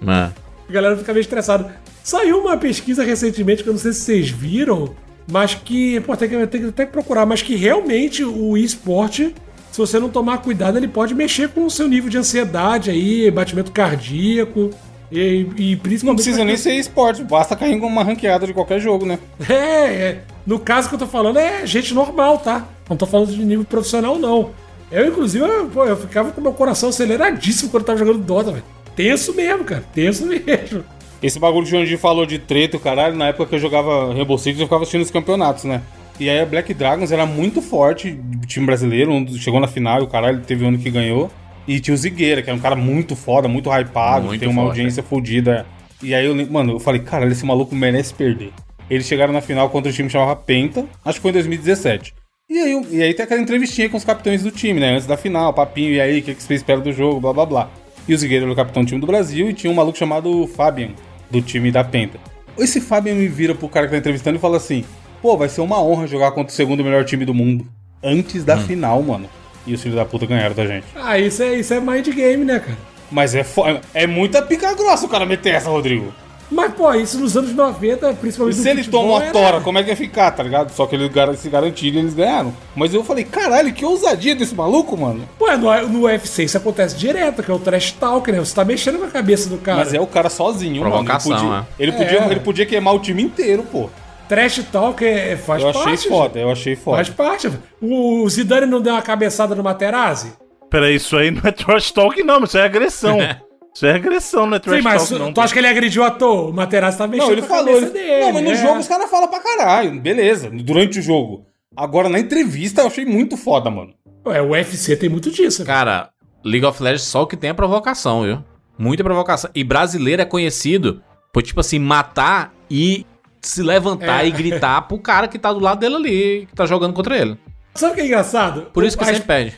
né? [laughs] A galera fica meio estressada. Saiu uma pesquisa recentemente, que eu não sei se vocês viram, mas que, pô, tem que, tem que até procurar, mas que realmente o esporte, se você não tomar cuidado, ele pode mexer com o seu nível de ansiedade aí, batimento cardíaco, e, e principalmente. Não precisa nem ser esporte, basta cair com uma ranqueada de qualquer jogo, né? É, é. No caso que eu tô falando é gente normal, tá? Não tô falando de nível profissional, não. Eu, inclusive, eu, pô, eu ficava com meu coração aceleradíssimo quando eu tava jogando Dota, velho. Tenso mesmo, cara. Tenso [laughs] mesmo. Esse bagulho que o Jandir falou de treta, o caralho, na época que eu jogava Rainbow Six, eu ficava assistindo os campeonatos, né? E aí a Black Dragons era muito forte, time brasileiro, um chegou na final e o caralho teve um ano que ganhou. E tinha o Zigueira, que era um cara muito foda, muito hypado, Muito que tem uma audiência fodida. E aí eu mano, eu falei, caralho, esse maluco merece perder. Eles chegaram na final contra o time que chamava Penta, acho que foi em 2017. E aí, e aí tem aquela entrevistinha com os capitães do time, né? Antes da final, papinho, e aí, o que, que você espera do jogo, blá blá blá. E o Zigueira era o capitão do time do Brasil e tinha um maluco chamado Fabian, do time da Penta. Esse Fabian me vira pro cara que tá entrevistando e fala assim: pô, vai ser uma honra jogar contra o segundo melhor time do mundo. Antes da final, mano. E os filhos da puta ganharam da gente. Ah, isso é, isso é mind game, né, cara? Mas é, fo- é muita pica grossa o cara meter essa, Rodrigo. Mas, pô, isso nos anos 90, E principalmente se no ele futebol, toma uma era- tora, como é que ia ficar, tá ligado? Só que eles se garantiram e eles ganharam. Mas eu falei, caralho, que ousadia desse maluco, mano. Pô, no, no UFC isso acontece direto, que é o trash talk, né? Você tá mexendo com a cabeça do cara. Mas é o cara sozinho, Provocação, mano. Ele podia, ele, É. podia, ele podia queimar o time inteiro, pô. Trash talk é, faz Eu parte. achei foda, eu achei foda. Faz parte. O Zidane não deu uma cabeçada no Materazzi? Peraí, isso aí não é trash talk, não, isso é agressão. [laughs] isso é agressão, é trash Sim, mas talk, não. tu acha que ele agrediu à toa? O Materazzi tá mexendo Não, ele com a falou. cabeça Ele... dele. não, mas no é. jogo os caras falam pra caralho. Beleza, durante o jogo. Agora, na entrevista, eu achei muito foda, mano. Ué, o UFC tem muito disso. né? Cara, League of Legends só o que tem é provocação, viu? Muita provocação. E brasileiro é conhecido por, tipo assim, matar e se levantar É. e gritar pro cara que tá do lado dele ali, que tá jogando contra ele. Sabe o que é engraçado? Por isso que a, sempre pede.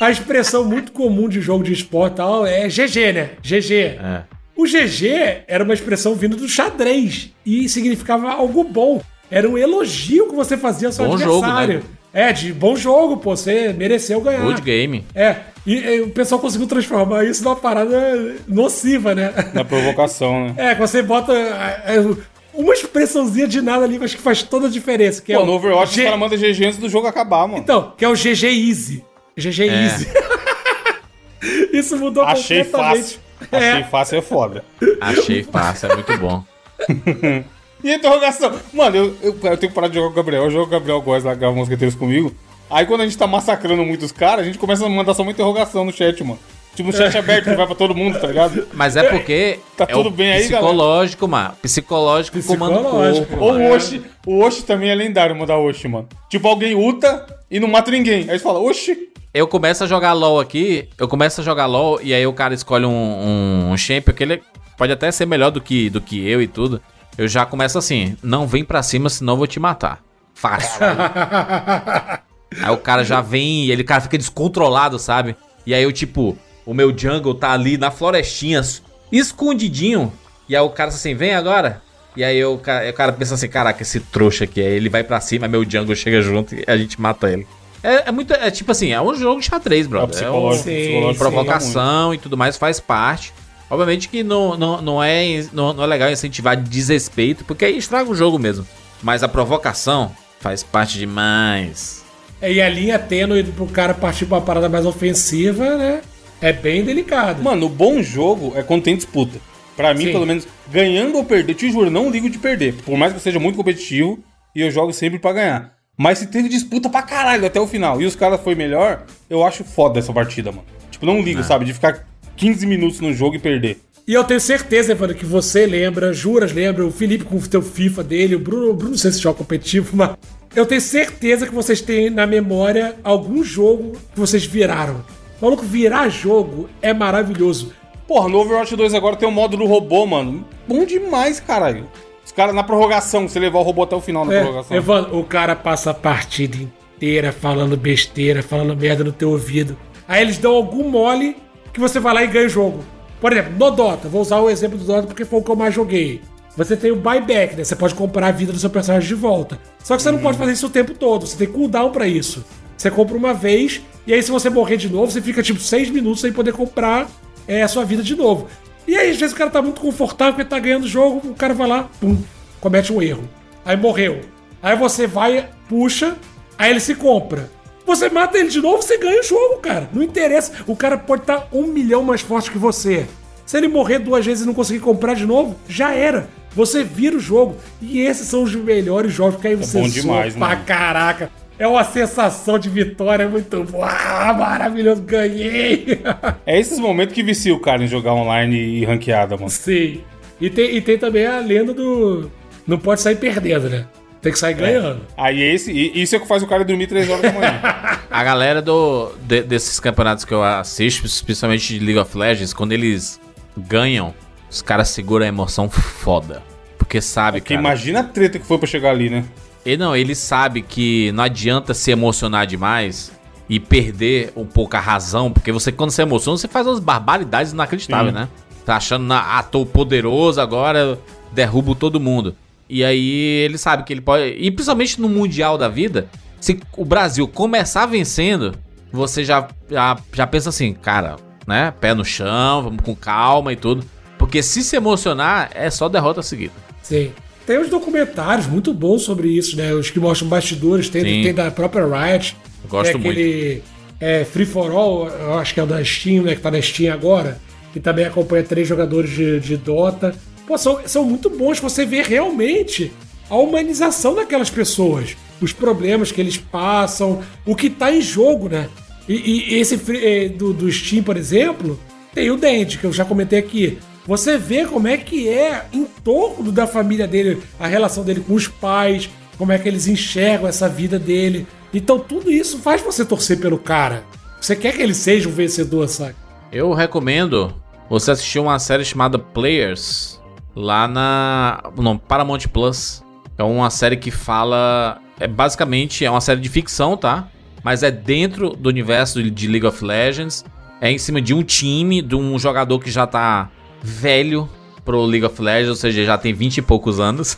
A expressão muito comum de jogo de esporte tal é GG, né? GG. É. O GG era uma expressão vinda do xadrez e significava algo bom. Era um elogio que você fazia ao seu Bom jogo, adversário. né? É, de bom jogo, pô, você mereceu ganhar. Good game. É, e, e o pessoal conseguiu transformar isso numa parada nociva, né? Na provocação, né? É, que você bota é, é, uma expressãozinha de nada ali, mas que faz toda a diferença. Que é Pô, o no Overwatch G- os caras mandam GG antes do jogo acabar, mano. Então, que é o GG Easy. GG É. Easy. [laughs] isso mudou Achei completamente. fácil. Achei fácil é foda. Achei fácil, é muito bom. [laughs] E interrogação? Mano, eu, eu, eu tenho que parar de jogar com o Gabriel. Eu jogo com o Gabriel Góes lá, grava mosqueteiros comigo. Aí quando a gente tá massacrando muitos caras, a gente começa a mandar só uma interrogação no chat, mano. Tipo, no chat [laughs] aberto que vai pra todo mundo, tá ligado? Mas é porque Tá é tudo bem aí, psicológico, mano. Psicológico, Psicológico. corpo. Ou o Oshi. O Oshi também é lendário mandar Oshi, mano. Tipo, alguém uta e não mata ninguém. Aí você fala, Oshi. Eu começo a jogar LOL aqui, eu começo a jogar LOL e aí o cara escolhe um, um, um champion que ele pode até ser melhor do que, do que eu e tudo. Eu já começo assim, não vem pra cima, senão eu vou te matar. Fácil. [laughs] aí o cara já vem e ele cara fica descontrolado, sabe? E aí eu, tipo, o meu jungle tá ali na florestinha, escondidinho. E aí o cara assim, vem agora. E aí o cara, o cara pensa assim, caraca, esse trouxa aqui. Aí ele vai pra cima, meu jungle chega junto e a gente mata ele. É, é muito. É tipo assim, é um jogo de xadrez, É brother. É. Sim, o psicológico sim. provocação e tudo mais faz parte. Obviamente que não, não, não, é, não, não é legal incentivar desrespeito, porque aí estraga o jogo mesmo. Mas a provocação faz parte demais. É, e a linha tênue pro cara partir pra uma parada mais ofensiva, né? É bem delicado. Mano, o bom jogo é quando tem disputa. Pra mim, Sim. pelo menos, ganhando ou perder, te juro, não ligo de perder. Por mais que eu seja muito competitivo e eu jogo sempre pra ganhar. Mas se teve disputa pra caralho até o final e os caras foi melhor, eu acho foda essa partida, mano. Tipo, não ligo, sabe? De ficar 15 minutos no jogo e perder. E eu tenho certeza, Evandro, que você lembra, Juras lembra, o Felipe com o teu FIFA dele, o Bruno, o Bruno não sei se joga competitivo, mas eu tenho certeza que vocês têm na memória algum jogo que vocês viraram. Maluco, virar jogo é maravilhoso. Porra, no Overwatch 2 agora tem o modo do robô, mano. Bom demais, caralho. Os caras na prorrogação, você levar o robô até o final na É, prorrogação. O cara passa a partida inteira falando besteira, falando merda no teu ouvido. Aí eles dão algum mole que você vai lá e ganha o jogo. Por exemplo, no Dota, vou usar o exemplo do Dota porque foi o que eu mais joguei. Você tem o buyback, né? Você pode comprar a vida do seu personagem de volta. Só que você não pode fazer isso o tempo todo, você tem cooldown pra isso. Você compra uma vez, e aí se você morrer de novo, você fica tipo 6 minutos sem poder comprar é, a sua vida de novo. E aí, às vezes, o cara tá muito confortável porque tá ganhando o jogo, o cara vai lá, pum, comete um erro. Aí morreu. Aí você vai, puxa, aí ele se compra. Você mata ele de novo, você ganha o jogo, cara. Não interessa. O cara pode estar um milhão mais forte que você. Se ele morrer duas vezes e não conseguir comprar de novo, já era. Você vira o jogo. E esses são os melhores jogos, porque aí você bom demais, pra mano. caraca. É uma sensação de vitória muito boa. Ah, maravilhoso, ganhei. [laughs] É esses momentos que vicia o cara em jogar online e ranqueada, mano. Sim. E tem, e tem também a lenda do. Não pode sair perdendo, né? Tem que sair ganhando. Aí esse, e- isso é o que faz o cara dormir 3 horas da manhã. [laughs] A galera do, de- desses campeonatos que eu assisto, especialmente de League of Legends, quando eles ganham, os caras seguram a emoção foda. Porque sabe, Porque cara. imagina a treta que foi pra chegar ali, né? E não, ele sabe que não adianta se emocionar demais e perder um pouco a razão, porque você, quando se emociona, você faz umas barbaridades inacreditáveis, Sim. né? Tá achando, na, ah, tô poderoso, agora derrubo todo mundo. E aí ele sabe que ele pode. E principalmente no Mundial da vida, se o Brasil começar vencendo, você já, já, já pensa assim, cara, né? Pé no chão, vamos com calma e tudo. Porque se se emocionar, é só derrota seguida. Sim. Tem uns documentários muito bons sobre isso, né? Os que mostram bastidores, tem, Sim. tem da própria Riot. Eu gosto tem aquele é, Free for All, eu acho que é o da Steam, né? Que tá na Steam agora. Que também acompanha três jogadores de, de Dota. Pô, são, são muito bons você ver realmente a humanização daquelas pessoas. Os problemas que eles passam, o que tá em jogo, né? E, e esse eh, do, do Steam, por exemplo, tem o Dente, que eu já comentei aqui. Você vê como é que é em torno da família dele, a relação dele com os pais, como é que eles enxergam essa vida dele. Então tudo isso faz você torcer pelo cara. Você quer que ele seja um vencedor, sabe? Eu recomendo você assistir uma série chamada Players lá na no Paramount Plus. É uma série que fala, é basicamente é uma série de ficção, tá? Mas é dentro do universo de League of Legends. É em cima de um time, de um jogador que já tá velho pro League of Legends, ou seja, já tem 20 e poucos anos.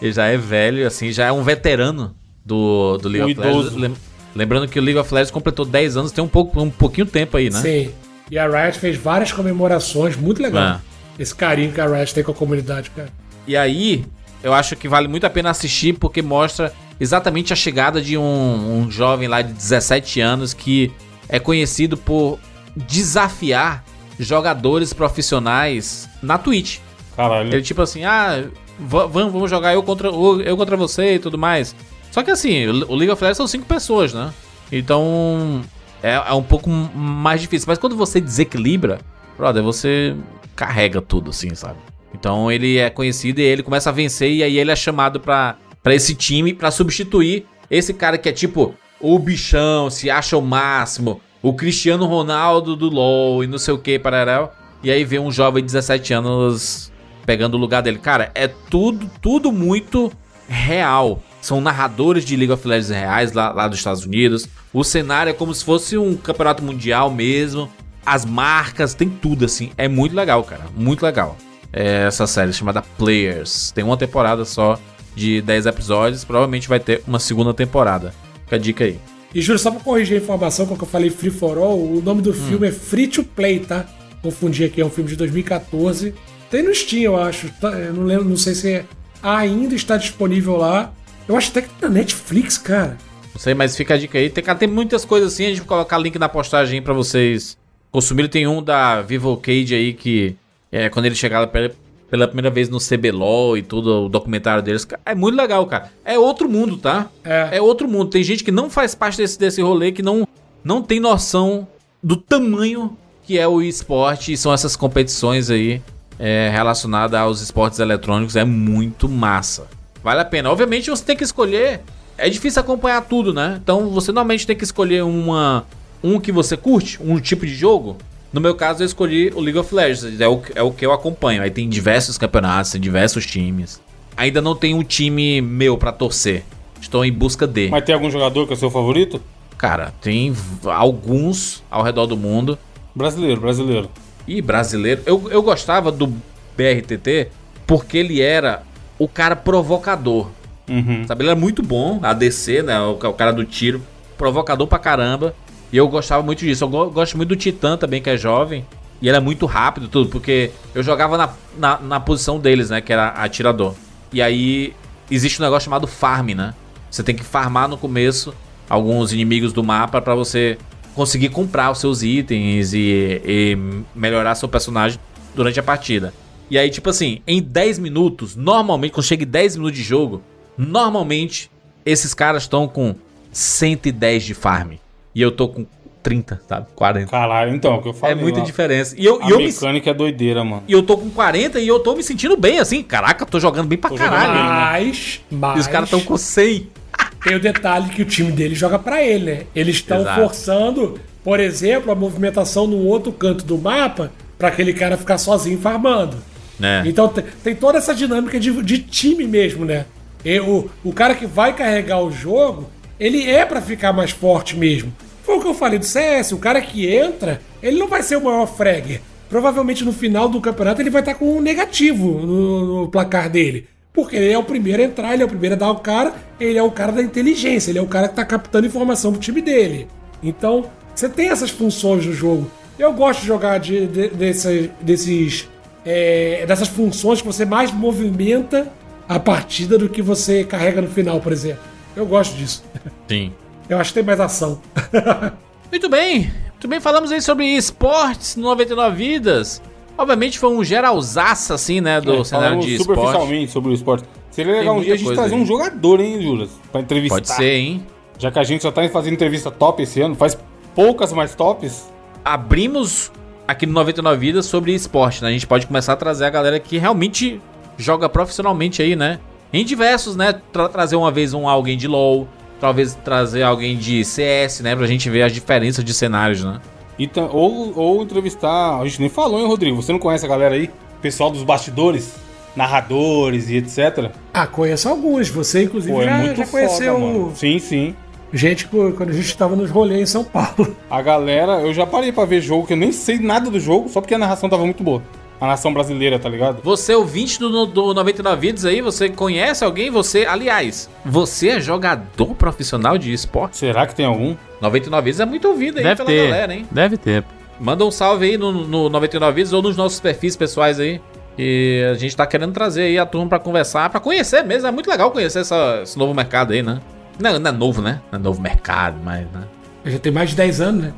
Ele [laughs] já é velho, assim, já é um veterano do, do League of Legends. idoso. Lem- Lembrando que o League of Legends completou 10 anos, tem um, pouco, um pouquinho tempo aí, né? Sim. E a Riot fez várias comemorações, muito legal. É. Esse carinho que a Riot tem com a comunidade, cara. E aí, eu acho que vale muito a pena assistir porque mostra exatamente a chegada de um, um jovem lá de 17 anos que é conhecido por desafiar jogadores profissionais na Twitch. Caralho. Ele tipo assim, ah, va- vamos, vamos jogar eu contra, eu contra você e tudo mais. Só que assim, o League of Legends são cinco pessoas, né? Então é, é um pouco mais difícil. Mas quando você desequilibra, brother, você carrega tudo, assim, sabe? Então ele é conhecido e ele começa a vencer e aí ele é chamado pra, pra esse time pra substituir esse cara que é tipo o bichão, se acha o máximo, o Cristiano Ronaldo do LoL e não sei o que, parará. E aí vem um jovem de 17 anos pegando o lugar dele. Cara, é tudo, tudo muito real. São narradores de League of Legends reais lá, lá dos Estados Unidos. O cenário é como se fosse um campeonato mundial mesmo. As marcas, tem tudo assim. É muito legal, cara. Muito legal. É essa série chamada Players. Tem uma temporada só de 10 episódios. Provavelmente vai ter uma segunda temporada. Fica a dica aí. E Júlio, só pra corrigir a informação, quando eu falei Free for All, o nome do filme é Free to Play, tá? Confundi aqui, é um filme de 2014. Tem no Steam, eu acho. tá? Eu não lembro, não sei se é- ainda está disponível lá. Eu acho até que tá na Netflix, cara. Não sei, mas fica a dica aí. Tem, cara, tem muitas coisas assim. A gente vai colocar link na postagem aí pra vocês consumirem. Tem um da Vivo Cage aí que é quando ele chegaram pela, primeira vez no CBLOL e tudo, o documentário deles. É muito legal, cara. É outro mundo, tá? É. É outro mundo. Tem gente que não faz parte desse, desse rolê, que não, não tem noção do tamanho que é o esporte e são essas competições aí é, relacionadas aos esportes eletrônicos. É muito massa. Vale a pena. Obviamente você tem que escolher. É difícil acompanhar tudo, né? Então você normalmente tem que escolher uma, um que você curte, um tipo de jogo. No meu caso, eu escolhi o League of Legends. É o, é o que eu acompanho. Aí tem diversos campeonatos, tem diversos times. Ainda não tem um time meu pra torcer. Estou em busca de. Mas tem algum jogador que é seu favorito? Cara, tem alguns ao redor do mundo. Brasileiro, brasileiro. E brasileiro. Eu, eu gostava do BRTT porque ele era o cara provocador. Uhum. Sabe, ele era muito bom, ADC, né? O, o cara do tiro. Provocador pra caramba. E eu gostava muito disso. Eu go- gosto muito do Titã também, que é jovem. E ele é muito rápido, tudo, porque eu jogava na, na, na posição deles, né? Que era atirador. E aí existe um negócio chamado farm, né? Você tem que farmar no começo alguns inimigos do mapa pra você conseguir comprar os seus itens e, e melhorar seu personagem durante a partida. E aí, tipo assim, em 10 minutos, normalmente, quando chega em 10 minutos de jogo, normalmente esses caras estão com 110 de farm. E eu tô com 30, sabe? 40. Caralho, então, é o que eu É falei. muita lá. diferença. E eu, A e eu me mecânica é doideira, mano. e eu tô com 40 e eu tô me sentindo bem, assim. Caraca, eu tô jogando bem pra Tô caralho. bem. Mas, mas E os caras tão com 100. tem o detalhe que o time dele joga pra ele, né? Eles estão forçando, por exemplo, a movimentação no outro canto do mapa pra aquele cara ficar sozinho farmando. Né? Então te- tem toda essa dinâmica de, de time mesmo, né? E o, o cara que vai carregar o jogo, ele é pra ficar mais forte mesmo. Foi o que eu falei do CS, o cara que entra, ele não vai ser o maior fragger. Provavelmente no final do campeonato ele vai estar com um negativo no, no placar dele. Porque ele é o primeiro a entrar, ele é o primeiro a dar o cara, ele é o cara da inteligência, ele é o cara que tá captando informação pro time dele. Então, você tem essas funções no jogo. Eu gosto de jogar de, de- desse- desses é, dessas funções que você mais movimenta a partida do que você carrega no final, por exemplo. Eu gosto disso. Sim. Eu acho que tem mais ação. [laughs] Muito bem. Muito bem, falamos aí sobre esportes no 99 Vidas. Obviamente foi um geralzaço, assim, né, do É, cenário de esporte. superficialmente sobre o esporte. Seria legal um dia a gente trazer aí. um jogador, hein, Juras? Pra entrevistar. Pode ser, hein? Já que a gente só tá fazendo entrevista top esse ano, faz poucas mais tops. Abrimos aqui no 99 Vidas sobre esporte, né? A gente pode começar a trazer a galera que realmente joga profissionalmente aí, né? Em diversos, né? Tra- trazer uma vez um alguém de LoL, talvez trazer alguém de CS, né? Pra gente ver as diferenças de cenários, né? E tam- ou, ou entrevistar. A gente nem falou, hein, Rodrigo? Você não conhece a galera aí? Pessoal dos bastidores, narradores e etc. Ah, conheço alguns. Você, inclusive, Pô, é já, muito já conheceu foda, mano. Sim, sim. gente que- quando a gente estava nos rolês em São Paulo. A galera, eu já parei pra ver jogo que eu nem sei nada do jogo, só porque a narração tava muito boa. A nação brasileira, tá ligado? Você, ouvinte do, do 99 Vidas aí, você conhece alguém? Você, aliás, você é jogador profissional de esporte? Será que tem algum? 99 Vidas é muito ouvido aí Deve pela ter. galera, hein? Deve ter. Manda um salve aí no, no 99 Vidas ou nos nossos perfis pessoais aí. E a gente tá querendo trazer aí a turma pra conversar, pra conhecer mesmo. É muito legal conhecer essa- esse novo mercado aí, né? Não, não é novo, né? Não é novo mercado, mas, né? Já tem mais de 10 anos, né?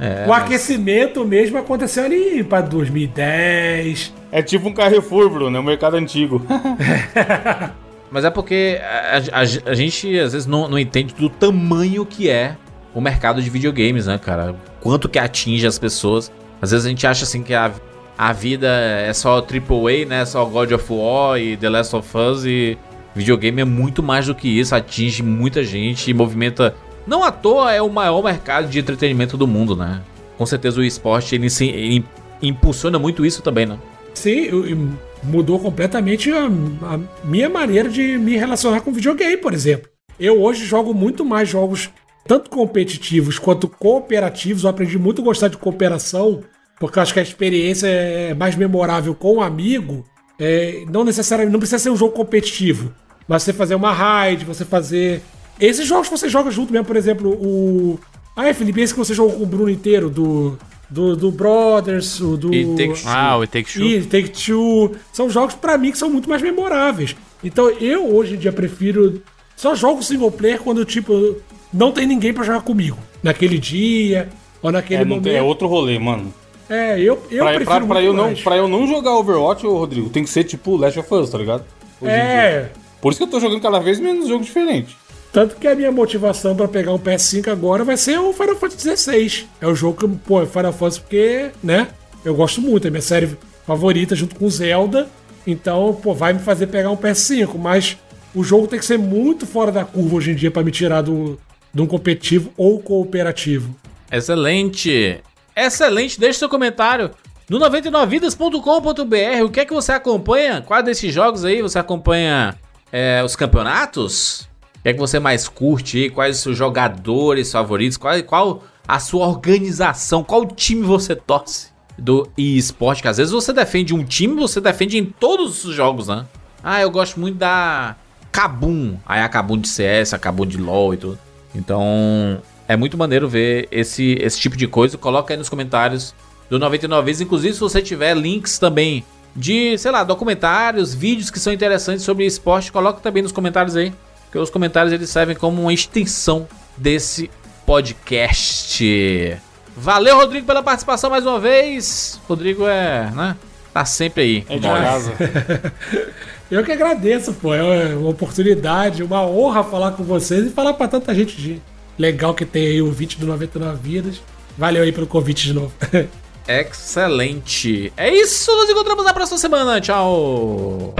É, o aquecimento mesmo aconteceu ali para 2010. É tipo um Carrefour, Bruno, é um mercado antigo. [laughs] Mas é porque a, a- a gente às vezes não, não entende do tamanho que é o mercado de videogames, né, cara? Quanto que atinge as pessoas. Às vezes a gente acha assim que a, a vida é só AAA, né? Só God of War e The Last of Us e videogame é muito mais do que isso, atinge muita gente e movimenta. Não à toa é o maior mercado de entretenimento do mundo, né? Com certeza o esporte ele, se- ele impulsiona muito isso também, né? Sim, mudou completamente a, a minha maneira de me relacionar com videogame, por exemplo. Eu hoje jogo muito mais jogos, tanto competitivos quanto cooperativos. Eu aprendi muito a gostar de cooperação, porque eu acho que a experiência é mais memorável com um amigo. É, não necessariamente, não precisa ser um jogo competitivo, mas você fazer uma raid, você fazer. Esses jogos que você joga junto mesmo, por exemplo, o. Ah, é, Felipe, esse que você jogou com o Bruno inteiro, do. Do, do Brothers, o do. E Take Two. Ah, o Take Two. E Take Two. São jogos, pra mim, que são muito mais memoráveis. Então, eu, hoje em dia, prefiro... Só jogo single player quando, tipo, não tem ninguém pra jogar comigo. Naquele dia, ou naquele É, não momento. tem- é outro rolê, mano. É, eu, eu pra, prefiro pra- pra muito eu não, mais. pra eu não jogar Overwatch, ô, Rodrigo, tem que ser tipo Last of Us, tá ligado? Hoje em dia. É, Por isso que eu tô jogando cada vez menos jogos diferentes. Tanto que a minha motivação pra pegar um PS5 agora vai ser o Final Fantasy XVI. É o jogo que, pô, é Final Fantasy porque, né, eu gosto muito, é minha série favorita junto com Zelda. Então, pô, vai me fazer pegar um PS5, mas o jogo tem que ser muito fora da curva hoje em dia pra me tirar do, de um competitivo ou cooperativo. Excelente! Excelente! Deixe seu comentário no 99vidas.com.br. O que é que você acompanha? Quais desses jogos aí você acompanha é, os campeonatos? É que você mais curte aí? Quais os seus jogadores favoritos? Qual, qual a sua organização? Qual time você torce do eSport? Que às vezes você defende um time, você defende em todos os jogos, né? Ah, eu gosto muito da Kabum. Aí a Kabum de CS, a Kabum de LoL e tudo. Então, é muito maneiro ver esse, esse tipo de coisa. Coloca aí nos comentários do 99 vezes. Inclusive, se você tiver links também de, sei lá, documentários, vídeos que são interessantes sobre esporte, coloca também nos comentários aí. Porque os comentários eles servem como uma extensão desse podcast. Valeu, Rodrigo, pela participação mais uma vez. Rodrigo é, né? Tá sempre aí. É de casa. [laughs] Eu que agradeço, pô. É uma oportunidade, uma honra falar com vocês e falar pra tanta gente de legal que tem aí o vídeo do 99 Vidas. Valeu aí pelo convite de novo. [laughs] Excelente. É isso, nos encontramos na próxima semana. Tchau.